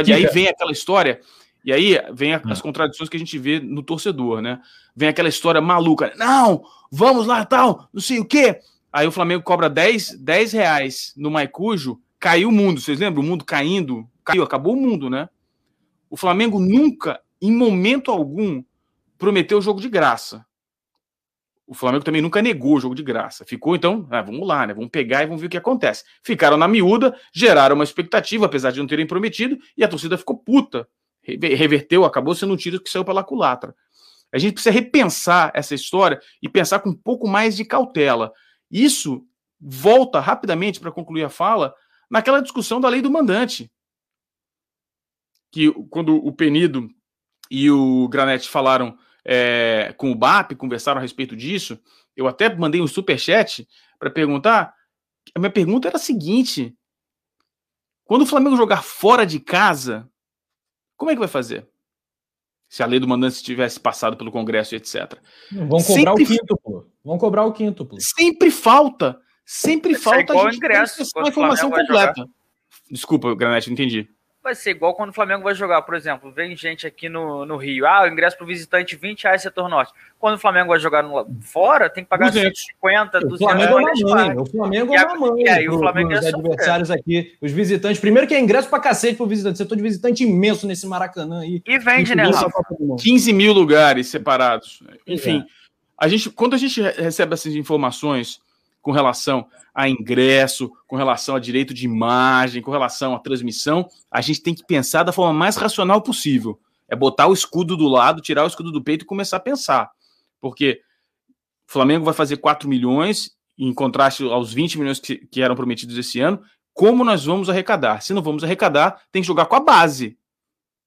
E aí vem aquela história, e aí vem as contradições que a gente vê no torcedor, né? Vem aquela história maluca. Não, vamos lá, tal, não sei o quê. Aí o Flamengo cobra 10, 10 reais no Maicujo, caiu o mundo. Vocês lembram? O mundo caindo, caiu, acabou o mundo, né? O Flamengo nunca, em momento algum, prometeu o jogo de graça. O Flamengo também nunca negou o jogo de graça. Ficou, então, ah, vamos lá, né? Vamos pegar e vamos ver o que acontece. Ficaram na miúda, geraram uma expectativa, apesar de não terem prometido, e a torcida ficou puta. Reverteu, acabou sendo um tiro que saiu pela culatra. A gente precisa repensar essa história e pensar com um pouco mais de cautela. Isso volta rapidamente para concluir a fala naquela discussão da lei do mandante. Que quando o Penido e o Granete falaram é, com o BAP, conversaram a respeito disso. Eu até mandei um superchat para perguntar. A minha pergunta era a seguinte: quando o Flamengo jogar fora de casa, como é que vai fazer? Se a lei do mandante tivesse passado pelo Congresso e etc. Vão cobrar sempre, o quíntuplo. Vão cobrar o quíntuplo. Sempre falta. Sempre falta a gente ingresso, a informação completa. Jogar. Desculpa, Granete, não entendi vai ser igual quando o Flamengo vai jogar, por exemplo, vem gente aqui no, no Rio, ah, o ingresso para o visitante 20 reais setor norte. Quando o Flamengo vai jogar no, fora, tem que pagar 150, 200 o Flamengo reais. É uma mãe, o Flamengo é uma mãe. E aí pro, o Flamengo é adversários aqui, os visitantes, primeiro que é ingresso para cacete pro visitante, setor de visitante imenso nesse Maracanã aí. E vende, né, Rafa? 15 mil lugares separados. Enfim, é. a gente, quando a gente recebe essas informações com relação a ingresso, com relação a direito de imagem, com relação à transmissão, a gente tem que pensar da forma mais racional possível. É botar o escudo do lado, tirar o escudo do peito e começar a pensar. Porque o Flamengo vai fazer 4 milhões, em contraste aos 20 milhões que, que eram prometidos esse ano. Como nós vamos arrecadar? Se não vamos arrecadar, tem que jogar com a base.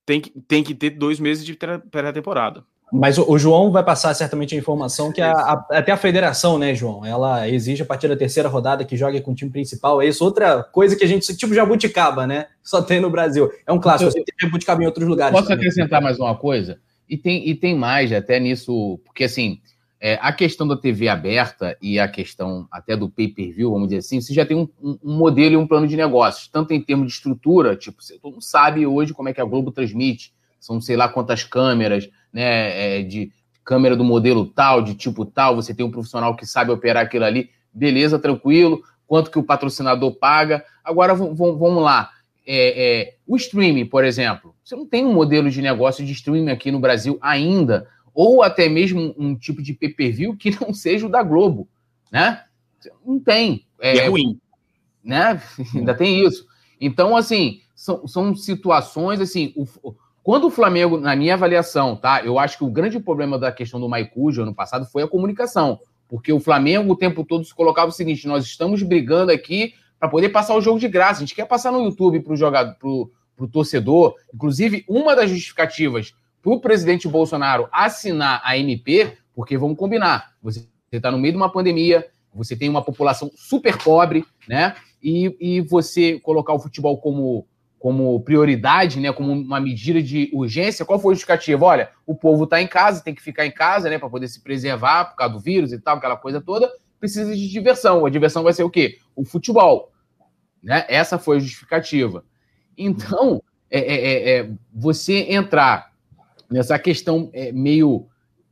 Tem que, tem que ter dois meses de pré-temporada. Mas o, o, João vai passar certamente a informação que a, a, até a federação, né, João? Ela exige a partir da terceira rodada que jogue com o time principal. É isso, outra coisa que a gente, tipo jabuticaba, né? Só tem no Brasil. É um clássico, você tem jabuticaba em outros lugares. Posso também. acrescentar mais uma coisa? E tem, e tem mais até nisso, porque assim, é, a questão da TV aberta e a questão até do pay-per-view, vamos dizer assim, você já tem um, um, modelo e um plano de negócios, tanto em termos de estrutura, tipo, você, mundo sabe hoje como é que a Globo transmite, são sei lá quantas câmeras, né, é, de câmera do modelo tal, de tipo tal, você tem um profissional que sabe operar aquilo ali, beleza, tranquilo, quanto que o patrocinador paga. Agora vamos lá. É, é, o streaming, por exemplo, você não tem um modelo de negócio de streaming aqui no Brasil ainda, ou até mesmo um tipo de pay-per-view que não seja o da Globo, né? Não tem. É, é ruim. Né? [LAUGHS] ainda tem isso. Então, assim, são, são situações, assim, o, quando o Flamengo, na minha avaliação, tá? Eu acho que o grande problema da questão do Maicujo ano passado foi a comunicação. Porque o Flamengo o tempo todo se colocava o seguinte: nós estamos brigando aqui para poder passar o jogo de graça. A gente quer passar no YouTube para o jogador, para o torcedor. Inclusive, uma das justificativas para o presidente Bolsonaro assinar a MP, porque vamos combinar, você está no meio de uma pandemia, você tem uma população super pobre, né? E, e você colocar o futebol como como prioridade, né, como uma medida de urgência, qual foi o justificativo? Olha, o povo está em casa, tem que ficar em casa, né, para poder se preservar por causa do vírus e tal, aquela coisa toda, precisa de diversão. A diversão vai ser o quê? O futebol. Né? Essa foi a justificativa. Então, é, é, é, é você entrar nessa questão é, meio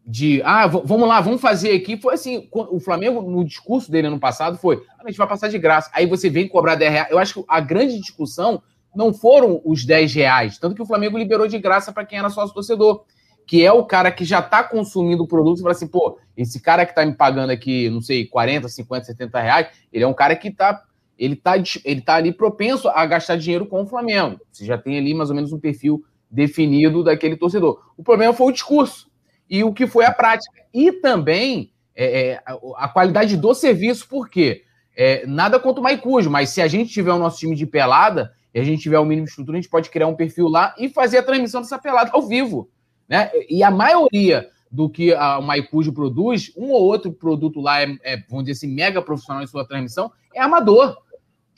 de ah, vamos lá, vamos fazer aqui. Foi assim, o Flamengo, no discurso dele ano passado, foi: ah, a gente vai passar de graça. Aí você vem cobrar 10 reais. Eu acho que a grande discussão não foram os 10 reais. Tanto que o Flamengo liberou de graça para quem era sócio torcedor. Que é o cara que já está consumindo o produto e fala assim, pô, esse cara que está me pagando aqui, não sei, 40, 50, 70 reais, ele é um cara que está ele tá, ele tá ali propenso a gastar dinheiro com o Flamengo. Você já tem ali mais ou menos um perfil definido daquele torcedor. O problema foi o discurso e o que foi a prática. E também é, é, a, qualidade do serviço, por quê? É, nada contra o Maicujo, mas se a gente tiver o nosso time de pelada, e a gente tiver o mínimo de estrutura, a gente pode criar um perfil lá e fazer a transmissão dessa pelada ao vivo. Né? E a maioria do que a, o Maicujo produz, um ou outro produto lá é, é, vamos dizer assim, mega profissional em sua transmissão, é amador.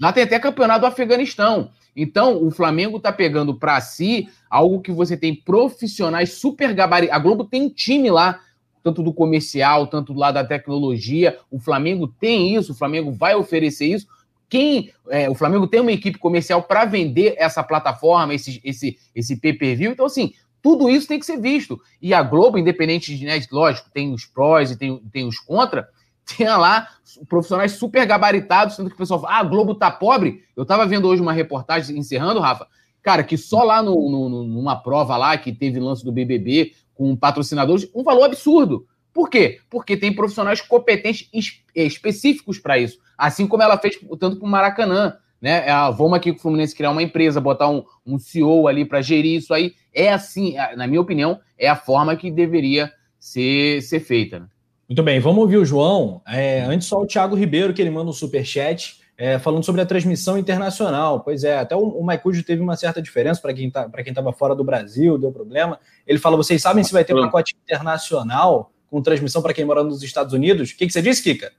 Lá tem até campeonato do Afeganistão. Então, o Flamengo está pegando para si algo que você tem profissionais super gabaritados. A Globo tem um time lá, tanto do comercial, tanto do lado da tecnologia. O Flamengo tem isso, o Flamengo vai oferecer isso quem é, o Flamengo tem uma equipe comercial para vender essa plataforma, esse, esse, esse pay-per-view. Então, assim, tudo isso tem que ser visto. E a Globo, independente de, né, lógico, tem os prós e tem, tem os contra, [LAUGHS] tinha lá profissionais super gabaritados, sendo que o pessoal fala, ah, a Globo tá pobre. Eu tava vendo hoje uma reportagem, encerrando, Rafa, cara, que só lá no, no, numa prova lá que teve lance do BBB com patrocinadores, um valor absurdo. Por quê? Porque tem profissionais competentes eh, específicos para isso. Assim como ela fez tanto para o Maracanã. Né? É, vamos aqui com o Fluminense criar uma empresa, botar um, um CEO ali para gerir isso aí. É assim, é, na minha opinião, é a forma que deveria ser, ser feita. Né? Muito bem, vamos ouvir o João. É, antes só o Thiago Ribeiro, que ele manda um superchat é, falando sobre a transmissão internacional. Pois é, até o, o Maicujo teve uma certa diferença para quem tá, estava fora do Brasil, deu problema. Ele fala: vocês sabem se vai ter um pacote internacional com transmissão para quem mora nos Estados Unidos? O que, que você disse, Kika?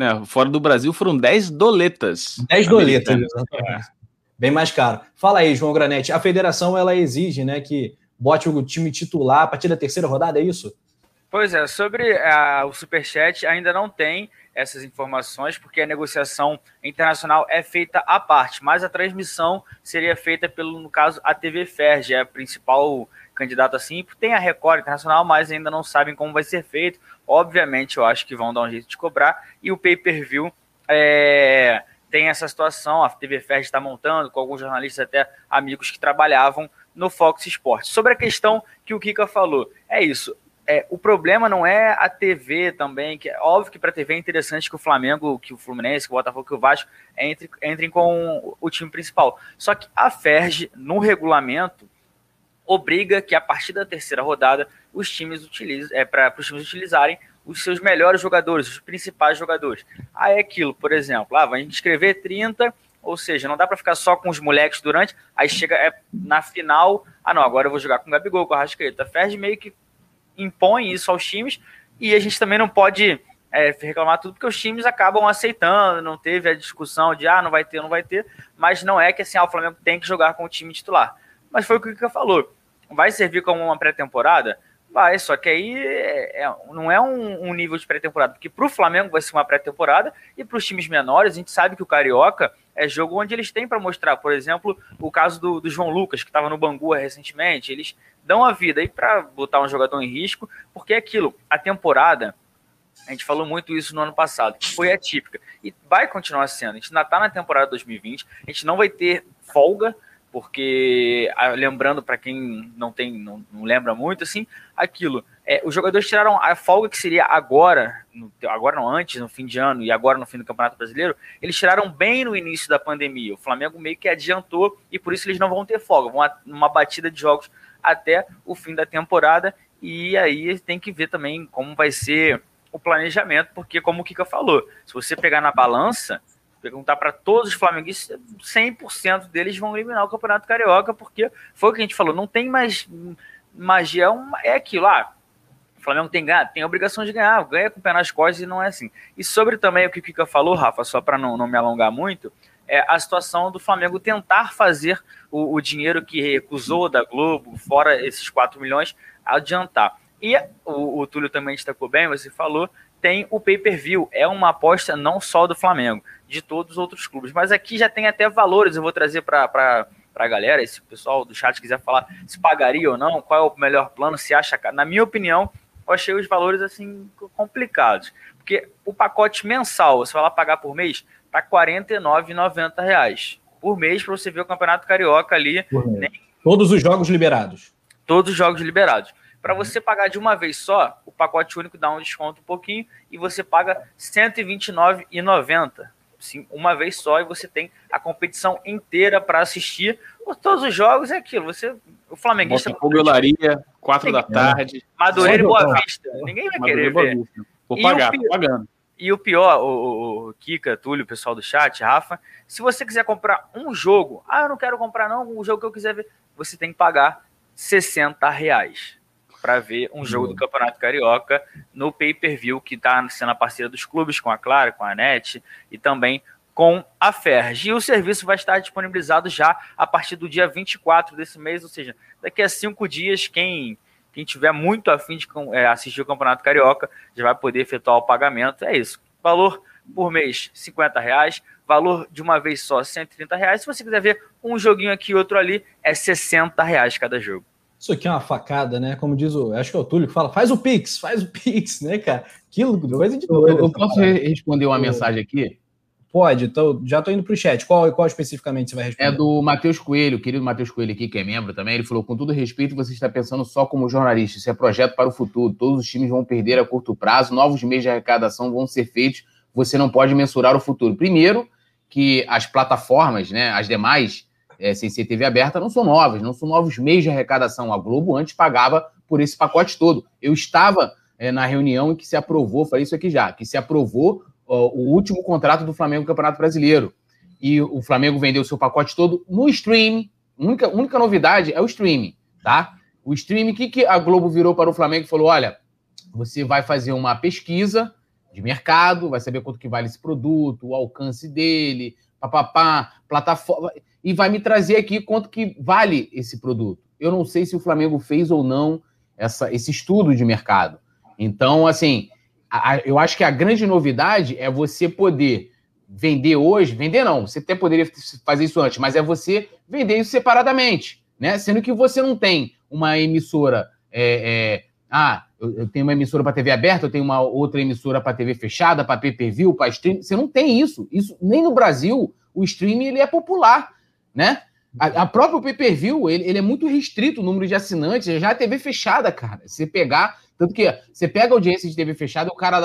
É, fora do Brasil foram 10 doletas. 10 doletas, exatamente. É. Bem mais caro. Fala aí, João Granete. A federação ela exige né, que bote o time titular a partir da terceira rodada, é isso? Pois é, sobre uh, o Superchat ainda não tem essas informações, porque a negociação internacional é feita à parte, mas a transmissão seria feita pelo, no caso, a TV Ferg, é a principal candidata assim, tem a Record Internacional, mas ainda não sabem como vai ser feito. Obviamente, eu acho que vão dar um jeito de cobrar. E o pay-per-view é, tem essa situação, a TV Ferg está montando, com alguns jornalistas até amigos que trabalhavam no Fox Sports. Sobre a questão que o Kika falou, é isso é, o problema não é a TV também, que é óbvio que para a TV é interessante que o Flamengo, que o Fluminense, que o Botafogo, que o Vasco entre, entrem com o time principal. Só que a FERJ, no regulamento, obriga que a partir da terceira rodada os times utilizem, é, para os times utilizarem os seus melhores jogadores, os principais jogadores. Aí é aquilo, por exemplo, ah, vai inscrever 30, ou seja, não dá para ficar só com os moleques durante, aí chega é, na final, ah não, agora eu vou jogar com o Gabigol, com a Rascaeta. FERJ meio que impõe isso aos times e a gente também não pode é, reclamar tudo porque os times acabam aceitando, não teve a discussão de ah, não vai ter, não vai ter, mas não é que assim, ah, o Flamengo tem que jogar com o time titular. Mas foi o que o Kika falou. Vai servir como uma pré-temporada? Vai, só que aí é, é, não é um, um nível de pré-temporada, porque para o Flamengo vai ser uma pré-temporada e para os times menores, a gente sabe que o Carioca é jogo onde eles têm para mostrar. Por exemplo, o caso do, do João Lucas, que estava no Bangu recentemente, eles dão a vida aí para botar um jogador em risco, porque é aquilo, a temporada, a gente falou muito isso no ano passado, foi atípica e vai continuar sendo. A gente ainda está na temporada 2020, a gente não vai ter folga porque ah, lembrando para quem não tem não, não, lembra muito assim aquilo. É, os jogadores tiraram a folga que seria agora no, agora não antes no fim de ano e agora no fim do campeonato brasileiro eles tiraram bem no início da pandemia. O Flamengo meio que adiantou e por isso eles não vão ter folga. Vão uma batida de jogos até o fim da temporada e aí tem que ver também como vai ser o planejamento porque como o Kika falou se você pegar na balança perguntar para todos os flamenguistas, 100% deles vão eliminar o Campeonato Carioca, porque foi o que a gente falou, não tem mais magia, é, é aquilo, ah, o Flamengo tem tem a obrigação de ganhar, ganha com o pé nas costas e não é assim. E sobre também o que o Kika falou, Rafa, só para não, não me alongar muito, é a situação do Flamengo tentar fazer o, o dinheiro que recusou da Globo, fora esses 4 milhões, adiantar. E o, o Túlio também destacou bem, você falou, tem o pay-per-view. É uma aposta não só do Flamengo, de todos os outros clubes. Mas aqui já tem até valores, eu vou trazer para a galera, se o pessoal do chat quiser falar se pagaria ou não, qual é o melhor plano, se acha. Na minha opinião, eu achei os valores assim complicados. Porque o pacote mensal, você vai lá pagar por mês, tá R$ 49,90 por mês para você ver o Campeonato Carioca ali. Nem... Todos os jogos liberados. Todos os jogos liberados. Para você pagar de uma vez só, o pacote único dá um desconto um pouquinho e você paga R$ 129,90. Sim, uma vez só e você tem a competição inteira para assistir. Todos os jogos é aquilo. Você, o Flamenguista. Botafogo Olaria, quatro da tarde. Madureira e Boa Vista. Ninguém vai querer ver. Vou pagar, pior, pagando. E o pior, o, o, Kika, Túlio, o pessoal do chat, Rafa, se você quiser comprar um jogo, ah, eu não quero comprar não, o jogo que eu quiser ver, você tem que pagar 60 reais para ver um jogo do Campeonato Carioca no pay-per-view que está sendo a parceira dos clubes com a Clara, com a NET e também com a Ferg. E o serviço vai estar disponibilizado já a partir do dia 24 desse mês, ou seja, daqui a cinco dias, quem, quem tiver muito afim de é, assistir o Campeonato Carioca já vai poder efetuar o pagamento. É isso. Valor por mês, 50 reais. Valor de uma vez só, 130 reais. Se você quiser ver um joguinho aqui e outro ali, é 60 reais cada jogo. Isso aqui é uma facada, né? Como diz o. Acho que é o Túlio que fala, faz o Pix, faz o Pix, né, cara? Aquilo, coisa de doido. Eu, eu posso parada. responder uma mensagem aqui? Pode, tô, já estou indo para o chat. Qual, qual especificamente você vai responder? É do Matheus Coelho, querido Matheus Coelho aqui, que é membro também. Ele falou: com todo respeito, você está pensando só como jornalista. Isso é projeto para o futuro. Todos os times vão perder a curto prazo, novos meios de arrecadação vão ser feitos. Você não pode mensurar o futuro. Primeiro, que as plataformas, né, as demais, é, sem ser TV aberta, não são novas, não são novos meios de arrecadação. A Globo antes pagava por esse pacote todo. Eu estava é, na reunião em que se aprovou, falei isso aqui já, que se aprovou ó, o último contrato do Flamengo no Campeonato Brasileiro. E o Flamengo vendeu seu pacote todo no streaming. Única, única novidade é o streaming, tá? O streaming, o que, que a Globo virou para o Flamengo e falou: olha, você vai fazer uma pesquisa de mercado, vai saber quanto que vale esse produto, o alcance dele, papapá, plataforma e vai me trazer aqui quanto que vale esse produto. Eu não sei se o Flamengo fez ou não essa, esse estudo de mercado. Então, assim, a, eu acho que a grande novidade é você poder vender hoje, vender não, você até poderia fazer isso antes, mas é você vender isso separadamente, né? Sendo que você não tem uma emissora, é, é, ah, eu, eu, tenho uma emissora para TV aberta, eu tenho uma outra emissora para TV fechada, para pay-per-view, para stream, você não tem isso. Isso nem no Brasil o streaming ele é popular né? A, a própria pay-per-view, ele, ele, é muito restrito o número de assinantes, já a TV fechada, cara. Você pegar, tanto que você pega a audiência de TV fechada, o cara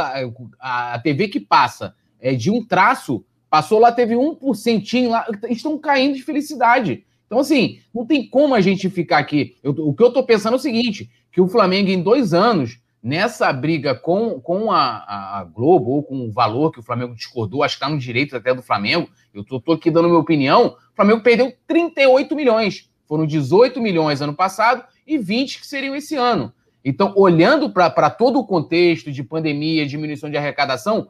a, a TV que passa é de um traço, passou lá, teve um porcentinho lá, estão caindo de felicidade. Então, assim, não tem como a gente ficar aqui. Eu, o que eu tô pensando é o seguinte: que o Flamengo, em dois anos, nessa briga com, com a, a, Globo, ou com o valor que o Flamengo discordou, acho que está no direito até do Flamengo, eu tô aqui dando minha opinião, o Flamengo perdeu 38 milhões. Foram 18 milhões ano passado e 20 que seriam esse ano. Então, olhando para todo o contexto de pandemia, diminuição de arrecadação,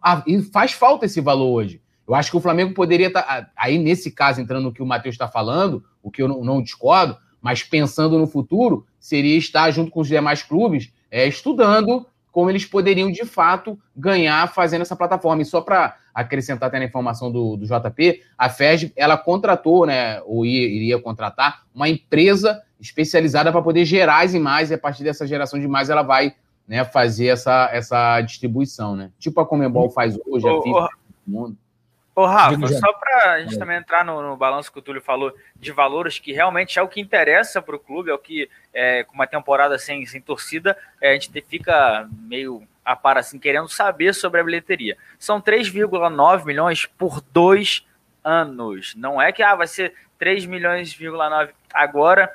a, faz falta esse valor hoje. Eu acho que o Flamengo poderia estar, tá, aí nesse caso, entrando no que o Matheus está falando, o que eu não, não, discordo, mas pensando no futuro, seria estar junto com os demais clubes, é, estudando como eles poderiam de fato ganhar fazendo essa plataforma. E só para acrescentar até na informação do, do JP, a FED ela contratou, né, ou ia, iria contratar uma empresa especializada para poder gerar as imagens e a partir dessa geração de imagens ela vai né, fazer essa, essa distribuição, né? Tipo a Comembol faz hoje, a FIFA, mundo. Ô, Rafa, só para a gente também entrar no, no, balanço que o Túlio falou de valores, que realmente é o que interessa para o clube, é o que, é, com uma temporada sem, sem torcida, é, a gente fica meio a par assim, querendo saber sobre a bilheteria. São 3,9 milhões por dois anos. Não é que ah, vai ser 3 milhões,9 agora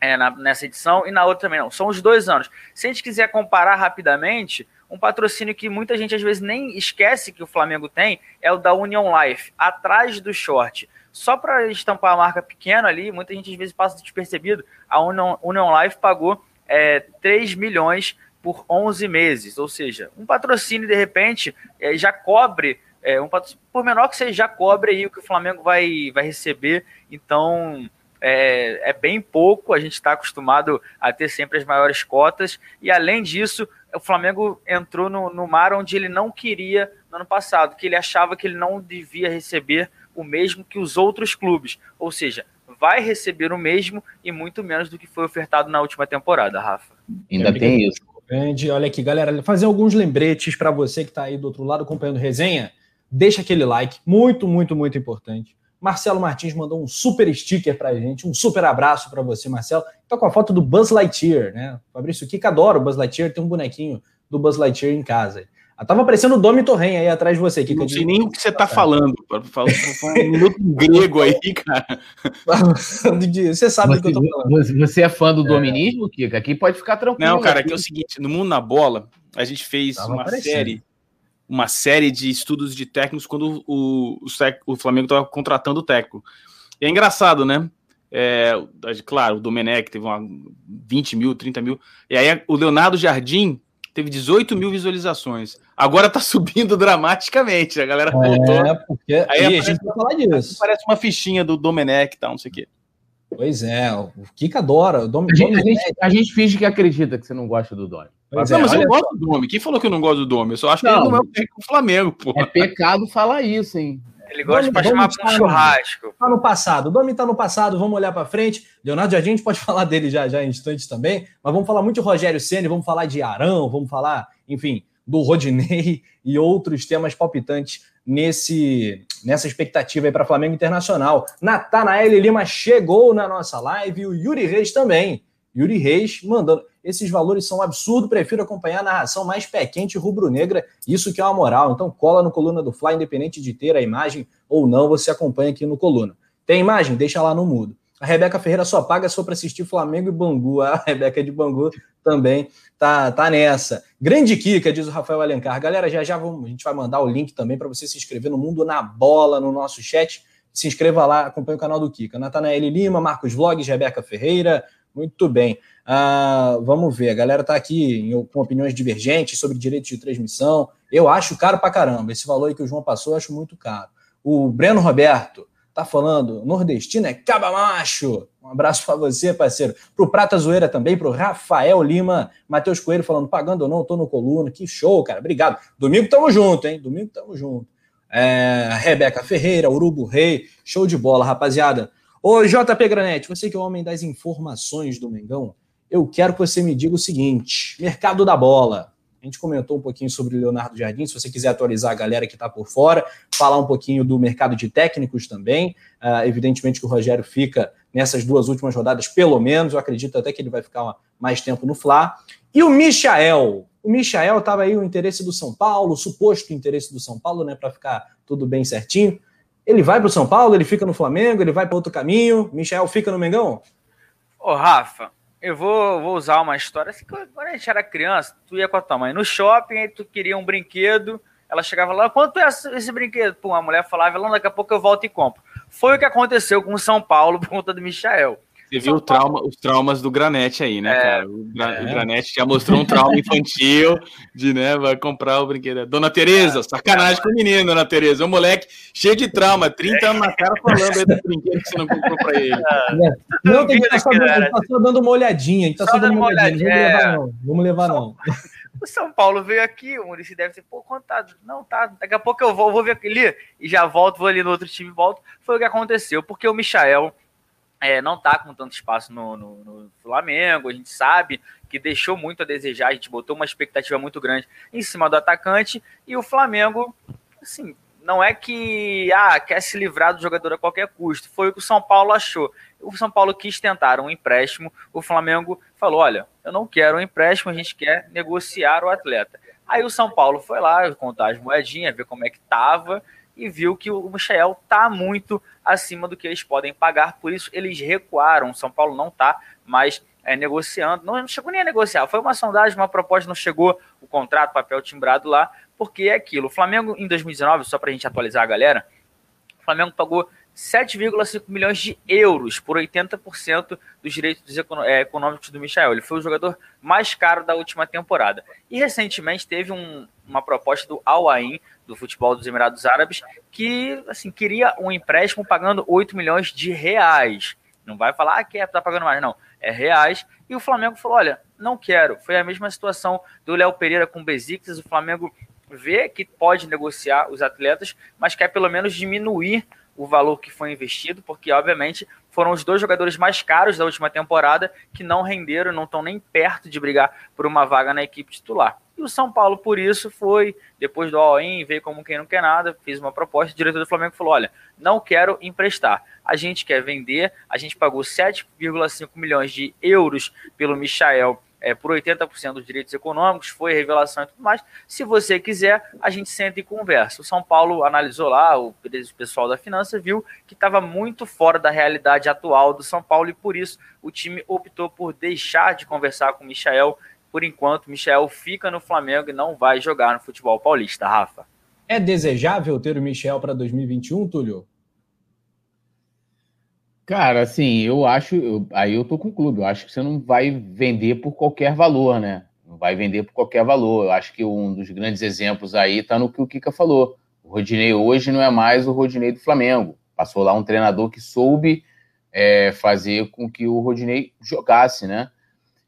é, na, nessa edição e na outra também não. São os dois anos. Se a gente quiser comparar rapidamente, um patrocínio que muita gente às vezes nem esquece que o Flamengo tem é o da Union Life, atrás do short. Só para estampar a marca pequena ali, muita gente às vezes passa despercebido. A Union, Union Life pagou é, 3 milhões por 11 meses, ou seja, um patrocínio de repente é, já cobre, é, um por menor que seja, já cobre aí o que o Flamengo vai, vai receber. Então é, é bem pouco, a gente está acostumado a ter sempre as maiores cotas, e além disso, o Flamengo entrou no, no mar onde ele não queria no ano passado, que ele achava que ele não devia receber o mesmo que os outros clubes. Ou seja, vai receber o mesmo e muito menos do que foi ofertado na última temporada, Rafa. Ainda tem isso. Grande. Olha aqui, galera, fazer alguns lembretes para você que está aí do outro lado acompanhando resenha. Deixa aquele like, muito, muito, muito importante. Marcelo Martins mandou um super sticker pra gente, um super abraço para você, Marcelo. Tá com a foto do Buzz Lightyear, né? Fabrício Kika adora o Buzz Lightyear, tem um bonequinho do Buzz Lightyear em casa. Ah, tava aparecendo o Domi Torren aí atrás de você. Kika, não sei nem o que você tá falando. Fala um minuto grego aí, cara. você sabe do que eu tô falando. Você é fã do é. dominismo, Kika? Aqui pode ficar tranquilo. Não, cara, aqui é o seguinte, no Mundo na Bola, a gente fez tava uma aparecendo. série uma série de estudos de técnicos quando o, o, o Flamengo estava contratando o técnico. E é engraçado, né? É, claro, o Domenech teve uma 20 mil, 30 mil. E aí o Leonardo Jardim teve 18 mil visualizações. Agora tá [LAUGHS] subindo dramaticamente. A galera é, voltou. Porque... Aí, aí a gente vai falar disso. Parece uma fichinha do Domenech e tal, não sei o quê. Pois é, o Kika adora. O Dom, a, gente, a, gente, a gente finge que acredita que você não gosta do Dom. Pois não, é, mas eu gosto do Dome. Quem falou que eu não gosto do Dome? Eu só acho não, que ele não é o técnico do Flamengo, pô. É pecado falar isso, hein? Ele gosta de chamar para um churrasco. Tá no passado. O Domi tá no passado, vamos olhar para frente. Leonardo Jardim, a gente pode [LAUGHS] falar dele já, já em instantes também, mas vamos falar muito de Rogério Ceni, vamos falar de Arão, vamos falar, enfim, do Rodinei [LAUGHS] e outros temas palpitantes nesse nessa expectativa aí para Flamengo Internacional. Natanael Lima chegou na nossa live e o Yuri Reis também. Yuri Reis mandando. Esses valores são absurdos, prefiro acompanhar a narração mais pé quente rubro-negra, isso que é uma moral. Então cola no Coluna do Fly, independente de ter a imagem ou não, você acompanha aqui no Coluna. Tem imagem? Deixa lá no mudo. A Rebeca Ferreira só paga só para assistir Flamengo e Bangu. A [LAUGHS] Rebeca de Bangu também tá, tá nessa. Grande Kika, diz o Rafael Alencar. Galera, já já vamos, a gente vai mandar o link também para você se inscrever no Mundo na Bola, no nosso chat. Se inscreva lá, acompanhe o canal do Kika. Natanael Lima, Marcos Vlogs, Rebeca Ferreira. Muito bem. Uh, vamos ver, a galera está aqui com opiniões divergentes sobre direitos de transmissão. Eu acho caro pra caramba. Esse valor que o João passou, eu acho muito caro. O Breno Roberto tá falando, nordestino é caba macho. Um abraço para você, parceiro. Pro Prata Zoeira também, pro Rafael Lima, Matheus Coelho falando, pagando ou não, tô no coluna. Que show, cara. Obrigado. Domingo tamo junto, hein? Domingo tamo junto. É, Rebeca Ferreira, Urubu Rei, show de bola, rapaziada. Ô, JP Granete, você que é o homem das informações do Mengão, eu quero que você me diga o seguinte: mercado da bola. A gente comentou um pouquinho sobre o Leonardo Jardim. Se você quiser atualizar a galera que está por fora, falar um pouquinho do mercado de técnicos também. Uh, evidentemente que o Rogério fica nessas duas últimas rodadas, pelo menos. Eu acredito até que ele vai ficar mais tempo no Fla. E o Michael. O Michael estava aí o interesse do São Paulo, o suposto interesse do São Paulo, né, para ficar tudo bem certinho. Ele vai para o São Paulo, ele fica no Flamengo, ele vai para outro caminho. Michael fica no Mengão? Ô, Rafa, eu vou, vou usar uma história assim, quando a gente era criança, tu ia com a tua mãe no shopping, aí tu queria um brinquedo, ela chegava lá, quanto é esse brinquedo? Pô, a mulher falava, daqui a pouco eu volto e compro. Foi o que aconteceu com o São Paulo [LAUGHS] por conta do Michael. Você viu o trauma, os traumas do Granete aí, né, é, cara? O, Gra é. o, Granete já mostrou um trauma [LAUGHS] infantil de, né, vai comprar o brinquedo. Dona Tereza, é. sacanagem com o menino, Dona Tereza. O moleque cheio de trauma, 30 anos na cara falando aí do brinquedo que você não comprou pra ele. É. Não, tem que estar só, dando, tá só dando uma olhadinha. A gente tá só, só dando uma olhadinha. Vamos levar é. não. Vamos levar não. [LAUGHS] O São Paulo veio aqui, o Murici deve ter, pô, contado. Não, tá. Daqui a pouco eu vou, vou ver aquele e já volto, vou ali no outro time e volto. Foi o que aconteceu, porque o Michael é, não está com tanto espaço no, no, no, Flamengo. A gente sabe que deixou muito a desejar. A gente botou uma expectativa muito grande em cima do atacante. E o Flamengo, assim, não é que ah, quer se livrar do jogador a qualquer custo. Foi o que o São Paulo achou. O São Paulo quis tentar um empréstimo. O Flamengo falou: olha, eu não quero um empréstimo, a gente quer negociar o atleta. Aí o São Paulo foi lá contar as moedinhas, ver como é que tava e viu que o Michel está muito acima do que eles podem pagar, por isso eles recuaram. São Paulo não está mais é, negociando, não, não, chegou nem a negociar, foi uma sondagem, uma proposta, não chegou o contrato, papel timbrado lá, porque é aquilo. O Flamengo em 2019, só para a gente atualizar a galera, o Flamengo pagou 7,5 milhões de euros por 80% dos direitos é, econômicos do Michel. Ele foi o jogador mais caro da última temporada. E recentemente teve um, uma proposta do Al Ain do futebol dos Emirados Árabes, que assim, queria um empréstimo pagando 8 milhões de reais. Não vai falar ah, que é, tá pagando mais, não. É reais. E o Flamengo falou: olha, não quero. Foi a mesma situação do Léo Pereira com o Besiktas. O Flamengo vê que pode negociar os atletas, mas quer pelo menos diminuir o valor que foi investido, porque obviamente foram os dois jogadores mais caros da última temporada que não renderam, não estão nem perto de brigar por uma vaga na equipe titular. E o São Paulo, por isso, foi, depois do all-in, veio como quem não quer nada, fez uma proposta, o diretor do Flamengo falou, olha, não quero emprestar, a gente quer vender, a gente pagou 7,5 milhões de euros pelo Michael é, por 80% dos direitos econômicos, foi revelação e tudo mais. Se você quiser, a gente senta e conversa. O São Paulo analisou lá, o pessoal da finança viu que estava muito fora da realidade atual do São Paulo e por isso o time optou por deixar de conversar com o Michael. Por enquanto, Michael fica no Flamengo e não vai jogar no futebol paulista, Rafa. É desejável ter o Michel para 2021, Túlio? Cara, assim, eu acho. Eu, aí eu tô com o clube. Eu acho que você não vai vender por qualquer valor, né? Não vai vender por qualquer valor. Eu acho que um dos grandes exemplos aí tá no que o Kika falou. O Rodinei hoje não é mais o Rodinei do Flamengo. Passou lá um treinador que soube é, fazer com que o Rodinei jogasse, né?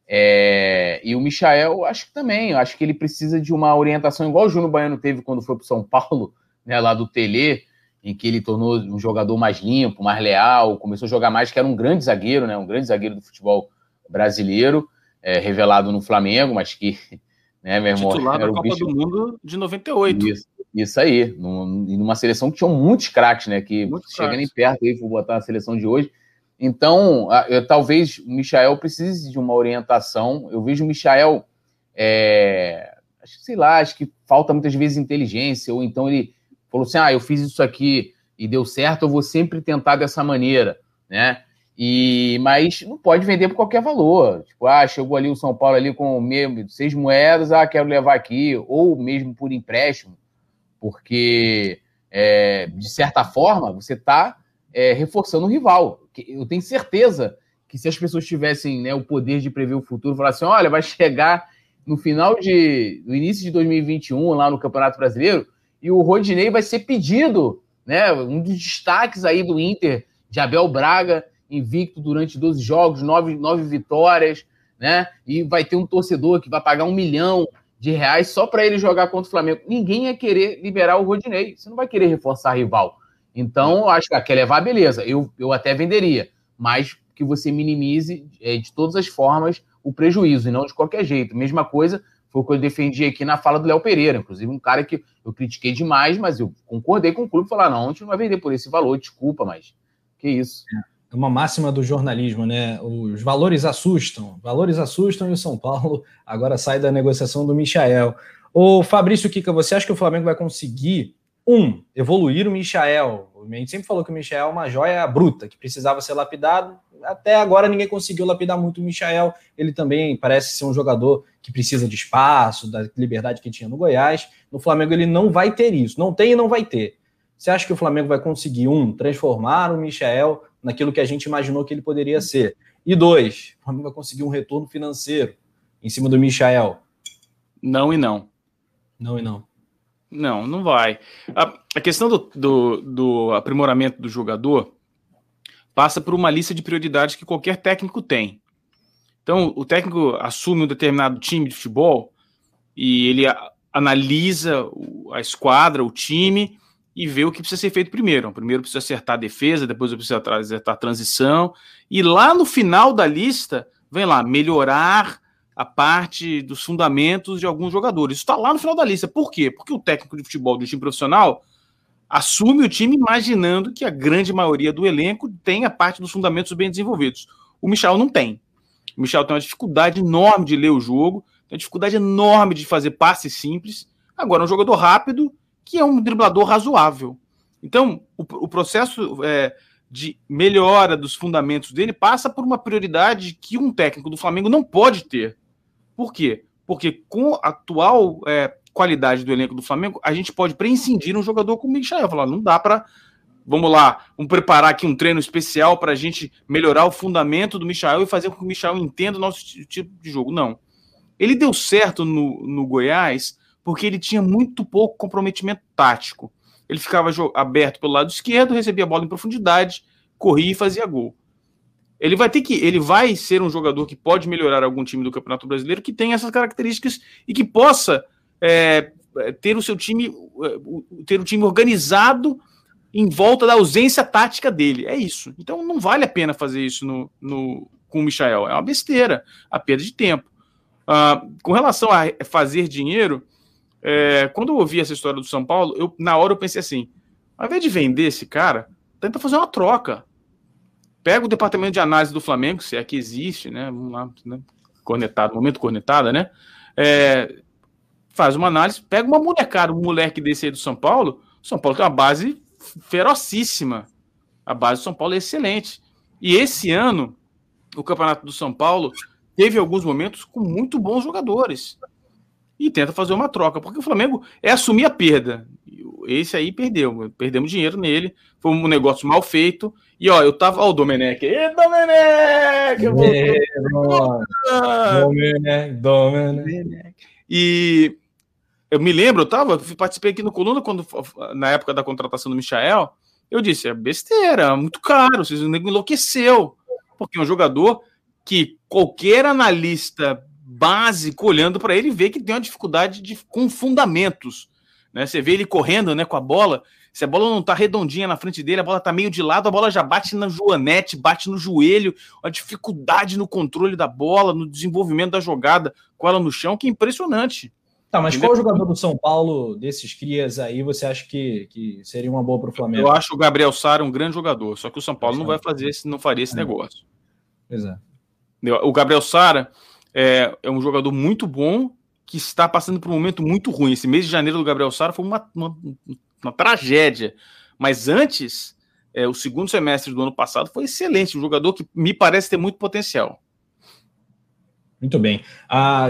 É, e o Michael, acho que também, eu acho que ele precisa de uma orientação igual o Júnior Baiano teve quando foi para São Paulo, né, lá do Tele, em que ele tornou um jogador mais limpo, mais leal, começou a jogar mais, que era um grande zagueiro, né, um grande zagueiro do futebol brasileiro, é, revelado no Flamengo, mas que, [LAUGHS] né, meu irmão, Titular era o Copa bicho... do Mundo de 98. Isso, isso aí, num, numa seleção que tinha muitos craques, né, que Muito chega nem perto aí, vou botar a seleção de hoje. Então, eu, talvez o Michael precise de uma orientação. Eu vejo o Michael, é, sei lá, acho que falta muitas vezes inteligência, ou então ele falou assim: ah, eu fiz isso aqui e deu certo, eu vou sempre tentar dessa maneira, né? E, mas não pode vender por qualquer valor. Tipo, ah, chegou ali o São Paulo ali com mesmo, seis moedas, ah, quero levar aqui, ou mesmo por empréstimo, porque é, de certa forma você está é, reforçando o rival. Eu tenho certeza que se as pessoas tivessem né, o poder de prever o futuro, falar assim, olha, vai chegar no final de, no início de 2021 lá no Campeonato Brasileiro e o Rodinei vai ser pedido, né, um dos destaques aí do Inter de Abel Braga, invicto durante 12 jogos, 9, 9 vitórias, né, e vai ter um torcedor que vai pagar um milhão de reais só para ele jogar contra o Flamengo. Ninguém ia querer liberar o Rodinei. Você não vai querer reforçar rival. Então, acho que ah, quer levar, beleza. Eu, eu até venderia, mas que você minimize é, de todas as formas o prejuízo, e não de qualquer jeito. Mesma coisa foi o que eu defendi aqui na fala do Léo Pereira, inclusive um cara que eu critiquei demais, mas eu concordei com o clube falar: não, a gente não vai vender por esse valor, desculpa, mas que isso. É uma máxima do jornalismo, né? Os valores assustam, valores assustam e o São Paulo agora sai da negociação do Michael. Ô Fabrício Kika, você acha que o Flamengo vai conseguir um, evoluir o Michael. A gente sempre falou que o Michael é uma joia bruta, que precisava ser lapidado. Até agora ninguém conseguiu lapidar muito o Michael. Ele também parece ser um jogador que precisa de espaço, da liberdade que tinha no Goiás. No Flamengo ele não vai ter isso. Não tem e não vai ter. Você acha que o Flamengo vai conseguir, um, transformar o Michael naquilo que a gente imaginou que ele poderia ser? E dois, o Flamengo vai conseguir um retorno financeiro em cima do Michael? Não e não. Não e não. Não, não vai. A, a questão do, do, do, aprimoramento do jogador passa por uma lista de prioridades que qualquer técnico tem. Então, o técnico assume um determinado time de futebol e ele analisa a esquadra, o time e vê o que precisa ser feito primeiro. Primeiro precisa acertar a defesa, depois precisa acertar a transição. E lá no final da lista, vem lá, melhorar a parte dos fundamentos de alguns jogadores. Isso está lá no final da lista. Por quê? Porque o técnico de futebol do time profissional assume o time imaginando que a grande maioria do elenco tem a parte dos fundamentos bem desenvolvidos. O Michel não tem. O Michel tem uma dificuldade enorme de ler o jogo, tem uma dificuldade enorme de fazer passes simples. Agora, é um jogador rápido que é um driblador razoável. Então, o, o processo é, de melhora dos fundamentos dele passa por uma prioridade que um técnico do Flamengo não pode ter. Por quê? Porque com a atual é, qualidade do elenco do Flamengo, a gente pode prescindir um jogador como o Michael. Falar, não dá para. Vamos lá, vamos preparar aqui um treino especial para a gente melhorar o fundamento do Michael e fazer com que o Michael entenda o nosso tipo de jogo. Não. Ele deu certo no, no Goiás porque ele tinha muito pouco comprometimento tático. Ele ficava aberto pelo lado esquerdo, recebia a bola em profundidade, corria e fazia gol. Ele vai ter que, ele vai ser um jogador que pode melhorar algum time do Campeonato Brasileiro que tem essas características e que possa é, ter o seu time, é, ter o time organizado em volta da ausência tática dele. É isso. Então não vale a pena fazer isso no, no com o Michael. É uma besteira, a perda de tempo. Uh, com relação a fazer dinheiro, é, quando eu ouvi essa história do São Paulo, eu, na hora eu pensei assim: ao invés de vender esse cara, tenta fazer uma troca. Pega o departamento de análise do Flamengo, se é que existe, né? Vamos lá, né? cornetado, momento cornetada, né? É, faz uma análise, pega uma molecada, um moleque desse aí do São Paulo. São Paulo tem uma base ferocíssima. A base do São Paulo é excelente. E esse ano, o campeonato do São Paulo teve alguns momentos com muito bons jogadores. E tenta fazer uma troca, porque o Flamengo é assumir a perda. Esse aí perdeu, perdemos dinheiro nele, foi um negócio mal feito. E ó, eu tava. Ó, o Domenech. Ê, Domenech! Domenech, Domenech. E eu me lembro, eu tava, participei aqui no Coluna quando, na época da contratação do Michael. Eu disse: é besteira, muito caro, vocês enlouqueceu. Porque é um jogador que qualquer analista básico olhando para ele vê que tem uma dificuldade de, com fundamentos. Né? Você vê ele correndo né, com a bola. Se a bola não está redondinha na frente dele, a bola está meio de lado, a bola já bate na joanete, bate no joelho, a dificuldade no controle da bola, no desenvolvimento da jogada com ela no chão, que é impressionante. Tá, mas qual jogador do São Paulo, desses crias aí, você acha que, que seria uma boa para o Flamengo? Eu acho o Gabriel Sara um grande jogador, só que o São Paulo não vai fazer, não faria esse é. negócio. Exato. O Gabriel Sara é, é um jogador muito bom que está passando por um momento muito ruim. Esse mês de janeiro do Gabriel Sara foi uma, uma, uma tragédia. Mas antes, é, o segundo semestre do ano passado foi excelente. Um jogador que me parece ter muito potencial. Muito bem.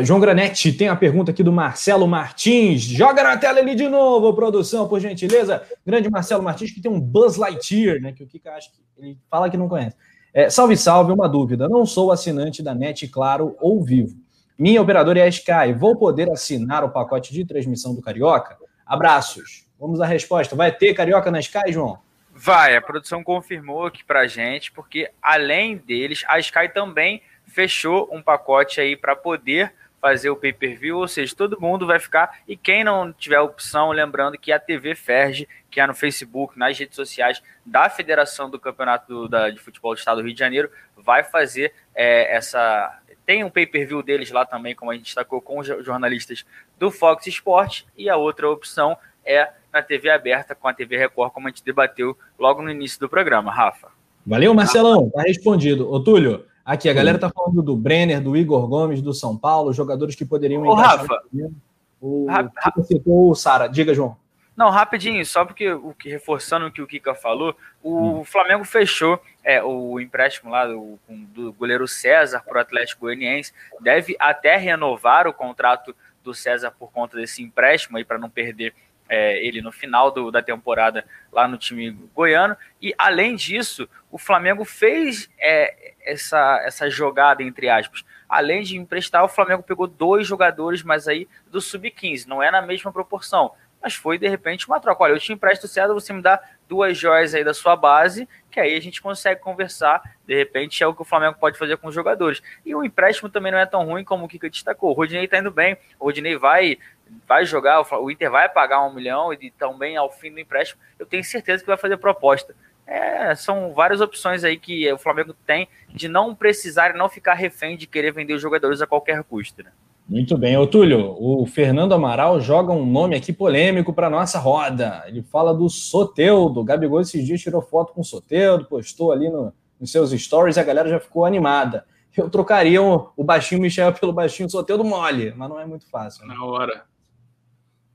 João Granete tem a pergunta aqui do Marcelo Martins. Joga na tela ele de novo, produção, por gentileza. Grande Marcelo Martins, que tem um Buzz Lightyear, né? Que o Kika acha que ele fala que não conhece. É, salve, salve, uma dúvida. Não sou assinante da NET, claro, ou vivo. Minha operadora é a Sky. Vou poder assinar o pacote de transmissão do Carioca? Abraços. Vamos à resposta. Vai ter Carioca na Sky, João? Vai, a produção confirmou aqui pra gente, porque além deles, a Sky também fechou um pacote aí para poder fazer o pay-per-view, ou seja, todo mundo vai ficar. E quem não tiver opção, lembrando que a TV Ferge, que é no Facebook, nas redes sociais da Federação do Campeonato do, da, de Futebol do Estado do Rio de Janeiro, vai fazer é, essa. Tem um pay-per-view deles lá também, como a gente destacou, com os jornalistas do Fox Sports, e a outra opção é na TV aberta com a TV Record, como a gente debateu logo no início do programa, Rafa. Valeu, Marcelão, tá respondido. Ô, Túlio, Aqui, a galera tá falando do Brenner, do Igor Gomes, do São Paulo, jogadores que poderiam Ô, Rafa, o Rafa, citou o Sara. Diga, João. Não, rapidinho, só porque o que reforçando o que o Kika falou, o hum. Flamengo fechou é, o empréstimo lá do, do goleiro César para o Atlético Goianiense, deve até renovar o contrato do César por conta desse empréstimo aí para não perder é, ele no final do, da temporada lá no time goiano. E além disso, o Flamengo fez é, essa, essa jogada, entre aspas. Além de emprestar, o Flamengo pegou dois jogadores, mas aí do sub-15, não é na mesma proporção. Mas foi de repente uma troca. Olha, eu te empresto cedo, você me dá duas joias aí da sua base, que aí a gente consegue conversar. De repente é o que o Flamengo pode fazer com os jogadores. E o empréstimo também não é tão ruim como o Kika destacou. O Rodinei tá indo bem, o Rodinei vai vai jogar, o Inter vai pagar um milhão e também ao fim do empréstimo, eu tenho certeza que vai fazer proposta. É, são várias opções aí que o Flamengo tem de não precisar e não ficar refém de querer vender os jogadores a qualquer custo. Né? Muito bem. Ô, Túlio, o Fernando Amaral joga um nome aqui polêmico para nossa roda. Ele fala do Soteudo. O Gabigol esses dias tirou foto com o Soteudo, postou ali no, nos seus stories e a galera já ficou animada. Eu trocaria o, o baixinho Michel pelo baixinho Soteudo mole, mas não é muito fácil. Né? Na hora.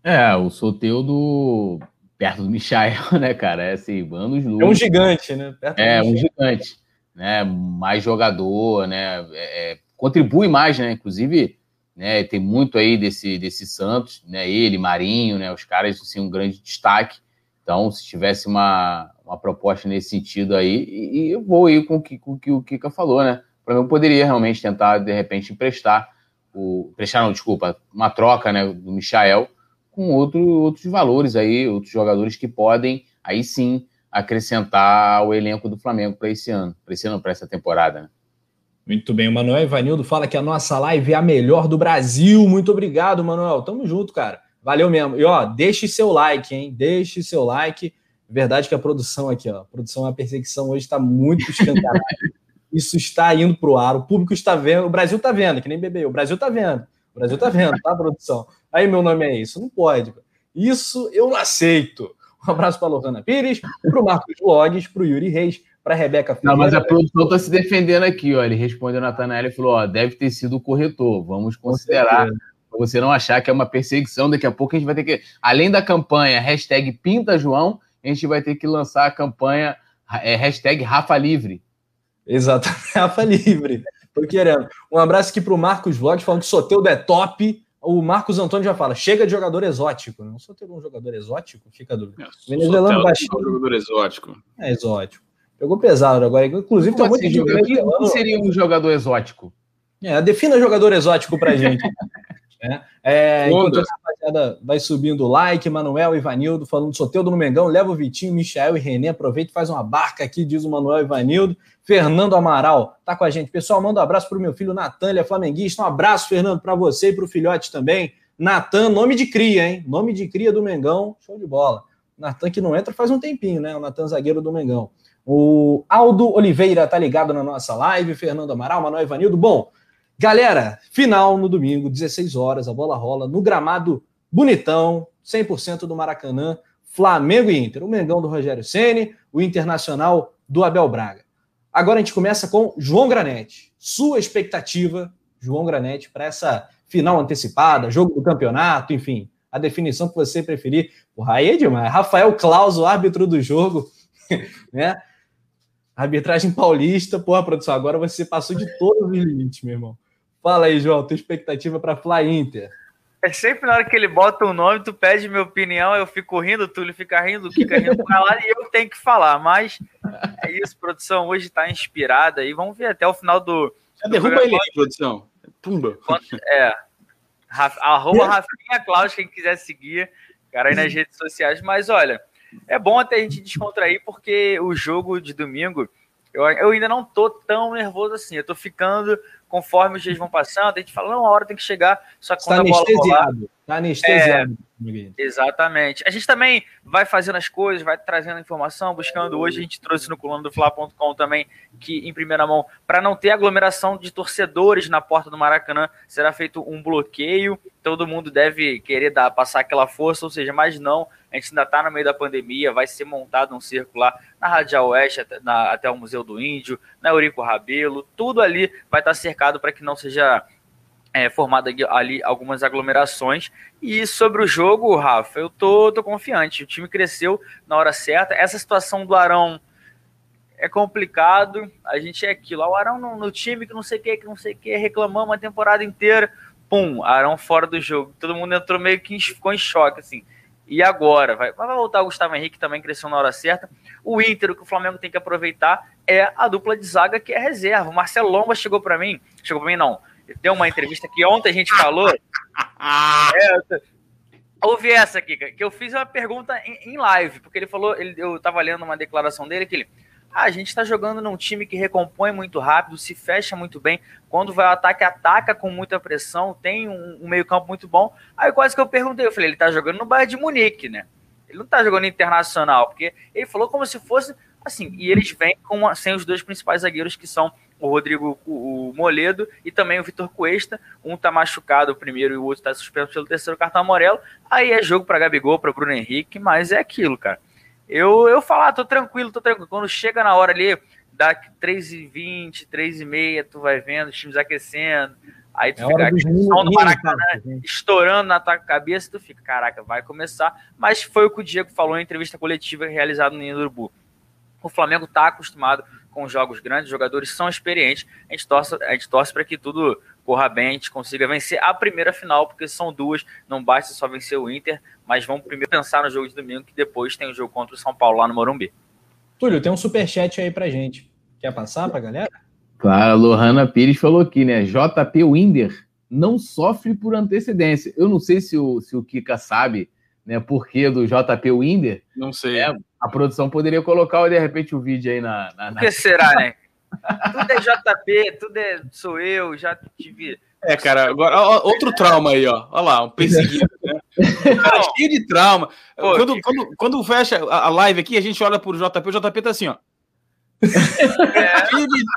É, o Soteudo perto do Michael, [LAUGHS] né, cara? É assim, anos luz. É um gigante, né? Perto é, um gigante. Né? Mais jogador, né? É, é, contribui mais, né? Inclusive, né, tem muito aí desse, desse Santos, né? Ele, Marinho, né? Os caras, assim, um grande destaque. Então, se tivesse uma, uma proposta nesse sentido aí, e, e eu vou ir com o que, com o que o Kika falou, né? Para mim, eu poderia realmente tentar, de repente, emprestar o. Emprestar, não, desculpa, uma troca, né? Do Michael com outro, outros valores aí, outros jogadores que podem, aí sim, acrescentar o elenco do Flamengo para esse ano, para esse ano, para essa temporada. Né? Muito bem, o Manuel Ivanildo fala que a nossa live é a melhor do Brasil. Muito obrigado, Manuel. Tamo junto, cara. Valeu mesmo. E ó, deixe seu like, hein? Deixe seu like. Verdade que a produção aqui, ó, a produção a perseguição hoje está muito escancarada. [LAUGHS] Isso está indo pro ar, o público está vendo, o Brasil está vendo, que nem bebê, o Brasil está vendo. O Brasil tá vendo, tá, produção? Aí meu nome é isso. Não pode. Isso eu não aceito. Um abraço para a Lohana Pires, para o Marcos Logs, para o Yuri Reis, para a Rebeca Ferreira. Não, mas a produção está se defendendo aqui, ó. Ele respondeu a Natanael e falou: ó, deve ter sido o corretor. Vamos considerar. Para você não achar que é uma perseguição, daqui a pouco a gente vai ter que. Além da campanha hashtag Pinta João, a gente vai ter que lançar a campanha é, hashtag Rafa Livre. Exatamente, [LAUGHS] Rafa Livre. Tô querendo. Um abraço aqui para o Marcos Vlog, falando que Soteudo é top. O Marcos Antônio já fala, chega de jogador exótico. Não Soteudo é um jogador exótico? Fica a dúvida. É, Venezuelano baixinho. É um jogador exótico. É exótico. Pegou pesado agora. Inclusive, Como tem muito assim, jogador, seria um jogador exótico? É, defina jogador exótico pra gente. [LAUGHS] é, é, enquanto rapaziada vai subindo o like. Manuel Ivanildo falando Soteudo no Mengão. Leva o Vitinho, Michael e Renê. Aproveita e faz uma barca aqui, diz o Manuel Ivanildo. Fernando Amaral tá com a gente. Pessoal, manda um abraço pro meu filho Natan, ele é flamenguista. Um abraço, Fernando, para você e pro filhote também. Natan, nome de cria, hein? Nome de cria do Mengão. Show de bola. Natan que não entra faz um tempinho, né? O Natan zagueiro do Mengão. O Aldo Oliveira tá ligado na nossa live. Fernando Amaral, Manuel Ivanildo. Bom, Galera, final no domingo, 16 horas, a bola rola no gramado bonitão, 100% do Maracanã, Flamengo e Inter. O Mengão do Rogério Ceni, o Internacional do Abel Braga. Agora a gente começa com João Granete. Sua expectativa, João Granete, para essa final antecipada, jogo do campeonato, enfim, a definição que você preferir. Porra, aí é demais. Rafael Claus, o árbitro do jogo, [LAUGHS] né? Arbitragem paulista, porra, produção, agora você passou de todos os limites, meu irmão. Fala aí, João, tua expectativa para Fly Inter. É sempre na hora que ele bota o um nome, tu pede minha opinião, eu fico rindo, tu ele fica rindo, fica rindo pra lá e eu tenho que falar. Mas é isso, produção hoje tá inspirada e vamos ver até o final do. Já derruba ele aí, produção. Pumba. É. arroba Rafinha Claus, quem quiser seguir, cara, aí nas redes sociais. Mas olha, é bom até a gente descontrair, porque o jogo de domingo, eu, eu ainda não tô tão nervoso assim. Eu tô ficando conforme os dias vão passando, a gente fala, não, a hora tem que chegar, só que quando tá a bola rolar... Tá anestesiado. É, exatamente. A gente também vai fazendo as coisas, vai trazendo informação, buscando. Hoje a gente trouxe no coluna do Fla.com também, que em primeira mão, para não ter aglomeração de torcedores na porta do Maracanã, será feito um bloqueio. Todo mundo deve querer dar, passar aquela força, ou seja, mas não. A gente ainda está no meio da pandemia, vai ser montado um circo lá na Radial Oeste, até, na, até o Museu do Índio, na Eurico Rabelo, tudo ali vai estar tá cercado para que não seja é, formado ali algumas aglomerações. E sobre o jogo, Rafa, eu tô, tô confiante. O time cresceu na hora certa. Essa situação do Arão é complicado. A gente é aquilo. O Arão no, no, time que não sei o que, que não sei o que, reclamamos a temporada inteira. Pum, Arão fora do jogo. Todo mundo entrou meio que ficou em choque, assim. E agora? Vai, vai voltar o Gustavo Henrique, também cresceu na hora certa. O Inter, o que o Flamengo tem que aproveitar é a dupla de zaga que é reserva. O Marcelo Lomba chegou para mim, chegou para mim não, deu uma entrevista que ontem a gente falou. [LAUGHS] é, ouvi essa aqui, que eu fiz uma pergunta em, live, porque ele falou, ele, eu tava lendo uma declaração dele que ele. Ah, a gente está jogando num time que recompõe muito rápido, se fecha muito bem. Quando vai ao ataque, ataca com muita pressão, tem um, um meio-campo muito bom. Aí quase que eu perguntei, eu falei, ele está jogando no Bayern de Munique, né? Ele não está jogando internacional, porque ele falou como se fosse assim. E eles vêm com, sem os dois principais zagueiros que são o Rodrigo o Moledo e também o Vitor Cuesta. Um tá machucado o primeiro e o outro tá suspenso pelo terceiro cartão amarelo. Aí é jogo para Gabigol, para Bruno Henrique, mas é aquilo, cara. Eu, eu falar, ah, tô tranquilo, tô tranquilo. Quando chega na hora ali, dá 3h20, 3h30, tu vai vendo os times aquecendo. Aí tu é fica aquele som do Maracanã estourando na tua cabeça, tu fica, caraca, vai começar. Mas foi o que o Diego falou em entrevista coletiva realizada no Urubu. O Flamengo tá acostumado com jogos grandes, os jogadores são experientes. A gente torce, a gente torce para que tudo corra bem, a gente consiga vencer a primeira final, porque são duas, não basta só vencer o Inter, mas vamos primeiro pensar no jogo de domingo, que depois tem o jogo contra o São Paulo lá no Morumbi. Túlio, tem um superchat aí pra gente. Quer passar pra galera? Claro, a Lohana Pires falou aqui, né? JP Winder não sofre por antecedência. Eu não sei se o, se o Kika sabe, né, por que do JP Winder. Não sei. É, a produção poderia colocar, de repente, o vídeo aí na. na, na... O que será, né? Tudo é JP, tudo é sou eu, já tive. É, cara, agora ó, outro trauma aí, ó. Olha lá, um perseguido, né? cara cheio de trauma. Pô, quando, que... quando, quando fecha a live aqui, a gente olha pro JP, o JP tá assim, ó. [LAUGHS] É.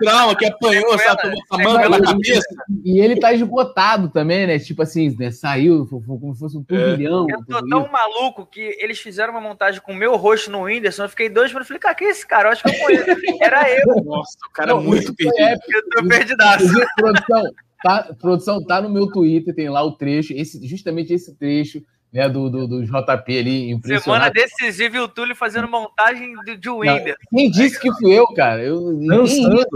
Trauma que apanhou, sabe? Tomou essa manga na cabeça. E ele tá esgotado também, né? Tipo assim, né? saiu como se fosse um turbilhão. É. Eu tô tão maluco que eles fizeram uma montagem com o meu rosto no Whindersson. Eu fiquei dois minutos. Falei, cara, que é esse cara? Eu acho que eu conheço. [LAUGHS] Era eu. Nossa, o cara Não, é muito perdido. É, eu tô perdidaço. Produção, tá, produção, tá no meu Twitter, tem lá o trecho, esse, justamente esse trecho né, do, do, do JP ali, impressionante. Semana decisiva e o Túlio fazendo montagem de, de Winder. Quem disse que fui eu, cara? Eu, dançando,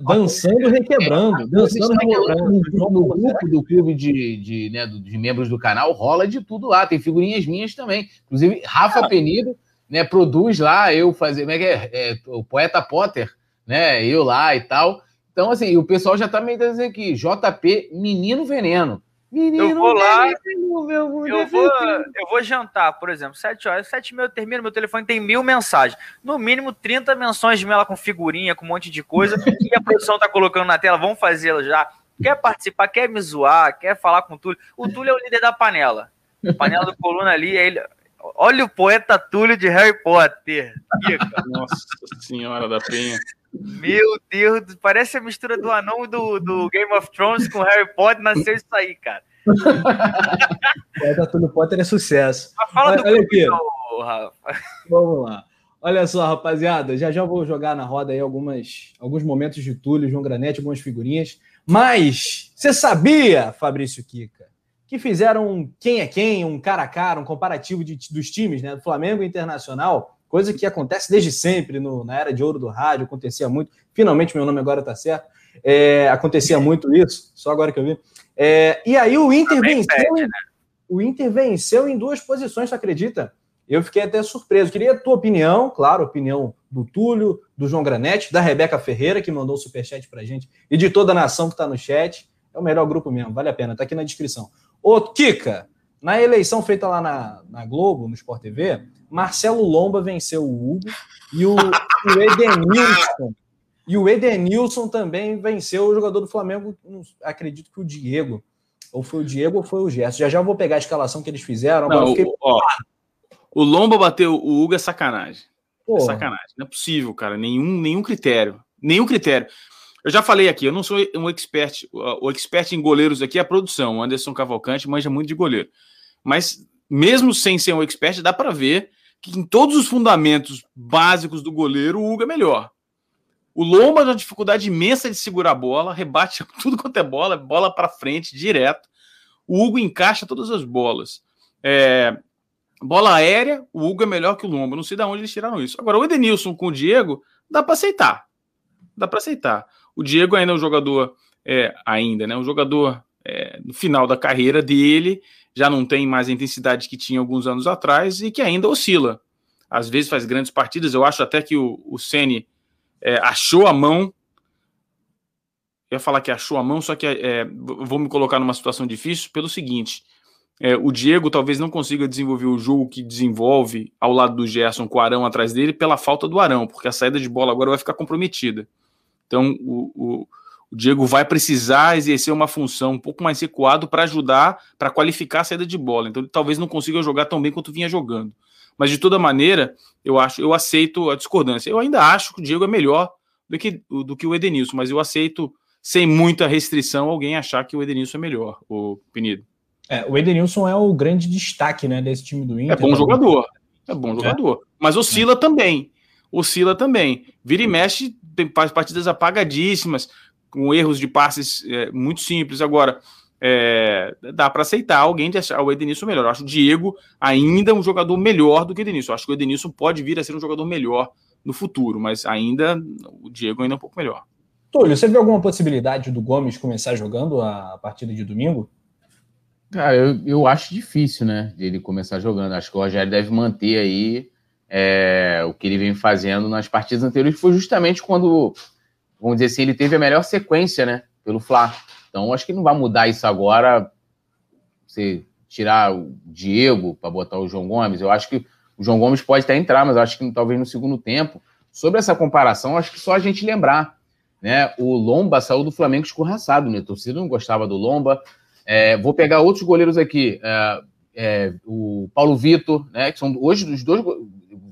dançando, requebrando. Dançando, requebrando. No, no grupo do clube de, de, né, de membros do canal, rola de tudo lá. Tem figurinhas minhas também. Inclusive, Rafa ah. Penido né, produz lá, eu fazer, como é que é? é? O poeta Potter, né? Eu lá e tal. Então, assim, o pessoal já tá me dizendo aqui, JP Menino Veneno. Menino, eu vou lá, eu vou, eu vou jantar, por exemplo, sete horas, sete mil eu termino, meu telefone tem mil mensagens. No mínimo 30 menções de mela com figurinha, com um monte de coisa, [LAUGHS] e a produção tá colocando na tela, vamos fazê-la já. Quer participar, quer me zoar, quer falar com o Túlio. O Túlio é o líder da panela. A panela do Coluna ali, é ele. Olha o poeta Túlio de Harry Potter. Nossa senhora da penha. Meu Deus, parece a mistura do anão do, do Game of Thrones com Harry Potter, nasceu isso aí, cara. [LAUGHS] poeta Túlio Potter é sucesso. Mas fala olha, do olha aqui. Rafa. Vamos lá. Olha só, rapaziada, já já vou jogar na roda aí algumas, alguns momentos de Túlio, João Granete, algumas figurinhas. Mas você sabia, Fabrício Kika, que fizeram um quem é quem, um cara a cara, um comparativo de, dos times, né? Do Flamengo Internacional, coisa que acontece desde sempre no, na era de ouro do rádio, acontecia muito. Finalmente, meu nome agora tá certo. É, acontecia [LAUGHS] muito isso, só agora que eu vi. É, e aí o Inter venceu. Né? O Inter venceu em duas posições, você acredita? Eu fiquei até surpreso. Queria a tua opinião, claro, opinião do Túlio, do João Granete, da Rebeca Ferreira, que mandou o superchat pra gente, e de toda a nação que está no chat. É o melhor grupo mesmo, vale a pena, tá aqui na descrição. Ô, Kika, na eleição feita lá na, na Globo, no Sport TV, Marcelo Lomba venceu o Hugo e o, o Edenilson. E o Edenilson também venceu o jogador do Flamengo, acredito que o Diego. Ou foi o Diego ou foi o Gerson. Já já vou pegar a escalação que eles fizeram. Não, fiquei... ó, o Lomba bateu o Hugo é sacanagem. É sacanagem. Não é possível, cara. Nenhum, nenhum critério. Nenhum critério. Eu já falei aqui, eu não sou um expert. O expert em goleiros aqui é a produção. O Anderson Cavalcante manja muito de goleiro. Mas, mesmo sem ser um expert, dá para ver que em todos os fundamentos básicos do goleiro, o Hugo é melhor. O Lomba tem uma dificuldade imensa de segurar a bola, rebate [LAUGHS] tudo quanto é bola, bola para frente, direto. O Hugo encaixa todas as bolas. É, bola aérea, o Hugo é melhor que o Lomba. Não sei de onde eles tiraram isso. Agora, o Edenilson com o Diego, dá para aceitar. Dá para aceitar. O Diego ainda é um jogador, é, ainda, né? Um jogador é, no final da carreira dele, já não tem mais a intensidade que tinha alguns anos atrás e que ainda oscila. Às vezes faz grandes partidas. Eu acho até que o, o Ceni é, achou a mão. Eu ia falar que achou a mão, só que é, vou me colocar numa situação difícil pelo seguinte: é, o Diego talvez não consiga desenvolver o jogo que desenvolve ao lado do Gerson com o Arão atrás dele pela falta do Arão, porque a saída de bola agora vai ficar comprometida. Então, o, o, o Diego vai precisar exercer uma função um pouco mais recuado para ajudar, para qualificar a saída de bola. Então, ele talvez não consiga jogar tão bem quanto vinha jogando. Mas, de toda maneira, eu acho, eu aceito a discordância. Eu ainda acho que o Diego é melhor do que, do que o Edenilson, mas eu aceito, sem muita restrição, alguém achar que o Edenilson é melhor, o Penido. É, o Edenilson é o grande destaque né, desse time do Inter. É bom jogador. É bom jogador. É. Mas oscila é. também. Oscila também. Vira e mexe tem partidas apagadíssimas, com erros de passes é, muito simples. Agora, é, dá para aceitar alguém de achar o Edenilson melhor. Eu acho o Diego ainda um jogador melhor do que o Edenilson. Eu acho que o Edenilson pode vir a ser um jogador melhor no futuro, mas ainda o Diego ainda é um pouco melhor. Túlio, você vê alguma possibilidade do Gomes começar jogando a partida de domingo? Cara, eu, eu acho difícil, né? Ele começar jogando. Acho que o Rogério deve manter aí é, o que ele vem fazendo nas partidas anteriores foi justamente quando, vamos dizer assim, ele teve a melhor sequência, né? Pelo Fla. Então, acho que não vai mudar isso agora. Você tirar o Diego para botar o João Gomes. Eu acho que o João Gomes pode até entrar, mas acho que talvez no segundo tempo. Sobre essa comparação, acho que só a gente lembrar. Né? O Lomba saiu do Flamengo escorraçado, né? A torcida não gostava do Lomba. É, vou pegar outros goleiros aqui. É, é, o Paulo Vitor, né? Que são hoje os dois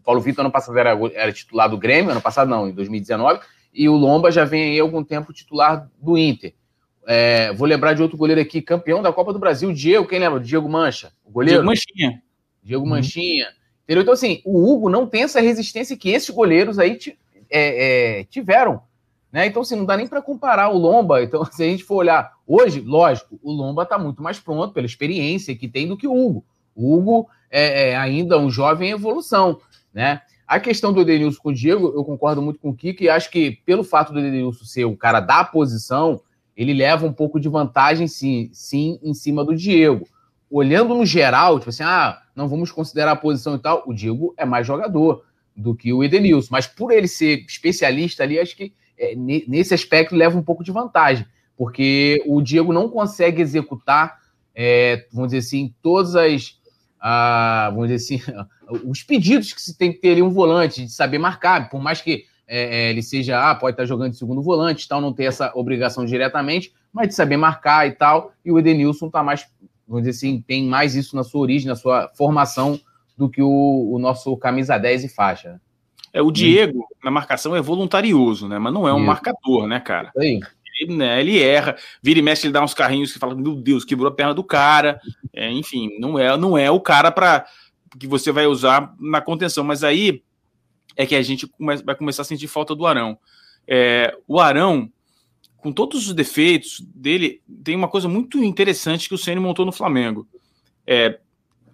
Paulo Vitor ano passado era, era titular do Grêmio, ano passado não, em 2019, e o Lomba já vem aí há algum tempo titular do Inter. É, vou lembrar de outro goleiro aqui, campeão da Copa do Brasil, Diego, quem lembra? Diego Mancha. O goleiro? Diego Manchinha. Diego uhum. Manchinha. Entendeu? Então, assim, o Hugo não tem essa resistência que esses goleiros aí é, é, tiveram. Né? Então, assim, não dá nem para comparar o Lomba. Então, [LAUGHS] se a gente for olhar hoje, lógico, o Lomba está muito mais pronto pela experiência que tem do que o Hugo. O Hugo é, é ainda um jovem em evolução. Né? A questão do Edenilson com o Diego, eu concordo muito com o Kiko e acho que pelo fato do Edenilson ser o cara da posição, ele leva um pouco de vantagem, sim, sim, em cima do Diego. Olhando no geral, tipo assim, ah, não vamos considerar a posição e tal, o Diego é mais jogador do que o Edenilson. Mas por ele ser especialista ali, acho que é, nesse aspecto leva um pouco de vantagem, porque o Diego não consegue executar é, vamos dizer assim, todas as, a, vamos dizer assim, [LAUGHS] os pedidos que se tem que ter ali um volante, de saber marcar, por mais que é, é, ele seja, ah, pode estar jogando de segundo volante, tal, não ter essa obrigação diretamente, mas de saber marcar e tal, e o Edenilson está mais, vamos dizer assim, tem mais isso na sua origem, na sua formação, do que o, o nosso camisa 10 e faixa. É, o Diego, na marcação, é voluntarioso, né? Mas não é um isso. marcador, né, cara? Aí. Né, ele erra, vira e mexe, ele dá uns carrinhos que fala, meu Deus, quebrou a perna do cara. É, enfim, não é, não é o cara para que você vai usar na contenção. Mas aí é que a gente vai começar a sentir falta do Arão. É, o Arão, com todos os defeitos dele, tem uma coisa muito interessante que o Ceni montou no Flamengo. É,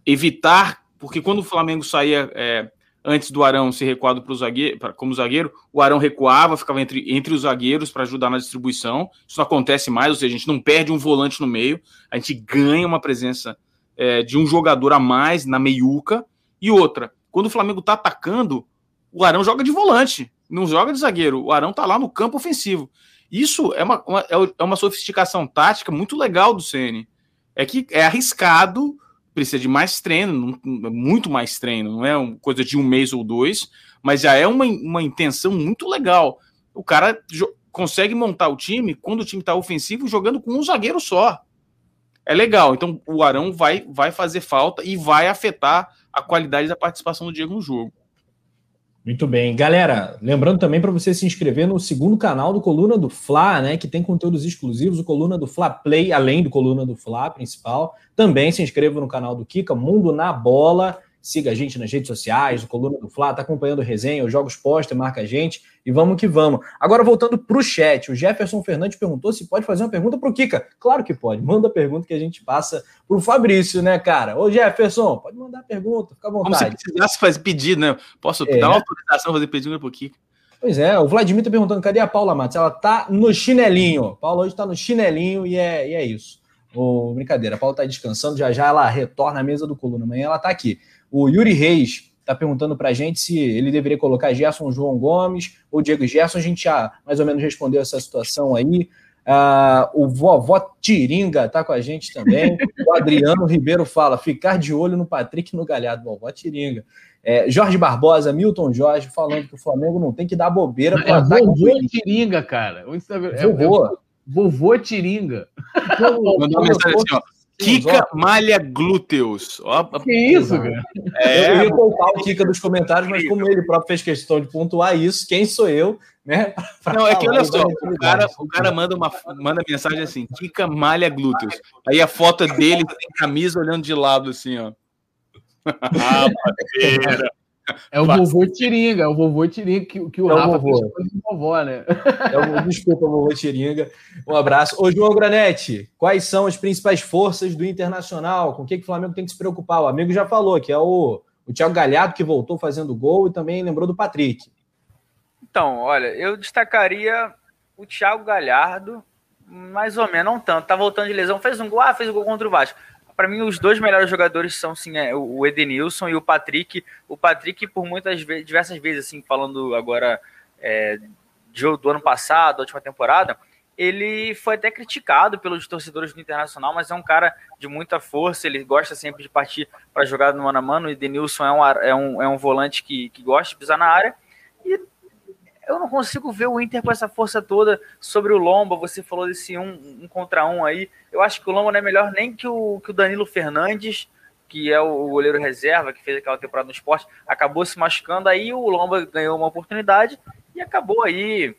evitar, porque quando o Flamengo saía é, antes do Arão ser recuado pro zagueiro, pra, como zagueiro, o Arão recuava, ficava entre, entre os zagueiros para ajudar na distribuição. Isso não acontece mais, ou seja, a gente não perde um volante no meio, a gente ganha uma presença é, de um jogador a mais na meiuca. E outra, quando o Flamengo está atacando, o Arão joga de volante, não joga de zagueiro. O Arão está lá no campo ofensivo. Isso é uma, uma, é, é uma sofisticação tática muito legal do CN. É que é arriscado precisa de mais treino, muito mais treino, não é uma coisa de um mês ou dois, mas já é uma, uma intenção muito legal. O cara consegue montar o time quando o time está ofensivo jogando com um zagueiro só. É legal. Então o Arão vai, vai fazer falta e vai afetar a qualidade da participação do Diego no jogo. Muito bem. Galera, lembrando também para você se inscrever no segundo canal do Coluna do Fla, né, que tem conteúdos exclusivos, o Coluna do Fla Play, além do Coluna do Fla principal. Também se inscreva no canal do Kika, Mundo na Bola. Siga a gente nas redes sociais, o Coluna do Fla, tá acompanhando resenha, os jogos posta, marca a gente e vamos que vamos. Agora voltando para o chat, o Jefferson Fernandes perguntou se pode fazer uma pergunta para o Kika. Claro que pode, manda a pergunta que a gente passa para o Fabrício, né, cara? Ô Jefferson, pode mandar a pergunta, fica à vontade. Como se precisasse fazer pedido, né? Posso é. dar uma autorização fazer pedido para o Kika? Pois é, o Vladimir tá perguntando, cadê a Paula Matos? Ela tá no chinelinho. Paula hoje tá no chinelinho e é, e é isso. Oh, brincadeira, a Paula tá descansando, já já ela retorna à mesa do Coluna. Amanhã ela tá aqui. O Yuri Reis está perguntando para a gente se ele deveria colocar Gerson João Gomes ou Diego Gerson. A gente já mais ou menos respondeu essa situação aí. Uh, o vovó Tiringa está com a gente também. O Adriano Ribeiro fala: ficar de olho no Patrick no Galhardo. Vovó Tiringa. É, Jorge Barbosa, Milton Jorge, falando que o Flamengo não tem que dar bobeira para é vovô Tiringa, cara. Onde você tá... é, vovô. É, vovô Tiringa. Mandou uma mensagem assim: ó. Kika malha glúteos. Ó, que isso, cara? É, eu ia poupar o Kika dos comentários, mas como ele próprio fez questão de pontuar isso, quem sou eu, né? [LAUGHS] Não, é que olha só, o cara, o cara manda uma manda mensagem assim: Kika malha glúteos. Aí a foto dele sem camisa olhando de lado assim, ó. ah, é o vovô Tiringa, é o vovô Tiringa que, que o é Rafa fez de vovó, né? É o, desculpa, vovô Tiringa. Um abraço. Ô, João Granete, quais são as principais forças do Internacional? Com o que, que o Flamengo tem que se preocupar? O amigo já falou, que é o, o Thiago Galhardo, que voltou fazendo gol, e também lembrou do Patrick. Então, olha, eu destacaria o Thiago Galhardo, mais ou menos, não tanto. Tá voltando de lesão, fez um gol, ah, fez um gol contra o Vasco para mim, os dois melhores jogadores são sim, é, o Edenilson e o Patrick. O Patrick, por muitas vezes, diversas vezes, assim, falando agora é, de, do ano passado, da última temporada, ele foi até criticado pelos torcedores do Internacional, mas é um cara de muita força, ele gosta sempre de partir para jogar no mano a mano. O Edenilson é um, é um, é um volante que, que gosta de pisar na área. E eu não consigo ver o Inter com essa força toda sobre o Lomba. Você falou desse um, um contra um aí. Eu acho que o Lomba não é melhor nem que o, que o Danilo Fernandes, que é o goleiro reserva, que fez aquela temporada no esporte, acabou se machucando. Aí o Lomba ganhou uma oportunidade e acabou aí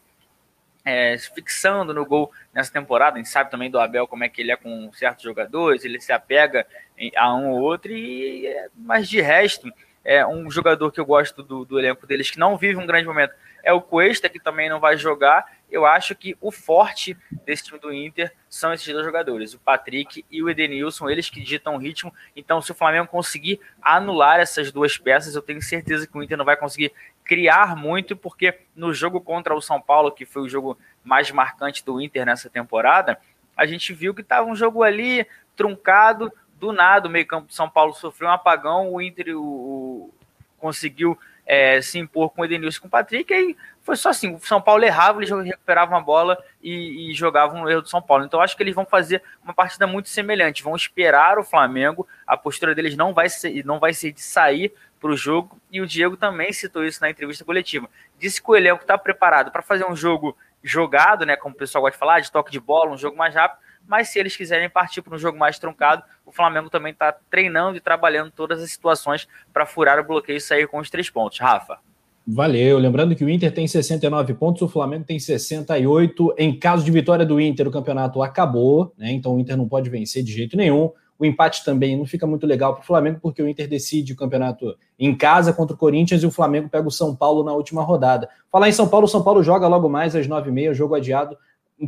é, fixando no gol nessa temporada. A gente sabe também do Abel como é que ele é com certos jogadores, ele se apega a um ou outro, e, mas de resto, é um jogador que eu gosto do, do elenco deles, que não vive um grande momento, é o Cuesta, que também não vai jogar. Eu acho que o forte desse time do Inter são esses dois jogadores, o Patrick e o Edenilson, eles que ditam o ritmo. Então, se o Flamengo conseguir anular essas duas peças, eu tenho certeza que o Inter não vai conseguir criar muito, porque no jogo contra o São Paulo, que foi o jogo mais marcante do Inter nessa temporada, a gente viu que estava um jogo ali truncado, do nada, o meio-campo de São Paulo sofreu um apagão, o Inter o, o, conseguiu é, se impor com o Edenilson com o Patrick, aí foi só assim, o São Paulo errava, eles recuperavam a bola e, e jogavam no erro do São Paulo. Então acho que eles vão fazer uma partida muito semelhante, vão esperar o Flamengo, a postura deles não vai ser, não vai ser de sair para o jogo, e o Diego também citou isso na entrevista coletiva. Disse que o elenco está preparado para fazer um jogo jogado, né, como o pessoal gosta de falar, de toque de bola, um jogo mais rápido, mas se eles quiserem partir para um jogo mais truncado, o Flamengo também está treinando e trabalhando todas as situações para furar o bloqueio e sair com os três pontos. Rafa. Valeu. Lembrando que o Inter tem 69 pontos, o Flamengo tem 68. Em caso de vitória do Inter, o campeonato acabou, né? Então o Inter não pode vencer de jeito nenhum. O empate também não fica muito legal para o Flamengo, porque o Inter decide o campeonato em casa contra o Corinthians e o Flamengo pega o São Paulo na última rodada. Falar em São Paulo, o São Paulo joga logo mais às 9h30, jogo adiado.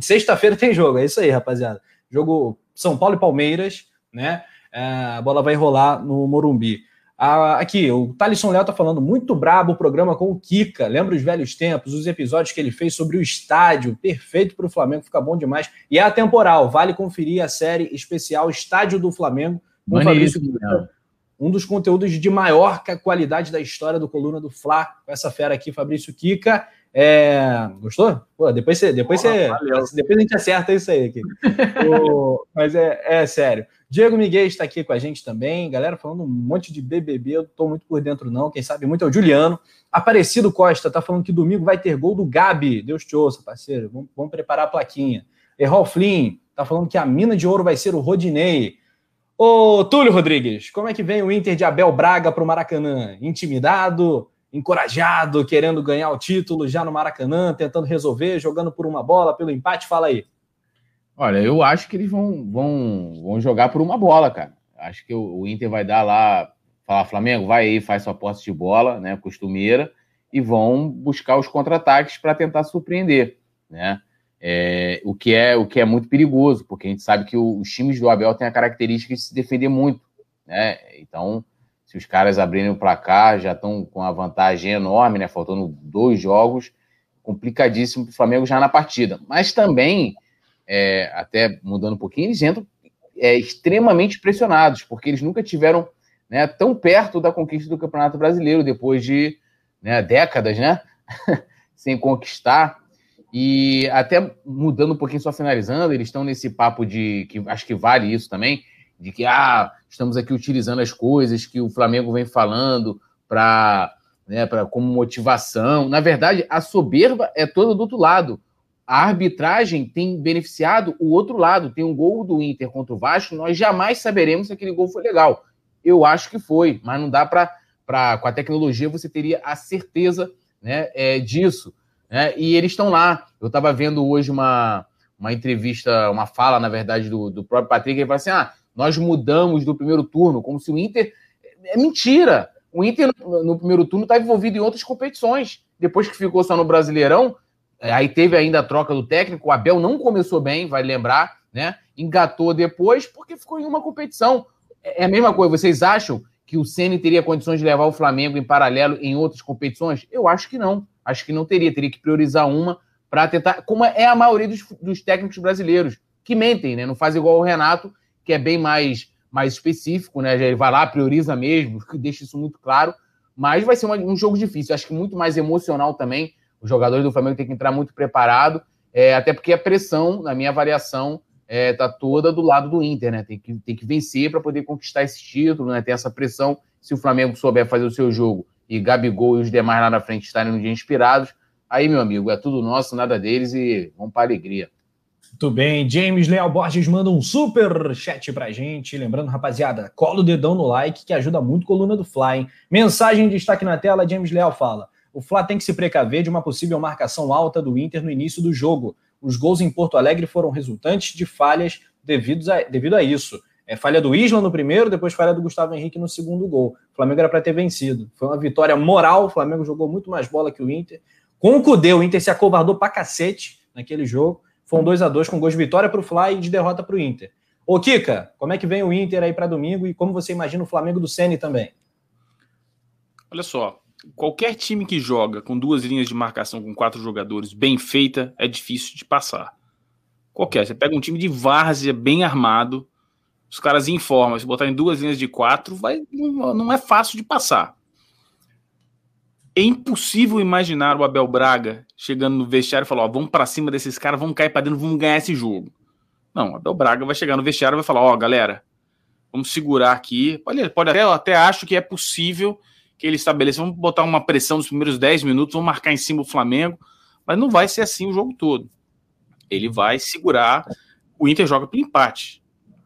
Sexta-feira tem jogo, é isso aí, rapaziada. Jogo São Paulo e Palmeiras, né? É, a bola vai rolar no Morumbi. Ah, aqui, o Thalisson Léo tá falando muito brabo o programa com o Kika. Lembra os velhos tempos, os episódios que ele fez sobre o estádio. Perfeito para o Flamengo, fica bom demais. E é atemporal, vale conferir a série especial Estádio do Flamengo com Fabrício Kika, um dos conteúdos de maior qualidade da história do Coluna do Fla, com essa fera aqui, Fabrício Kika. É... Gostou? Pô, depois você, depois você, depois a gente acerta isso aí aqui. [LAUGHS] o... Mas é, é sério. Diego Miguel está aqui com a gente também. Galera falando um monte de BBB, eu tô muito por dentro não. Quem sabe muito é o Juliano. Aparecido Costa tá falando que domingo vai ter gol do Gabi. Deus te ouça, parceiro. Vamos, vamos preparar a plaquinha. Errol Flynn tá falando que a mina de ouro vai ser o Rodinei. Ô, Túlio Rodrigues, como é que vem o Inter de Abel Braga para o Maracanã? Intimidado? Encorajado, querendo ganhar o título já no Maracanã, tentando resolver, jogando por uma bola, pelo empate? Fala aí. Olha, eu acho que eles vão, vão, vão jogar por uma bola, cara. Acho que o, o Inter vai dar lá, falar, Flamengo, vai aí, faz sua posse de bola, né, costumeira, e vão buscar os contra-ataques para tentar surpreender, né? É, o, que é, o que é muito perigoso, porque a gente sabe que os times do Abel têm a característica de se defender muito, né? Então, se os caras abrirem o placar, já estão com a vantagem enorme, né? Faltando dois jogos, complicadíssimo para o Flamengo já na partida. Mas também, é, até mudando um pouquinho, eles entram é, extremamente pressionados, porque eles nunca tiveram né, tão perto da conquista do Campeonato Brasileiro, depois de né, décadas, né? [LAUGHS] sem conquistar. E até mudando um pouquinho, só finalizando, eles estão nesse papo de que acho que vale isso também de que ah, estamos aqui utilizando as coisas que o Flamengo vem falando para né, como motivação. Na verdade, a soberba é toda do outro lado. A arbitragem tem beneficiado o outro lado. Tem um gol do Inter contra o Vasco, nós jamais saberemos se aquele gol foi legal. Eu acho que foi, mas não dá para. Com a tecnologia, você teria a certeza né, é, disso. Né? E eles estão lá. Eu estava vendo hoje uma, uma entrevista, uma fala, na verdade, do, do próprio Patrick. Ele falou assim: ah, nós mudamos do primeiro turno, como se o Inter. É mentira! O Inter, no primeiro turno, está envolvido em outras competições. Depois que ficou só no Brasileirão, é, aí teve ainda a troca do técnico. O Abel não começou bem, vai lembrar, né? Engatou depois porque ficou em uma competição. É, é a mesma coisa. Vocês acham que o Ceni teria condições de levar o Flamengo em paralelo em outras competições? Eu acho que não. Acho que não teria. Teria que priorizar uma para tentar. Como é a maioria dos, dos técnicos brasileiros, que mentem, né? Não faz igual o Renato que é bem mais, mais específico, né? Ele vai lá, prioriza mesmo, [LAUGHS] deixa isso muito claro. Mas vai ser uma, um jogo difícil, acho que muito mais emocional também. Os jogadores do Flamengo têm que entrar muito preparado, é, até porque a pressão, na minha avaliação, é, tá toda do lado do Inter, né? Tem que, tem que vencer para poder conquistar esse título, né? Tem essa pressão. Se o Flamengo souber fazer o seu jogo e Gabigol e os demais lá na frente estarem no dia inspirados, aí, meu amigo, é tudo nosso, nada deles e vamos para alegria. Muito bem, James Leal Borges manda um super chat pra gente. Lembrando, rapaziada, cola o dedão no like que ajuda muito coluna do Fly. Hein? Mensagem de destaque na tela: James Leal fala. O Fla tem que se precaver de uma possível marcação alta do Inter no início do jogo. Os gols em Porto Alegre foram resultantes de falhas devido a, devido a isso. É falha do Isla no primeiro, depois falha do Gustavo Henrique no segundo gol. O Flamengo era para ter vencido. Foi uma vitória moral. O Flamengo jogou muito mais bola que o Inter. Com o Cudê, o Inter se acovardou pra cacete naquele jogo. Foi um 2 a 2 com gols de vitória para o Fly e de derrota para o Inter. Ô, Kika, como é que vem o Inter aí para domingo e como você imagina o Flamengo do Ceni também? Olha só, qualquer time que joga com duas linhas de marcação com quatro jogadores bem feita é difícil de passar. Qualquer, você pega um time de várzea bem armado, os caras informam, se botar em duas linhas de quatro, vai, não é fácil de passar. É impossível imaginar o Abel Braga chegando no vestiário e falar: ó, vamos para cima desses caras, vamos cair para dentro, vamos ganhar esse jogo. Não, o Abel Braga vai chegar no vestiário e vai falar: ó, galera, vamos segurar aqui. Pode, pode até, eu até acho que é possível que ele estabeleça, vamos botar uma pressão nos primeiros 10 minutos, vamos marcar em cima o Flamengo, mas não vai ser assim o jogo todo. Ele vai segurar. O Inter joga pelo empate.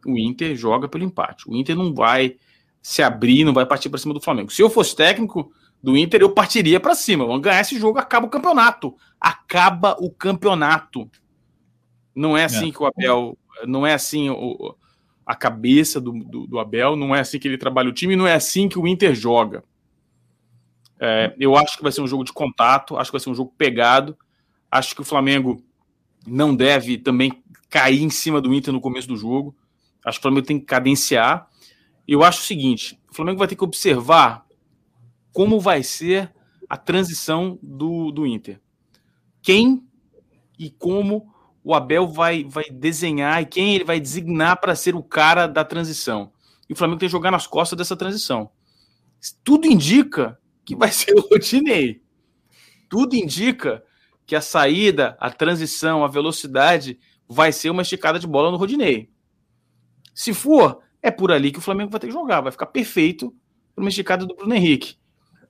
O Inter joga pelo empate. O Inter não vai se abrir, não vai partir para cima do Flamengo. Se eu fosse técnico do Inter, eu partiria para cima. Vamos ganhar esse jogo, acaba o campeonato. Acaba o campeonato. Não é assim é. que o Abel. Não é assim o, a cabeça do, do, do, Abel, não é assim que ele trabalha o time, não é assim que o Inter joga. É, eu acho que vai ser um jogo de contato, acho que vai ser um jogo pegado. Acho que o Flamengo não deve também cair em cima do Inter no começo do jogo. Acho que o Flamengo tem que cadenciar. Eu acho o seguinte: o Flamengo vai ter que observar como vai ser a transição do, do Inter. Quem e como o Abel vai, vai desenhar e quem ele vai designar para ser o cara da transição. E o Flamengo tem que jogar nas costas dessa transição. Tudo indica que vai ser o Rodinei. Tudo indica que a saída, a transição, a velocidade vai ser uma esticada de bola no Rodinei. Se for, é por ali que o Flamengo vai ter que jogar. Vai ficar perfeito para uma esticada do Bruno Henrique.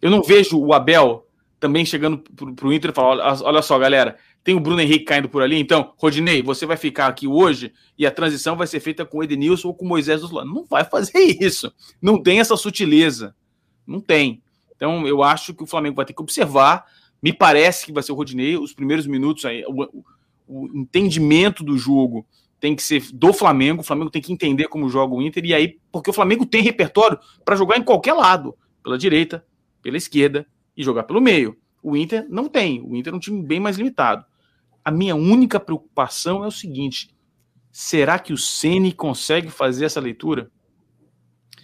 Eu não vejo o Abel também chegando para o Inter e falar: olha, olha só, galera, tem o Bruno Henrique caindo por ali, então, Rodinei, você vai ficar aqui hoje e a transição vai ser feita com o Edenilson ou com o Moisés do Não vai fazer [LAUGHS] isso. Não tem essa sutileza. Não tem. Então, eu acho que o Flamengo vai ter que observar. Me parece que vai ser o Rodinei. Os primeiros minutos aí, o, o entendimento do jogo tem que ser do Flamengo. O Flamengo tem que entender como joga o Inter. E aí, porque o Flamengo tem repertório para jogar em qualquer lado, pela direita, pela esquerda e jogar pelo meio. O Inter não tem. O Inter é um time bem mais limitado. A minha única preocupação é o seguinte: será que o Ceni consegue fazer essa leitura?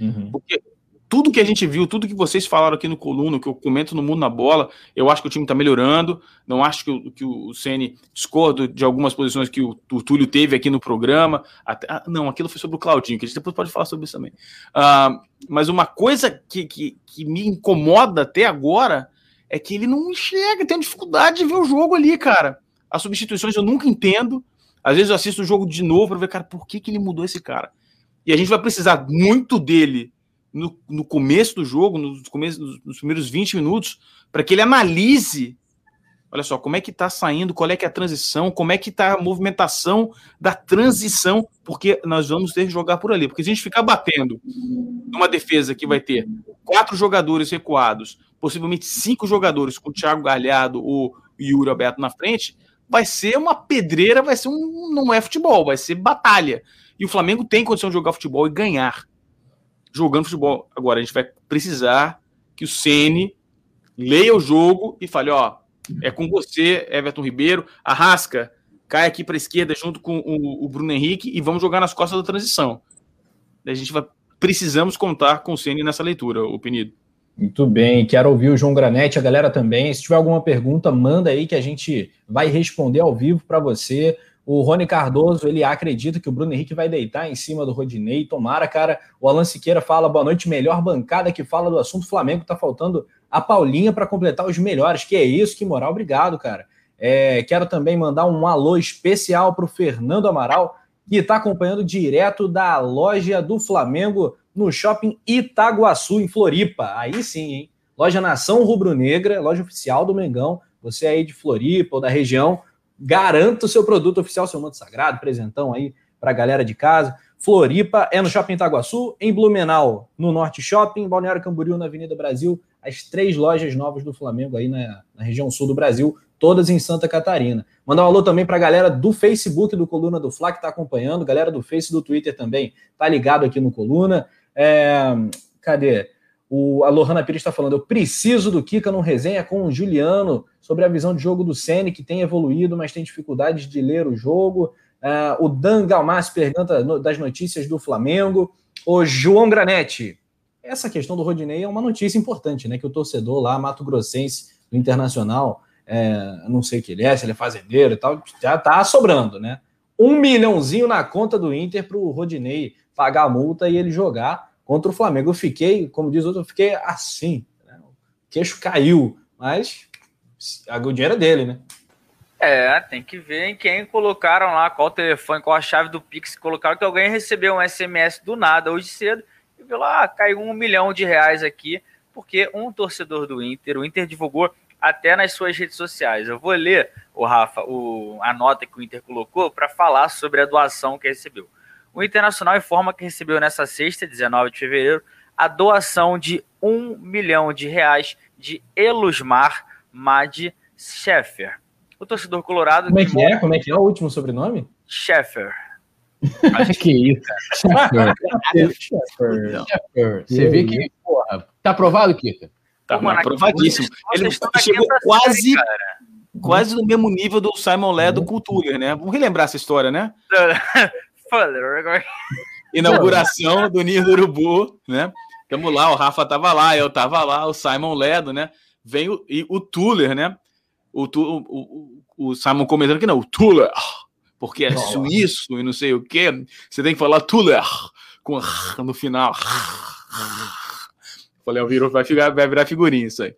Uhum. Porque tudo que a gente viu, tudo que vocês falaram aqui no coluna, que eu comento no Mundo na Bola, eu acho que o time está melhorando. Não acho que o, que o Ceni discordo de algumas posições que o, o Túlio teve aqui no programa. Até, ah, não, aquilo foi sobre o Claudinho, que a gente depois pode falar sobre isso também. Uh, mas uma coisa que, que, que me incomoda até agora é que ele não enxerga, tem dificuldade de ver o jogo ali, cara. As substituições eu nunca entendo. Às vezes eu assisto o jogo de novo para ver, cara, por que, que ele mudou esse cara? E a gente vai precisar muito dele no, no começo do jogo, nos, começo, nos primeiros 20 minutos, para que ele analise, olha só, como é que está saindo, qual é que é a transição, como é que está a movimentação da transição, porque nós vamos ter que jogar por ali. Porque se a gente ficar batendo numa defesa que vai ter quatro jogadores recuados, possivelmente cinco jogadores com o Thiago Galhardo ou Yuri Alberto na frente, vai ser uma pedreira, vai ser um. não é futebol, vai ser batalha. E o Flamengo tem condição de jogar futebol e ganhar jogando futebol. Agora, a gente vai precisar que o Ceni leia o jogo e fale: ó, é com você, Everton Ribeiro, arrasca, cai aqui para a esquerda junto com o, o, Bruno Henrique e vamos jogar nas costas da transição. A gente vai precisamos contar com o Ceni nessa leitura, o Penido. Muito bem, quero ouvir o João Granete, a galera também. Se tiver alguma pergunta, manda aí que a gente vai responder ao vivo para você. O Rony Cardoso, ele acredita que o Bruno Henrique vai deitar em cima do Rodinei. Tomara, cara. O Alan Siqueira fala, boa noite, melhor bancada que fala do assunto Flamengo. Tá faltando a Paulinha para completar os melhores. Que é isso, que moral. Obrigado, cara. É, quero também mandar um alô especial para o Fernando Amaral, que está acompanhando direto da loja do Flamengo no shopping Itaguaçu, em Floripa. Aí sim, hein? Loja Nação Rubro-Negra, loja oficial do Mengão. Você aí de Floripa ou da região, garanta o seu produto oficial, seu manto sagrado, presentão aí para a galera de casa. Floripa é no Shopping Itaguaçu, em Blumenau, no Norte Shopping, Balneário Camboriú, na Avenida Brasil, as três lojas novas do Flamengo aí na, na região sul do Brasil, todas em Santa Catarina. Mandar um alô também para a galera do Facebook do Coluna do Fla que está acompanhando, galera do Face do Twitter também tá ligado aqui no Coluna. É, cadê? O, a Lohana Pires está falando, eu preciso do Kika num resenha com o Juliano sobre a visão de jogo do Sene, que tem evoluído, mas tem dificuldades de ler o jogo. Uh, o Dan Galmas pergunta no, das notícias do Flamengo. O João Granete, essa questão do Rodinei é uma notícia importante, né? Que o torcedor lá, Mato Grossense, do Internacional, é, não sei o que ele é, se ele é fazendeiro e tal, já tá sobrando, né? Um milhãozinho na conta do Inter para o Rodinei pagar a multa e ele jogar contra o Flamengo. Eu fiquei, como diz outro, eu fiquei assim, né? o queixo caiu Mas o dinheiro é dele, né? É, tem que ver em quem colocaram lá, qual telefone, qual a chave do Pix colocaram, que alguém recebeu um SMS do nada hoje cedo e viu lá, ah, caiu um milhão de reais aqui, porque um torcedor do Inter, o Inter divulgou até nas suas redes sociais. Eu vou ler, o Rafa, o, a nota que o Inter colocou para falar sobre a doação que recebeu. O Internacional informa que recebeu nessa sexta, 19 de fevereiro, a doação de um milhão de reais de Elusmar Mad Scheffer o torcedor colorado. Como é que, que é? Como é que é o último sobrenome? Sheffer. [LAUGHS] Acho que isso. Sheffer. Sheffer. Você vê que, porra, tá aprovado, Kika? Tá Pô, aprovadíssimo. Ele chegou quase, quase no mesmo nível do Simon Lé do Cultura, né? Vamos relembrar essa história, né? [LAUGHS] Inauguração do Ninho do Urubu, né? Tamo lá, o Rafa tava lá, eu tava lá, o Simon Ledo, né? Vem o, e o Tuller, né? o, o, o, o Simon comentando que não, o Tuller, porque é suíço e não sei o que, você tem que falar Tuller com no final. Falei, o virou, vai, ficar, vai virar figurinha isso aí.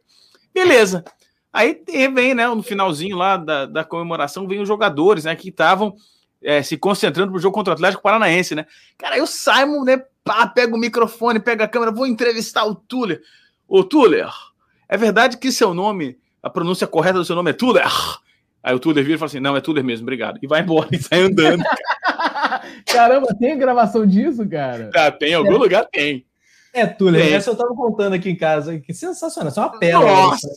Beleza. Aí vem, né, no finalzinho lá da, da comemoração, vem os jogadores, né, que estavam é, se concentrando pro jogo contra o Atlético Paranaense, né? Cara, aí o Simon, né, pá, pega o microfone, pega a câmera, vou entrevistar o Tuller. Ô, Tuller, é verdade que seu nome a pronúncia correta do seu nome é Tuller. Aí o Tuller vira e fala assim: não, é Tuller mesmo, obrigado. E vai embora [LAUGHS] e sai andando. [LAUGHS] Caramba, tem gravação disso, cara? Ah, tem, em algum é. lugar tem. É, Tuller, tem. essa eu tava contando aqui em casa. Que sensacional, isso é uma pérola. Nossa!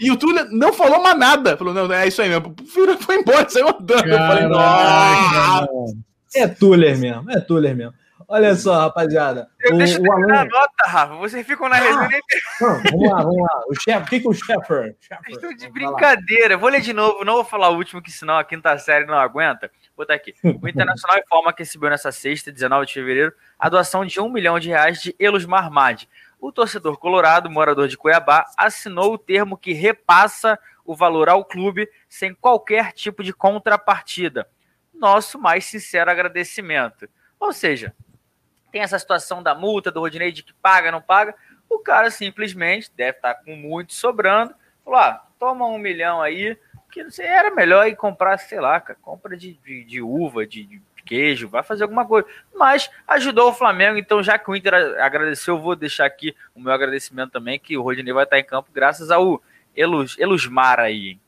E o Tuller não falou mais nada. Falou, não, é isso aí mesmo. Foi embora, saiu andando. Caraca, eu falei, nossa! É Tuller mesmo, é Tuller mesmo. Olha só, rapaziada. Eu o, deixo o Alan... a nota, Rafa. Vocês ficam na ah, Não, vamos lá, vamos lá. O chefe, o que, que o Shepard? Estou de brincadeira. Vou ler de novo, não vou falar o último, que senão a quinta série não aguenta. Vou botar aqui. O Internacional informa que recebeu nessa sexta, 19 de fevereiro, a doação de um milhão de reais de Elos Marmad. O torcedor colorado, morador de Cuiabá, assinou o termo que repassa o valor ao clube sem qualquer tipo de contrapartida. Nosso mais sincero agradecimento. Ou seja, tem essa situação da multa, do Rodinei de que paga, não paga. O cara simplesmente deve estar com muito sobrando. Falou: ah, toma um milhão aí, que não sei, era melhor ir comprar, sei lá, cara, compra de, de, de uva, de, de, queijo, vai fazer alguma coisa. Mas ajudou o Flamengo, então já que o Inter agradeceu, eu vou deixar aqui o meu agradecimento também, que o Rodinei vai estar em campo graças ao Elus, Elusmar aí.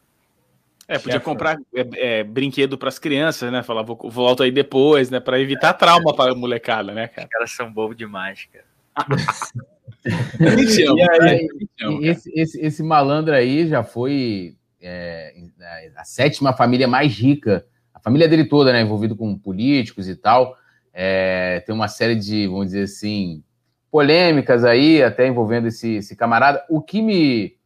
É, podia comprar é, é, brinquedo para as crianças, né? Falar, vou, volto aí depois, né? Para evitar trauma para a molecada, né, cara? Os caras são bobos demais, cara. [LAUGHS] e aí, esse, esse, esse, malandro aí já foi é, a sétima família mais rica, a família dele toda, né? Envolvido com políticos e tal. É, tem uma série de, vamos dizer assim, polêmicas aí, até envolvendo esse, esse camarada. O que me,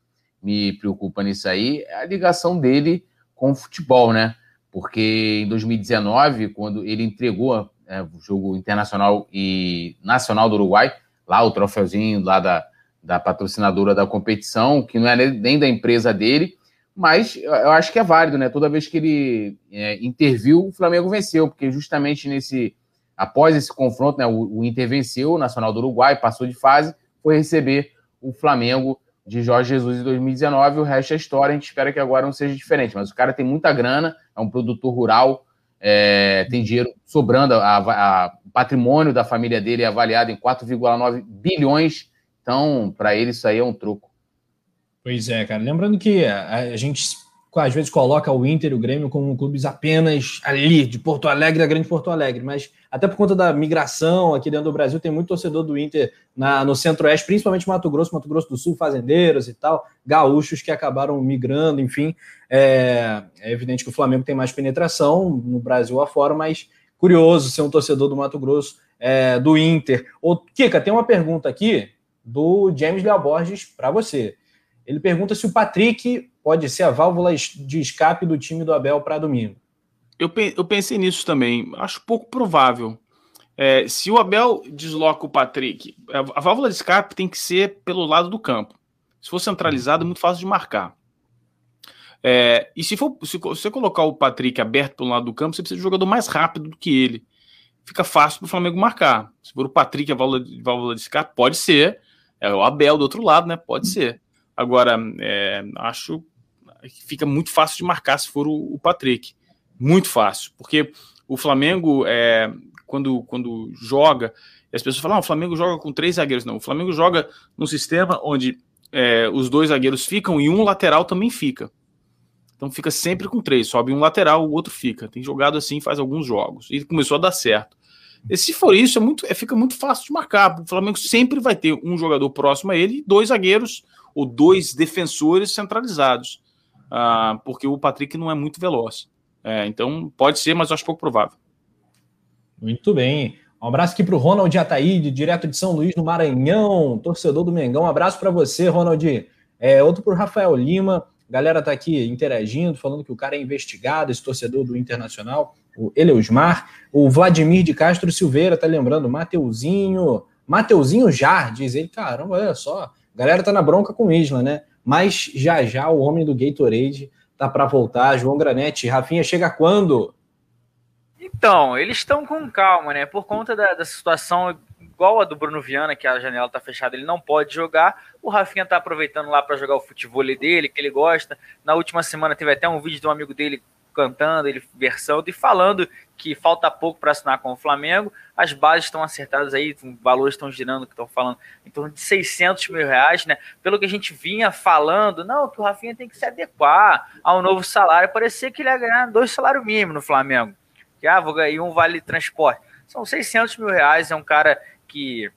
me preocupa nisso aí é a ligação dele com o futebol, né? Porque em 2019, quando ele entregou é, o jogo internacional e nacional do Uruguai, lá o troféuzinho lá da, da patrocinadora da competição, que não é nem da empresa dele, mas eu acho que é válido, né? Toda vez que ele é, interviu, o Flamengo venceu, porque justamente nesse após esse confronto, né, o, o Inter venceu o Nacional do Uruguai, passou de fase, foi receber o Flamengo de Jorge Jesus em 2019, o resto é história, a gente espera que agora não seja diferente, mas o cara tem muita grana, é um produtor rural, é, tem dinheiro sobrando, o patrimônio da família dele é avaliado em 4,9 bilhões, então para ele isso aí é um troco. Pois é, cara, lembrando que a, a gente às vezes coloca o Inter e o Grêmio como clubes apenas ali, de Porto Alegre, da grande Porto Alegre, mas até por conta da migração aqui dentro do Brasil, tem muito torcedor do Inter na, no Centro-Oeste, principalmente Mato Grosso, Mato Grosso do Sul, fazendeiros e tal, gaúchos que acabaram migrando, enfim. É, é evidente que o Flamengo tem mais penetração no Brasil afora, mas curioso ser um torcedor do Mato Grosso, é, do Inter. Ô, Kika, tem uma pergunta aqui do James Leal Borges para você. Ele pergunta se o Patrick pode ser a válvula de escape do time do Abel para domingo. Eu, eu pensei nisso também. Acho pouco provável. É, se o Abel desloca o Patrick, a válvula de escape tem que ser pelo lado do campo. Se for centralizado, é muito fácil de marcar. É, e se, for, se você colocar o Patrick aberto pelo lado do campo, você precisa de um jogador mais rápido do que ele. Fica fácil para o Flamengo marcar. Se for o Patrick a válvula, válvula de escape, pode ser. É o Abel do outro lado, né? Pode ser. Agora, é, acho fica muito fácil de marcar se for o, o Patrick. Muito fácil, porque o Flamengo, é, quando, quando joga, as pessoas falam, ah, o Flamengo joga com três zagueiros. Não, o Flamengo joga num sistema onde é, os dois zagueiros ficam e um lateral também fica. Então fica sempre com três, sobe um lateral, o outro fica. Tem jogado assim faz alguns jogos e começou a dar certo. E se for isso, é muito, é, fica muito fácil de marcar. O Flamengo sempre vai ter um jogador próximo a ele dois zagueiros ou dois defensores centralizados, ah, porque o Patrick não é muito veloz. É, então pode ser, mas eu acho pouco provável. Muito bem. Um abraço aqui para o Ronald Ataíde, direto de São Luís, no Maranhão, torcedor do Mengão. Um abraço para você, Ronald. É, outro para o Rafael Lima. A galera tá aqui interagindo, falando que o cara é investigado, esse torcedor do Internacional, o Eleusmar. O Vladimir de Castro Silveira tá lembrando, Mateuzinho. Mateuzinho já, diz ele. Caramba, olha só. A galera tá na bronca com o Isla, né? Mas já já o homem do Gatorade tá para voltar. João Granete, Rafinha chega quando? Então, eles estão com calma, né? Por conta da, da, situação igual a do Bruno Viana, que a janela tá fechada, ele não pode jogar. O Rafinha tá aproveitando lá para jogar o futebol dele, que ele gosta. Na última semana teve até um vídeo de um amigo dele cantando, ele versando e falando que falta pouco para assinar com o Flamengo. As bases estão acertadas aí, valores estão girando, que estão falando em torno de 600 mil reais, né? Pelo que a gente vinha falando, não, que o Rafinha tem que se adequar ao novo salário. Parecia que ele ia ganhar dois salários mínimos no Flamengo. Que, ah, vou ganhar um vale transporte. São 600 mil reais, é um cara que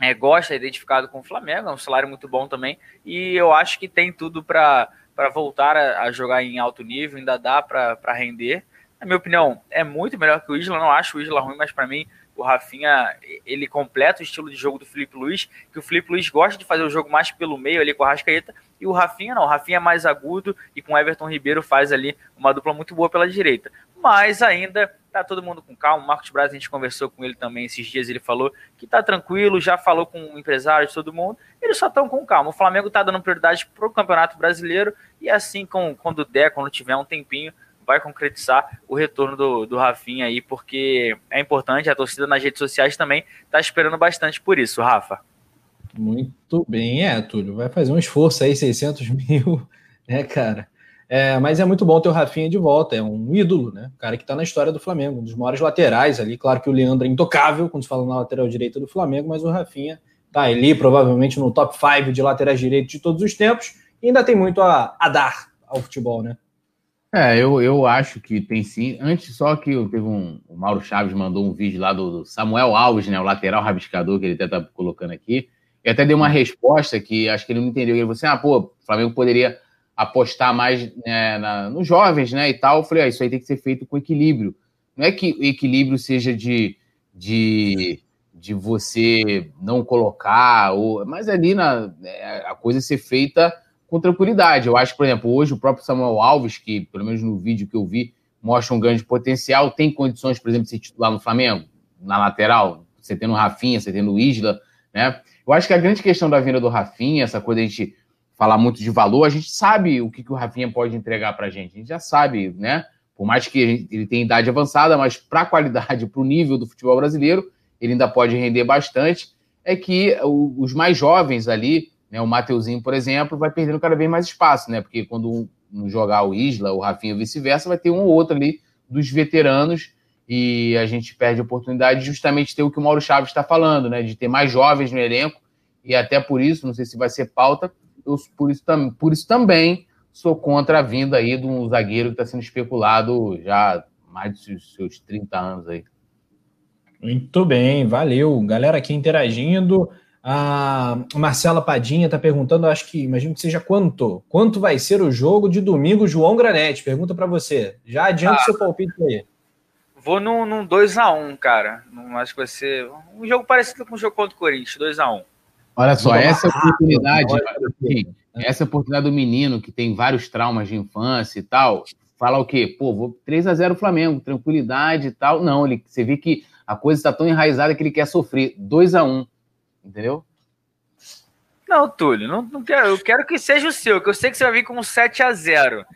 é, gosta, é identificado com o Flamengo, é um salário muito bom também, e eu acho que tem tudo para voltar a, a, jogar em alto nível, ainda dá para render. Na minha opinião, é muito melhor que o Isla, não acho o Isla ruim, mas para mim o Rafinha, ele completa o estilo de jogo do Felipe Luiz, que o Felipe Luiz gosta de fazer o jogo mais pelo meio ali com a Rascaeta, e o Rafinha não, o Rafinha é mais agudo e com o Everton Ribeiro faz ali uma dupla muito boa pela direita. Mas ainda tá todo mundo com calma. O Marcos Braz, a gente conversou com ele também esses dias, ele falou que tá tranquilo, já falou com empresários, todo mundo, eles só estão com calma. O Flamengo tá dando prioridade pro Campeonato Brasileiro e assim, com, quando der, quando tiver um tempinho, vai concretizar o retorno do, do Rafinha aí, porque é importante, a torcida nas redes sociais também tá esperando bastante por isso, Rafa. Muito bem, é, Túlio, vai fazer um esforço aí, 600 [LAUGHS] mil, né, cara? É, mas é muito bom ter o Rafinha de volta, é um ídolo, né? O cara que tá na história do Flamengo, um dos maiores laterais ali. Claro que o Leandro é intocável quando se fala na lateral direita do Flamengo, mas o Rafinha tá ali provavelmente no top 5 de laterais direitos de todos os tempos e ainda tem muito a, a dar ao futebol, né? É, eu, eu acho que tem sim. Antes, só que teve um. O Mauro Chaves mandou um vídeo lá do, do Samuel Alves, né? O lateral rabiscador que ele até tá colocando aqui. E até deu uma resposta que acho que ele não entendeu. Ele falou assim: ah, pô, o Flamengo poderia apostar mais né, na, nos jovens, né, e tal. Eu falei, ah, isso aí tem que ser feito com equilíbrio. Não é que o equilíbrio seja de, de, de você não colocar, ou, mas ali na, é, a coisa ser feita com tranquilidade. Eu acho, por exemplo, hoje o próprio Samuel Alves, que pelo menos no vídeo que eu vi, mostra um grande potencial, tem condições, por exemplo, de ser titular no Flamengo, na lateral, você tendo o Rafinha, você tendo o Isla, né? Eu acho que a grande questão da vinda do Rafinha, essa coisa de a gente falar muito de valor, a gente sabe o que, que o Rafinha pode entregar para a gente. A gente já sabe, né? Por mais que ele tenha idade avançada, mas para a qualidade, para o nível do futebol brasileiro, ele ainda pode render bastante. É que os mais jovens ali, né, o Mateuzinho, por exemplo, vai perdendo cada vez mais espaço, né? Porque quando um jogar o Isla, o Rafinha vice-versa, vai ter um ou outro ali dos veteranos e a gente perde a oportunidade de justamente ter o que o Mauro Chaves está falando, né? De ter mais jovens no elenco e até por isso, não sei se vai ser pauta, eu, por, isso, por isso também sou contra a vinda aí de um zagueiro que está sendo especulado já há mais de seus, seus 30 anos aí. Muito bem, valeu. Galera aqui interagindo. A Marcela Padinha está perguntando, acho que imagino que seja quanto? Quanto vai ser o jogo de domingo, João Granete? Pergunta para você. Já adianta ah, seu palpite aí. Vou num, num 2x1, cara. Acho que vai ser um jogo parecido com o jogo contra o Corinthians, 2x1. Olha só, essa oportunidade, assim, essa oportunidade do menino que tem vários traumas de infância e tal, fala o quê? Pô, vou 3 a 0 Flamengo, tranquilidade e tal. Não, ele, você vê que a coisa está tão enraizada que ele quer sofrer. 2 a 1 entendeu? Não, Túlio, não, não quero, eu quero que seja o seu, que eu sei que você vai vir com um 7 a 0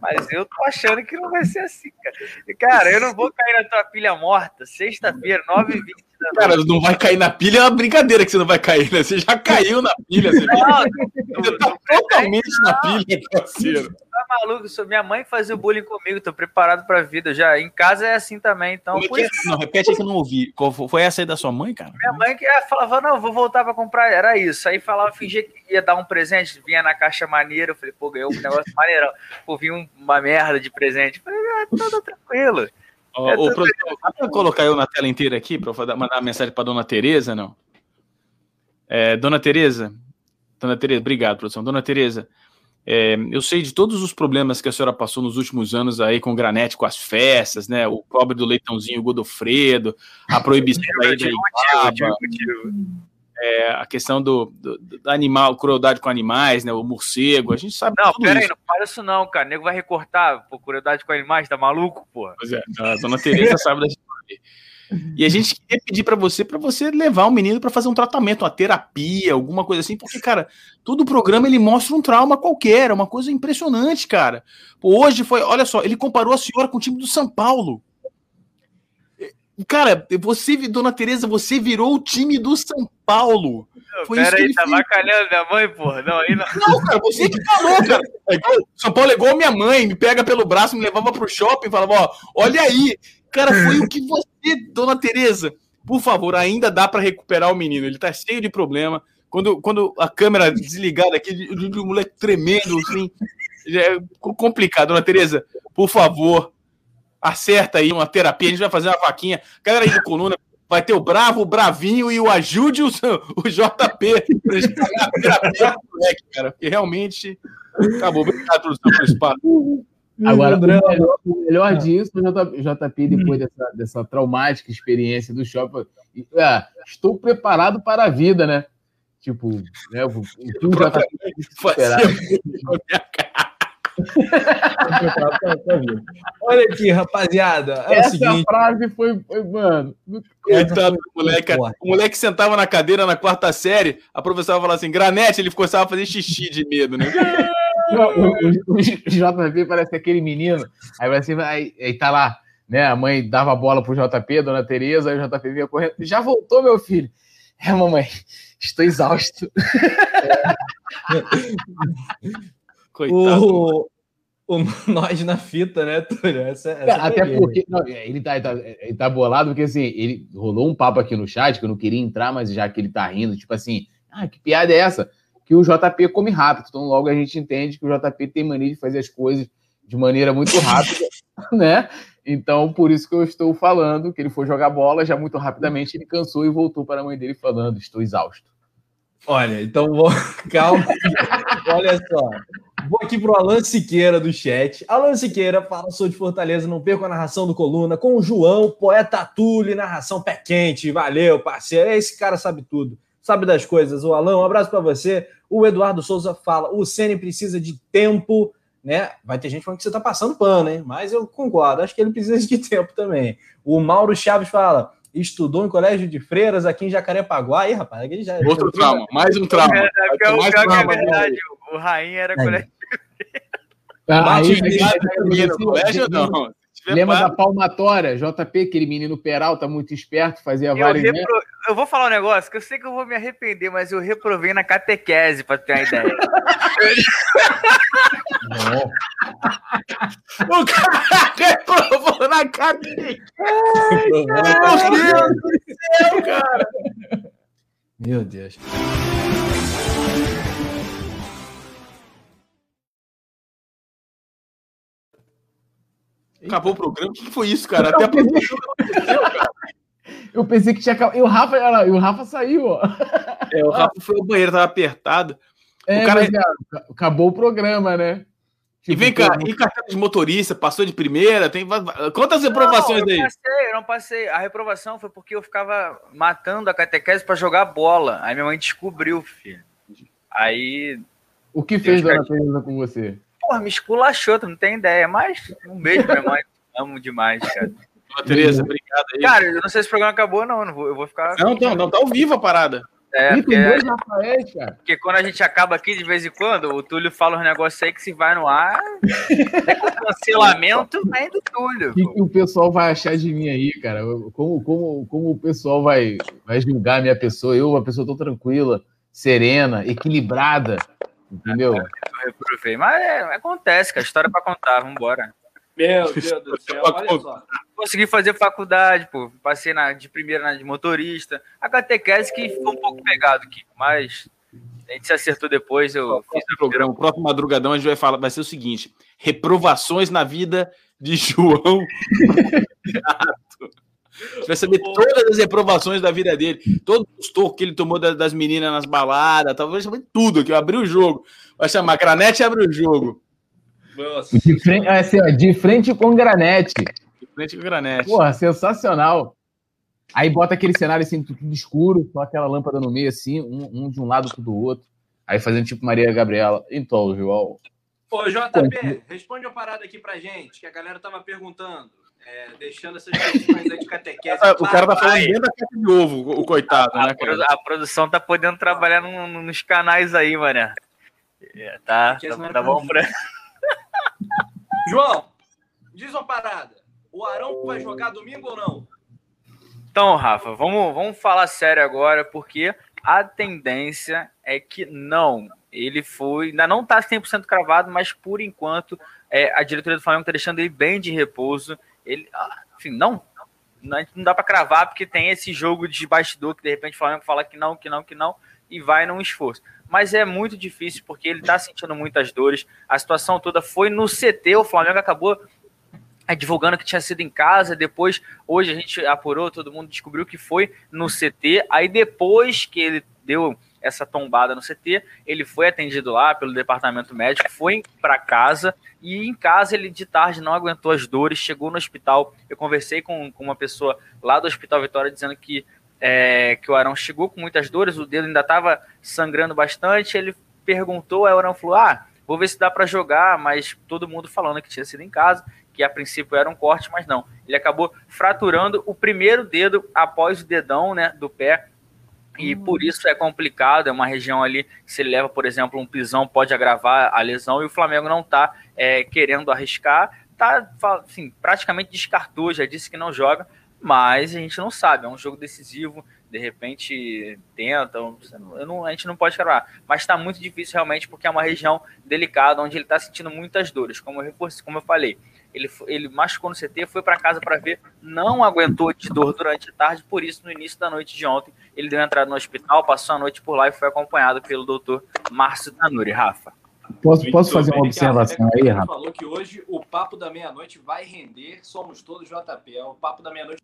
mas eu tô achando que não vai ser assim, cara. Cara, eu não vou cair na tua pilha morta, sexta-feira, 9h20 Cara, não vai cair na pilha é uma brincadeira que você não vai cair, né? Você já caiu na pilha, você, não, você tá totalmente não, na pilha, parceiro. Tá maluco? Minha mãe fazia bullying comigo, tô preparado pra vida já. Em casa é assim também, então. É é? Não, repete aí que eu não ouvi. Qual foi essa aí da sua mãe, cara? Minha mãe que falava, não, vou voltar pra comprar, era isso. Aí falava, fingia que ia dar um presente, vinha na caixa maneira, eu falei, pô, ganhou um negócio maneirão. Pô, vinha uma merda de presente. Eu falei, ah, tudo tranquilo. Oh, é o produtor, dá pra colocar eu na tela inteira aqui para mandar uma mensagem para dona Tereza, não? É, dona Tereza, dona Tereza, obrigado, produção. Dona Tereza, é, eu sei de todos os problemas que a senhora passou nos últimos anos aí com o Granete, com as festas, né? O pobre do leitãozinho Godofredo, a proibição aí da Ibaba, é, a questão do, do, do, animal, crueldade com animais, né? O morcego, a gente sabe Não, pera aí, não fala isso não, cara. O nego vai recortar por crueldade com animais, tá maluco, pô? Pois é, a dona Tereza sabe da história. E a gente queria pedir para você, para você levar o menino para fazer um tratamento, uma terapia, alguma coisa assim, porque, cara, todo programa ele mostra um trauma qualquer, uma coisa impressionante, cara. Hoje foi, olha só, ele comparou a senhora com o time do São Paulo. Cara, você, dona Tereza, você virou o time do São Paulo. Foi Pera aí, tá bacalhando minha mãe, porra. Não, aí não. Não, cara, você que falou, cara. É São Paulo é igual minha mãe, me pega pelo braço, me levava pro shopping e falava, ó, olha aí. Cara, foi o que você, dona Tereza. Por favor, ainda dá para recuperar o menino. Ele tá cheio de problema. Quando, quando a câmera desligada aqui, o moleque tremendo, assim, é complicado. Dona Tereza, por favor, acerta aí uma terapia, a gente vai fazer uma vaquinha. Galera aí do Coluna, vai ter o Bravo, o Bravinho e o Ajude o, o JP pra gente pagar a terapia do moleque, cara, porque realmente acabou. Obrigado pelo seu espaço. Agora, o melhor, o melhor disso, o JP, depois dessa, dessa traumática experiência do shopping, é, estou preparado para a vida, né? Tipo, né, o, o, o JP [LAUGHS] Olha aqui, rapaziada. É Essa o seguinte... frase foi, foi mano. Coitado do moleque. O moleque sentava na cadeira na quarta série, a professora falava assim: granete, ele começava a fazer xixi de medo, né? [LAUGHS] o, o, o, JP parece aquele menino. Aí vai assim, aí, aí tá lá, né? A mãe dava a bola pro JP, dona Tereza, aí o JP vinha correndo. Já voltou, meu filho? É, mamãe, estou exausto. É. [LAUGHS] Coitado. O, o [LAUGHS] Nós na fita, né, Túlio? Essa, essa até porque não, ele, tá, ele, tá, ele tá bolado, porque assim, ele rolou um papo aqui no chat que eu não queria entrar, mas já que ele tá rindo, tipo assim, ah, que piada é essa? Que o JP come rápido. Então logo a gente entende que o JP tem mania de fazer as coisas de maneira muito rápida, [LAUGHS] né? Então, por isso que eu estou falando que ele foi jogar bola, já muito rapidamente ele cansou e voltou para a mãe dele falando: estou exausto. Olha, então vou... [LAUGHS] calma. Olha só. Vou aqui para o Alan Siqueira do chat. Alan Siqueira fala, sou de Fortaleza, não perco a narração do Coluna, com o João, poeta Tule, narração pé quente. Valeu, parceiro. Esse cara sabe tudo, sabe das coisas. O Alan, um abraço para você. O Eduardo Souza fala, o Ceni precisa de tempo, né? Vai ter gente falando que você tá passando pano, hein? Mas eu concordo, acho que ele precisa de [LAUGHS] tempo também. O Mauro Chaves fala, estudou em colégio de freiras aqui em Jacarepaguá. Aí, rapaz, ele já. Outro já... trauma, mais um trauma. É, é, é, mais trauma, é verdade, o Rainha era colégio de freiras. Ah, aí, colégio não. Lembra da palmatória? JP, aquele menino Peralta, muito esperto, fazia vários. Repro... Eu vou falar um negócio que eu sei que eu vou me arrepender, mas eu reprovei na catequese, para ter uma ideia. [LAUGHS] o cara reprovou na catequese. Meu Deus do céu, cara. Meu Deus. Acabou o programa? O que foi isso, cara? Até a [LAUGHS] Eu pensei que tinha acabado. E o Rafa, o Rafa saiu, ó. É, o Rafa foi ao banheiro, tava apertado. É, o cara... Mas, acabou o programa, né? Tipo, e vem cá, e carteira de motorista, passou de primeira? Tem quantas reprovações não, eu aí? Passei, eu não passei. A reprovação foi porque eu ficava matando a catequese para jogar bola. Aí minha mãe descobriu, filho. Aí. O que fez Dona Teresa com você? Porra, me esculachou, tu não tem ideia. Mas um beijo pra minha mãe. Amo demais, cara. Tereza, obrigado aí. Cara, eu não sei se o programa acabou, não. Eu vou, eu vou ficar. Não, não, não, tá ao vivo a parada. É, porque, cara. Porque quando a gente acaba aqui de vez em quando, o Túlio fala uns negócios aí que se vai no ar, é cancelamento vem do Túlio. O que, que, o pessoal vai achar de mim aí, cara? Como, como, como o pessoal vai, vai julgar a minha pessoa? Eu, uma pessoa tão tranquila, serena, equilibrada, entendeu? Eu reprovei, mas é, acontece, que a história é pra contar, vambora. Meu Deus do céu, olha só. Consegui fazer faculdade, pô. Passei na, de primeira na de motorista. A catequese que foi um pouco pegado, aqui, mas a gente se acertou depois. Eu o fiz o programa. O próximo madrugadão a gente vai falar, vai ser o seguinte: reprovações na vida de João. [LAUGHS] A gente vai saber todas as reprovações da vida dele, todos os tocos que ele tomou das meninas nas baladas, talvez saber tudo, aqui. Abriu o jogo. Vai chamar Granete abre o jogo. Nossa. De frente, assim, ó, de frente com granete. De frente com granete. Porra, sensacional. Aí bota aquele cenário assim, tudo escuro, com aquela lâmpada no meio, assim, um, um de um lado pro do outro. Aí fazendo tipo Maria Gabriela. Então, João. Ô, JP, responde uma parada aqui pra gente, que a galera tava perguntando. É, deixando essas questões aí de catequese. [LAUGHS] O cara tá falando dentro da caixa de ovo, o coitado, a, né? Cara? A produção tá podendo trabalhar no, nos canais aí, mano. É, tá, tá, tá bom pra. [LAUGHS] João, diz uma parada. O Arão vai jogar domingo ou não? Então, Rafa, vamos, vamos falar sério agora, porque a tendência é que não. Ele foi, ainda não está 100% cravado, mas por enquanto é, a diretoria do Flamengo está deixando ele bem de repouso. Ele, ah, enfim, não, não, não dá para cravar porque tem esse jogo de bastidor que de repente o Flamengo fala que não, que não, que não e vai num esforço mas é muito difícil porque ele está sentindo muitas dores. A situação toda foi no CT, o Flamengo acabou divulgando que tinha sido em casa, depois, hoje a gente apurou, todo mundo descobriu que foi no CT, aí depois que ele deu essa tombada no CT, ele foi atendido lá pelo departamento médico, foi para casa e em casa ele de tarde não aguentou as dores, chegou no hospital. Eu conversei com, com uma pessoa lá do Hospital Vitória dizendo que é, que o Arão chegou com muitas dores, o dedo ainda estava sangrando bastante. Ele perguntou, aí o Arão falou: Ah, vou ver se dá para jogar, mas todo mundo falando que tinha sido em casa, que a princípio era um corte, mas não. Ele acabou fraturando o primeiro dedo após o dedão né, do pé. E uhum. por isso é complicado, é uma região ali, se ele leva, por exemplo, um pisão, pode agravar a lesão, e o Flamengo não está é, querendo arriscar, tá assim, praticamente descartou, já disse que não joga, mas a gente não sabe, é um jogo decisivo, de repente tenta, não, a gente não pode cravar, mas está muito difícil realmente porque é uma região delicada, onde ele está sentindo muitas dores, como eu, como eu falei, ele, ele machucou no CT, foi para casa para ver, não aguentou de dor durante a tarde, por isso no início da noite de ontem, ele deu entrada no hospital, passou a noite por lá e foi acompanhado pelo doutor Márcio Tanuri, Rafa. Posso, posso fazer uma observação aí, Rafa? falou que hoje o papo da meia-noite vai render, somos todos JP, é o papo da meia-noite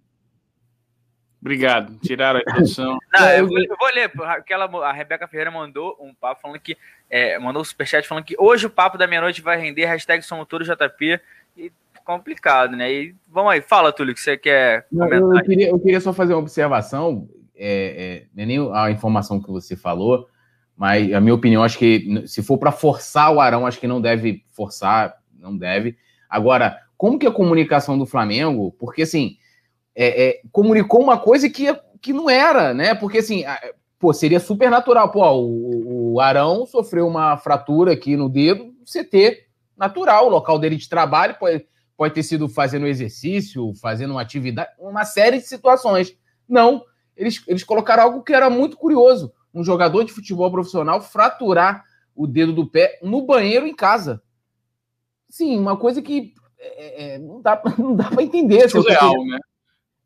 Obrigado. Tiraram a introdução. [LAUGHS] Não, eu, vou, eu vou ler. Aquela, a Rebeca Ferreira mandou um papo falando que. É, mandou um superchat falando que hoje o papo da meia-noite vai render. Hashtag somos todos JP. E complicado, né? E vamos aí, fala, Túlio, que você quer comentar. Não, eu, queria, eu queria só fazer uma observação. É, é, é nem a informação que você falou, mas a minha opinião, acho que se for para forçar o Arão, acho que não deve forçar, não deve. Agora, como que a comunicação do Flamengo, porque assim, é, é, comunicou uma coisa que, que não era, né? Porque assim, pô, seria super natural. Pô, o, o Arão sofreu uma fratura aqui no dedo, CT natural, o local dele de trabalho pode, pode ter sido fazendo exercício, fazendo uma atividade, uma série de situações. Não, eles, eles colocaram algo que era muito curioso: um jogador de futebol profissional fraturar o dedo do pé no banheiro em casa. Sim, uma coisa que é, é, não dá, [LAUGHS] não dá para entender. Surreal, né?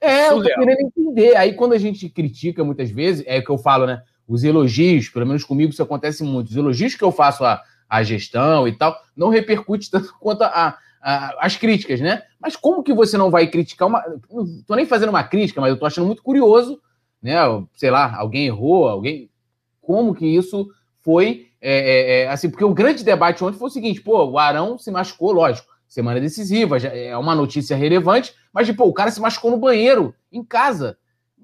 É, Surreal. eu tô querendo entender. Aí quando a gente critica muitas vezes, é o que eu falo, né? Os elogios, pelo menos comigo isso acontece muito. Os elogios que eu faço à, à gestão e tal, não repercute tanto [LAUGHS] quanto a, a, as críticas, né? Mas como que você não vai criticar uma. Não tô nem fazendo uma crítica, mas eu tô achando muito curioso, né? Sei lá, alguém errou, alguém. Como que isso foi. É, é, é assim, porque o grande debate ontem foi o seguinte: pô, o Arão se machucou, lógico semana decisiva, é uma notícia relevante, mas, tipo, o cara se machucou no banheiro, em casa.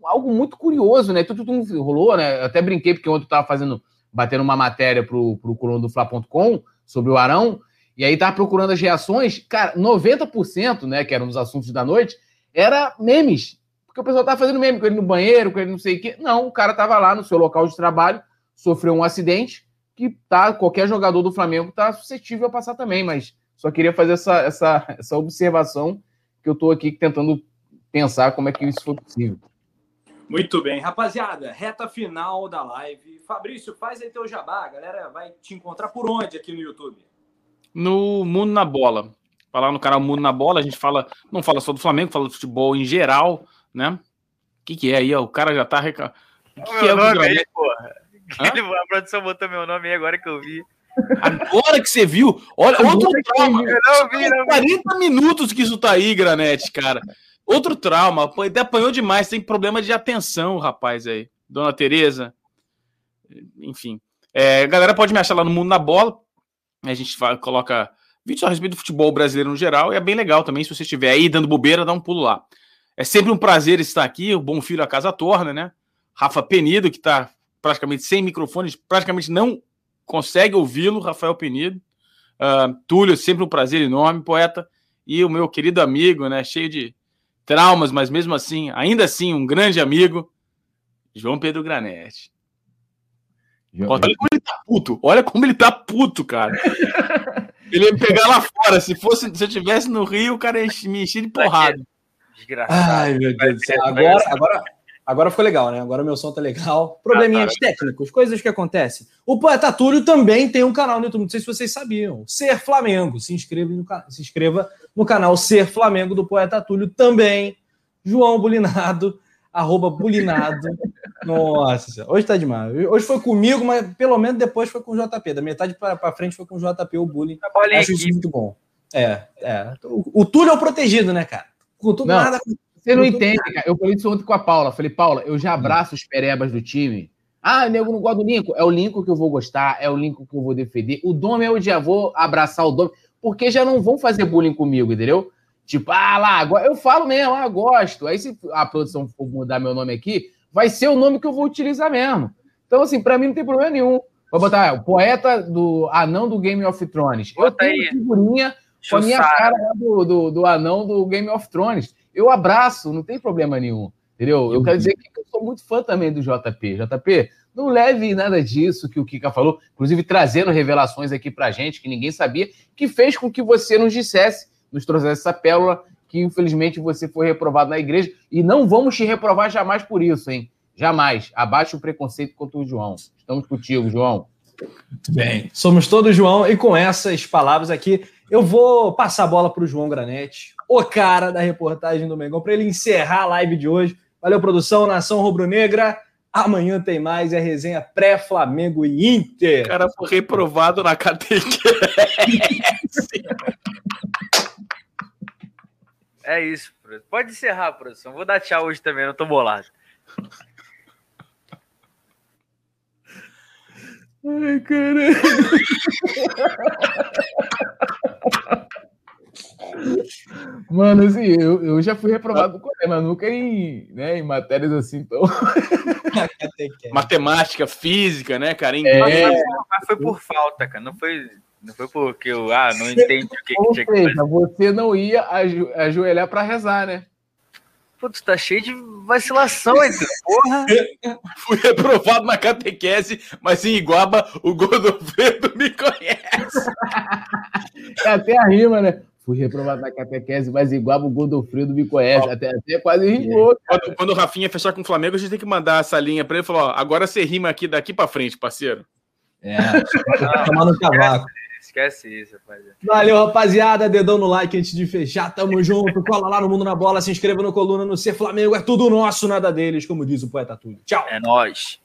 Algo muito curioso, né? Tudo, tudo rolou, né? Eu até brinquei, porque ontem eu tava fazendo, batendo uma matéria pro, pro coluna do Fla.com sobre o Arão, e aí tava procurando as reações, cara, 90%, né, que eram os assuntos da noite, era memes. Porque o pessoal tava fazendo meme com ele no banheiro, com ele não sei o quê. Não, o cara tava lá no seu local de trabalho, sofreu um acidente, que tá, qualquer jogador do Flamengo tá suscetível a passar também, mas só queria fazer essa, essa, essa observação que eu tô aqui tentando pensar como é que isso foi possível. Muito bem, rapaziada, reta final da live. Fabrício, faz aí teu jabá, a galera vai te encontrar por onde aqui no YouTube? No Mundo na Bola. Vai lá no canal Mundo na Bola, a gente fala, não fala só do Flamengo, fala do futebol em geral, né? O que, que é aí? Ó, o cara já tá. Reca... O que, que é o nome aí, porra. A produção botou meu nome aí agora que eu vi. Agora que você viu, olha, outro trauma. Eu não vi, não vi. 40 minutos que isso tá aí, Granete, cara. Outro trauma, até apanhou demais, tem problema de atenção, rapaz aí. Dona Tereza. Enfim. É, galera pode me achar lá no Mundo na Bola. A gente vai, coloca vídeos a respeito do futebol brasileiro no geral. E é bem legal também. Se você estiver aí dando bobeira, dá um pulo lá. É sempre um prazer estar aqui. O Bom Filho a Casa Torna, né? Rafa Penido, que está praticamente sem microfones, praticamente não consegue ouvi-lo. Rafael Penido. Uh, Túlio, sempre um prazer enorme, poeta. E o meu querido amigo, né? Cheio de traumas, mas mesmo assim, ainda assim, um grande amigo, João Pedro Granete. Olha como ele tá puto, olha como ele tá puto, cara. [LAUGHS] ele ia me pegar lá fora. Se fosse, se eu tivesse no Rio, o cara ia me encher de porrada. Desgraçado. Ai, meu Deus do céu. Agora, agora, agora ficou legal, né? Agora meu som tá legal. Probleminhas ah, técnicos, coisas que acontecem. O Poeta Túlio também tem um canal no YouTube, não sei se vocês sabiam. Ser Flamengo. Se inscreva no, se inscreva no canal Ser Flamengo do Poeta Túlio também. João Bulinado, [LAUGHS] arroba Bulinado. Nossa, hoje tá demais. Hoje foi comigo, mas pelo menos depois foi com o JP. Da metade para frente foi com o JP, o bullying. Acho isso muito bom. É, é. O, o Túlio é o protegido, né, cara? Com tudo não, nada. Você não entende, cara. Eu falei isso ontem com a Paula. Falei, Paula, eu já abraço os perebas do time. Ah, nego não gosta do Lincoln. É o Lincoln que eu vou gostar, é o Lincoln que eu vou defender. O Dome eu já vou abraçar o Dome porque já não vão fazer bullying comigo, entendeu? Tipo, ah lá, eu falo mesmo, ah, gosto. Aí se a produção for mudar meu nome aqui, vai ser o nome que eu vou utilizar mesmo. Então, assim, para mim não tem problema nenhum. Vou botar é, o poeta do anão do Game of Thrones. Eu tenho aí. figurinha com a minha cara do, do, do, anão do Game of Thrones. Eu abraço, não tem problema nenhum. Entendeu? Eu quero dizer que eu sou muito fã também do JP. JP, não leve nada disso que o Kika falou, inclusive trazendo revelações aqui pra gente que ninguém sabia, que fez com que você nos dissesse, nos trouxesse essa pérola, que infelizmente você foi reprovado na igreja. E não vamos te reprovar jamais por isso, hein? Jamais. Abaixe o preconceito contra o João. Estamos contigo, João. Muito bem. Somos todos João, e com essas palavras aqui, eu vou passar a bola para o João Granete, o cara da reportagem do Mengão, para ele encerrar a live de hoje. Valeu, produção, Nação Rubro-Negra. Amanhã tem mais, é resenha pré-Flamengo e Inter. O cara foi reprovado na catequese. é isso, pode encerrar, produção. Vou dar tchau hoje também, não tô bolado. Ai, caralho. [LAUGHS] Mano, assim, eu, eu já fui reprovado no colégio, mas nunca em, né, em matérias assim tão. [LAUGHS] Matemática, física, né, cara? É... Mas foi por falta, cara. Não foi, não foi porque eu ah, não entendi o que, que tinha que fazer. Você não ia ajo ajoelhar para rezar, né? Putz, tá cheio de vacilação, aí, porra. [LAUGHS] Fui reprovado na catequese, mas em Iguaba o Godofredo me conhece. É [LAUGHS] até a rima, né? Fui reprovado na catequese, mas igual o Godofredo me conhece. Até, até quase rimou. Quando, quando, o Rafinha fechar com o Flamengo, a gente tem que mandar essa linha para ele e falar: ó, agora você rima aqui daqui para frente, parceiro. É, tomando cavaco. Esquece isso, rapaziada. Valeu, rapaziada. Dedão no like antes de fechar. Tamo junto. Cola lá no Mundo na Bola. Se inscreva no Coluna no Ser Flamengo. É tudo nosso, nada deles, como diz o poeta Túlio. Tchau. É nóis.